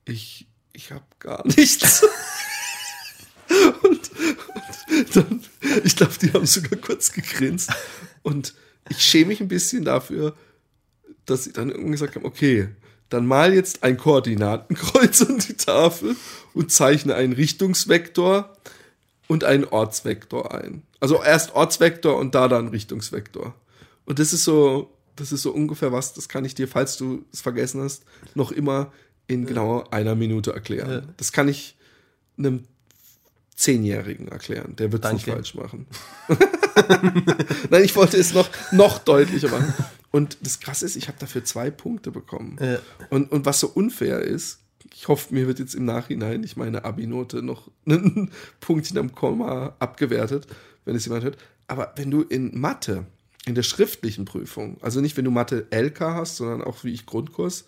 ich, ich habe gar nichts. und, und dann, ich glaube, die haben sogar kurz gegrinst. Und ich schäme mich ein bisschen dafür, dass sie dann irgendwie gesagt haben, okay, dann mal jetzt ein Koordinatenkreuz an die Tafel und zeichne einen Richtungsvektor und einen Ortsvektor ein. Also erst Ortsvektor und da dann Richtungsvektor. Und das ist so, das ist so ungefähr was, das kann ich dir, falls du es vergessen hast, noch immer in genau einer Minute erklären. Das kann ich einem Zehnjährigen erklären. Der wird es nicht falsch machen. Nein, ich wollte es noch, noch deutlicher machen. Und das Krasse ist, ich habe dafür zwei Punkte bekommen. Ja. Und, und was so unfair ist, ich hoffe, mir wird jetzt im Nachhinein nicht meine Abi-Note noch einen Punktchen am Komma abgewertet, wenn es jemand hört. Aber wenn du in Mathe, in der schriftlichen Prüfung, also nicht wenn du Mathe LK hast, sondern auch wie ich Grundkurs,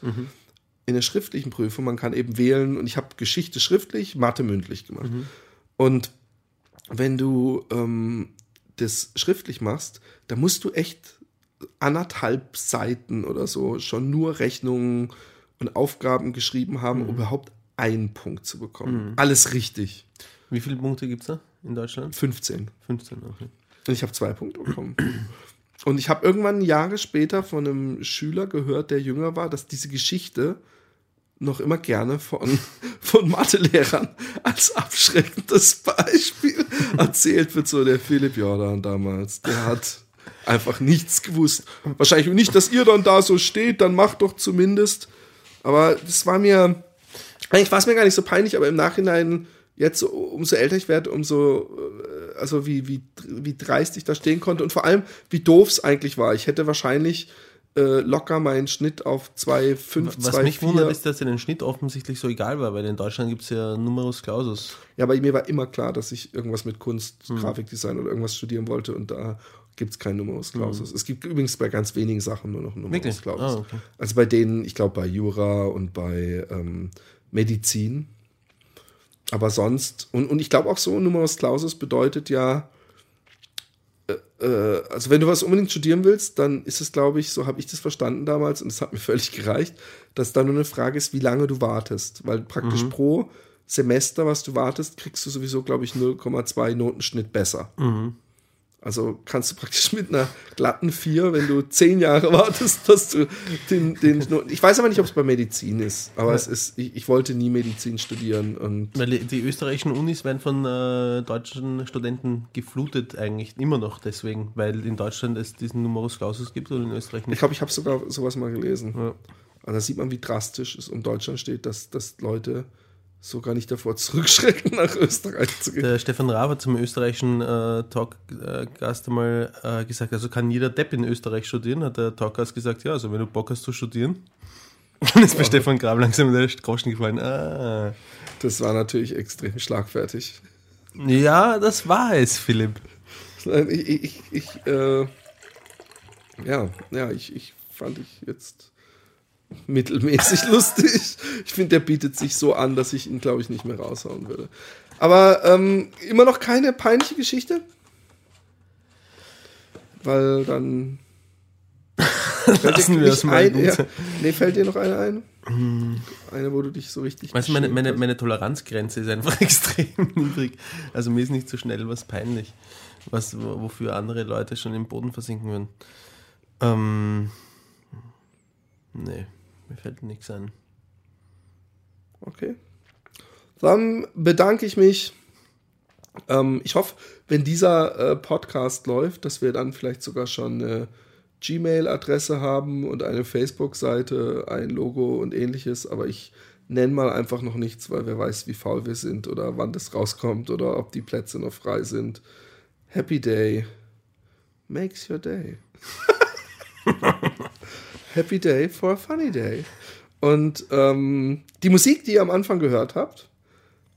in der schriftlichen Prüfung, man kann eben wählen und ich habe Geschichte schriftlich, Mathe mündlich gemacht. Und wenn du ähm, das schriftlich machst, da musst du echt anderthalb Seiten oder so schon nur Rechnungen und Aufgaben geschrieben haben, um überhaupt einen Punkt zu bekommen. Alles richtig. Wie viele Punkte gibt es da in Deutschland? 15. 15, okay. Und ich habe zwei Punkte bekommen. Und ich habe irgendwann Jahre später von einem Schüler gehört, der jünger war, dass diese Geschichte noch immer gerne von, von Mathelehrern als abschreckendes Beispiel erzählt wird. So der Philipp Jordan damals, der hat einfach nichts gewusst. Wahrscheinlich nicht, dass ihr dann da so steht, dann macht doch zumindest. Aber das war mir, eigentlich war es mir gar nicht so peinlich, aber im Nachhinein jetzt, umso älter ich werde, umso, äh, also wie, wie, wie dreist ich da stehen konnte und vor allem, wie doof es eigentlich war. Ich hätte wahrscheinlich äh, locker meinen Schnitt auf 2,5, Was 2, mich 4. wundert, ist, dass dir den Schnitt offensichtlich so egal war, weil in Deutschland gibt es ja Numerus Clausus. Ja, aber mir war immer klar, dass ich irgendwas mit Kunst, Grafikdesign oder irgendwas studieren wollte und da gibt es keinen Numerus Clausus. Es gibt übrigens bei ganz wenigen Sachen nur noch Numerus Wirklich? Clausus. Ah, okay. Also bei denen, ich glaube bei Jura und bei ähm, Medizin. Aber sonst, und, und ich glaube auch so, Numerus Clausus bedeutet ja, also wenn du was unbedingt studieren willst, dann ist es, glaube ich, so habe ich das verstanden damals und es hat mir völlig gereicht, dass da nur eine Frage ist, wie lange du wartest. Weil praktisch pro Semester, was du wartest, kriegst du sowieso, glaube ich, 0,2 Notenschnitt besser. Also kannst du praktisch mit einer glatten 4, wenn du 10 Jahre wartest, dass du den, den Ich weiß aber nicht, ob es bei Medizin ist, aber es ist, ich, ich wollte nie Medizin studieren und Weil die- österreichischen Unis werden von äh, deutschen Studenten geflutet eigentlich immer noch deswegen, weil in Deutschland es diesen Numerus Clausus gibt und in Österreich Ich nicht. glaube, ich habe sogar sowas mal gelesen. Ja. Also da sieht man, wie drastisch es um Deutschland steht, dass, dass Leute sogar nicht davor zurückschrecken, nach Österreich zu gehen. Der Stefan Raab hat zum österreichischen äh, Talkgast einmal äh, gesagt, also kann jeder Depp in Österreich studieren, hat der Talkgast gesagt, ja, also wenn du Bock hast zu studieren. Dann ist bei Stefan Grab langsam der Groschen gefallen. Ah. Das war natürlich extrem schlagfertig. Ja, das war es, Philipp. Nein, ich, ich, ich äh, ja, ja, ich, ich fand ich jetzt mittelmäßig lustig. Ich finde, der bietet sich so an, dass ich ihn, glaube ich, nicht mehr raushauen würde. Aber ähm, immer noch keine peinliche Geschichte? Weil dann. Lassen wir das mal ein, ja. Nee, fällt dir noch eine ein? Eine, wo du dich so richtig. Weißt du, meine, meine, meine Toleranzgrenze ist einfach extrem niedrig. Also mir ist nicht so schnell was peinlich, was, wo- wofür andere Leute schon im Boden versinken würden. Ähm, nee, mir fällt nichts ein. Okay. Dann bedanke ich mich. Ähm, ich hoffe, wenn dieser äh, Podcast läuft, dass wir dann vielleicht sogar schon eine Gmail-Adresse haben und eine Facebook-Seite, ein Logo und ähnliches. Aber ich nenne mal einfach noch nichts, weil wer weiß, wie faul wir sind oder wann das rauskommt oder ob die Plätze noch frei sind. Happy Day makes your day. Happy Day for a funny day. Und ähm, die Musik, die ihr am Anfang gehört habt,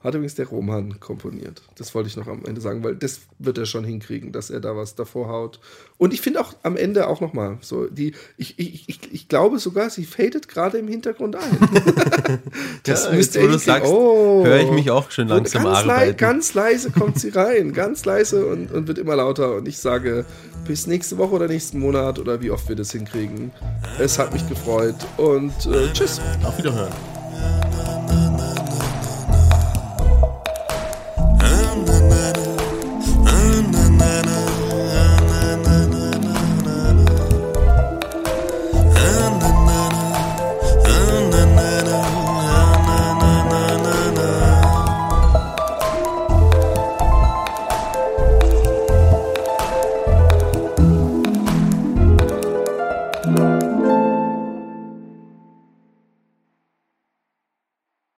hat übrigens der Roman komponiert. Das wollte ich noch am Ende sagen, weil das wird er schon hinkriegen, dass er da was davor haut. Und ich finde auch am Ende auch noch mal so die ich, ich, ich, ich glaube sogar, sie fadet gerade im Hintergrund ein. das Ja, müsst jetzt, ihr wo du sagst, oh. höre ich mich auch schon langsam ganz, arbeiten. ganz leise kommt sie rein, ganz leise und, und wird immer lauter. Und ich sage, bis nächste Woche oder nächsten Monat oder wie oft wir das hinkriegen. Es hat mich gefreut und äh, tschüss. Auf Wiederhören.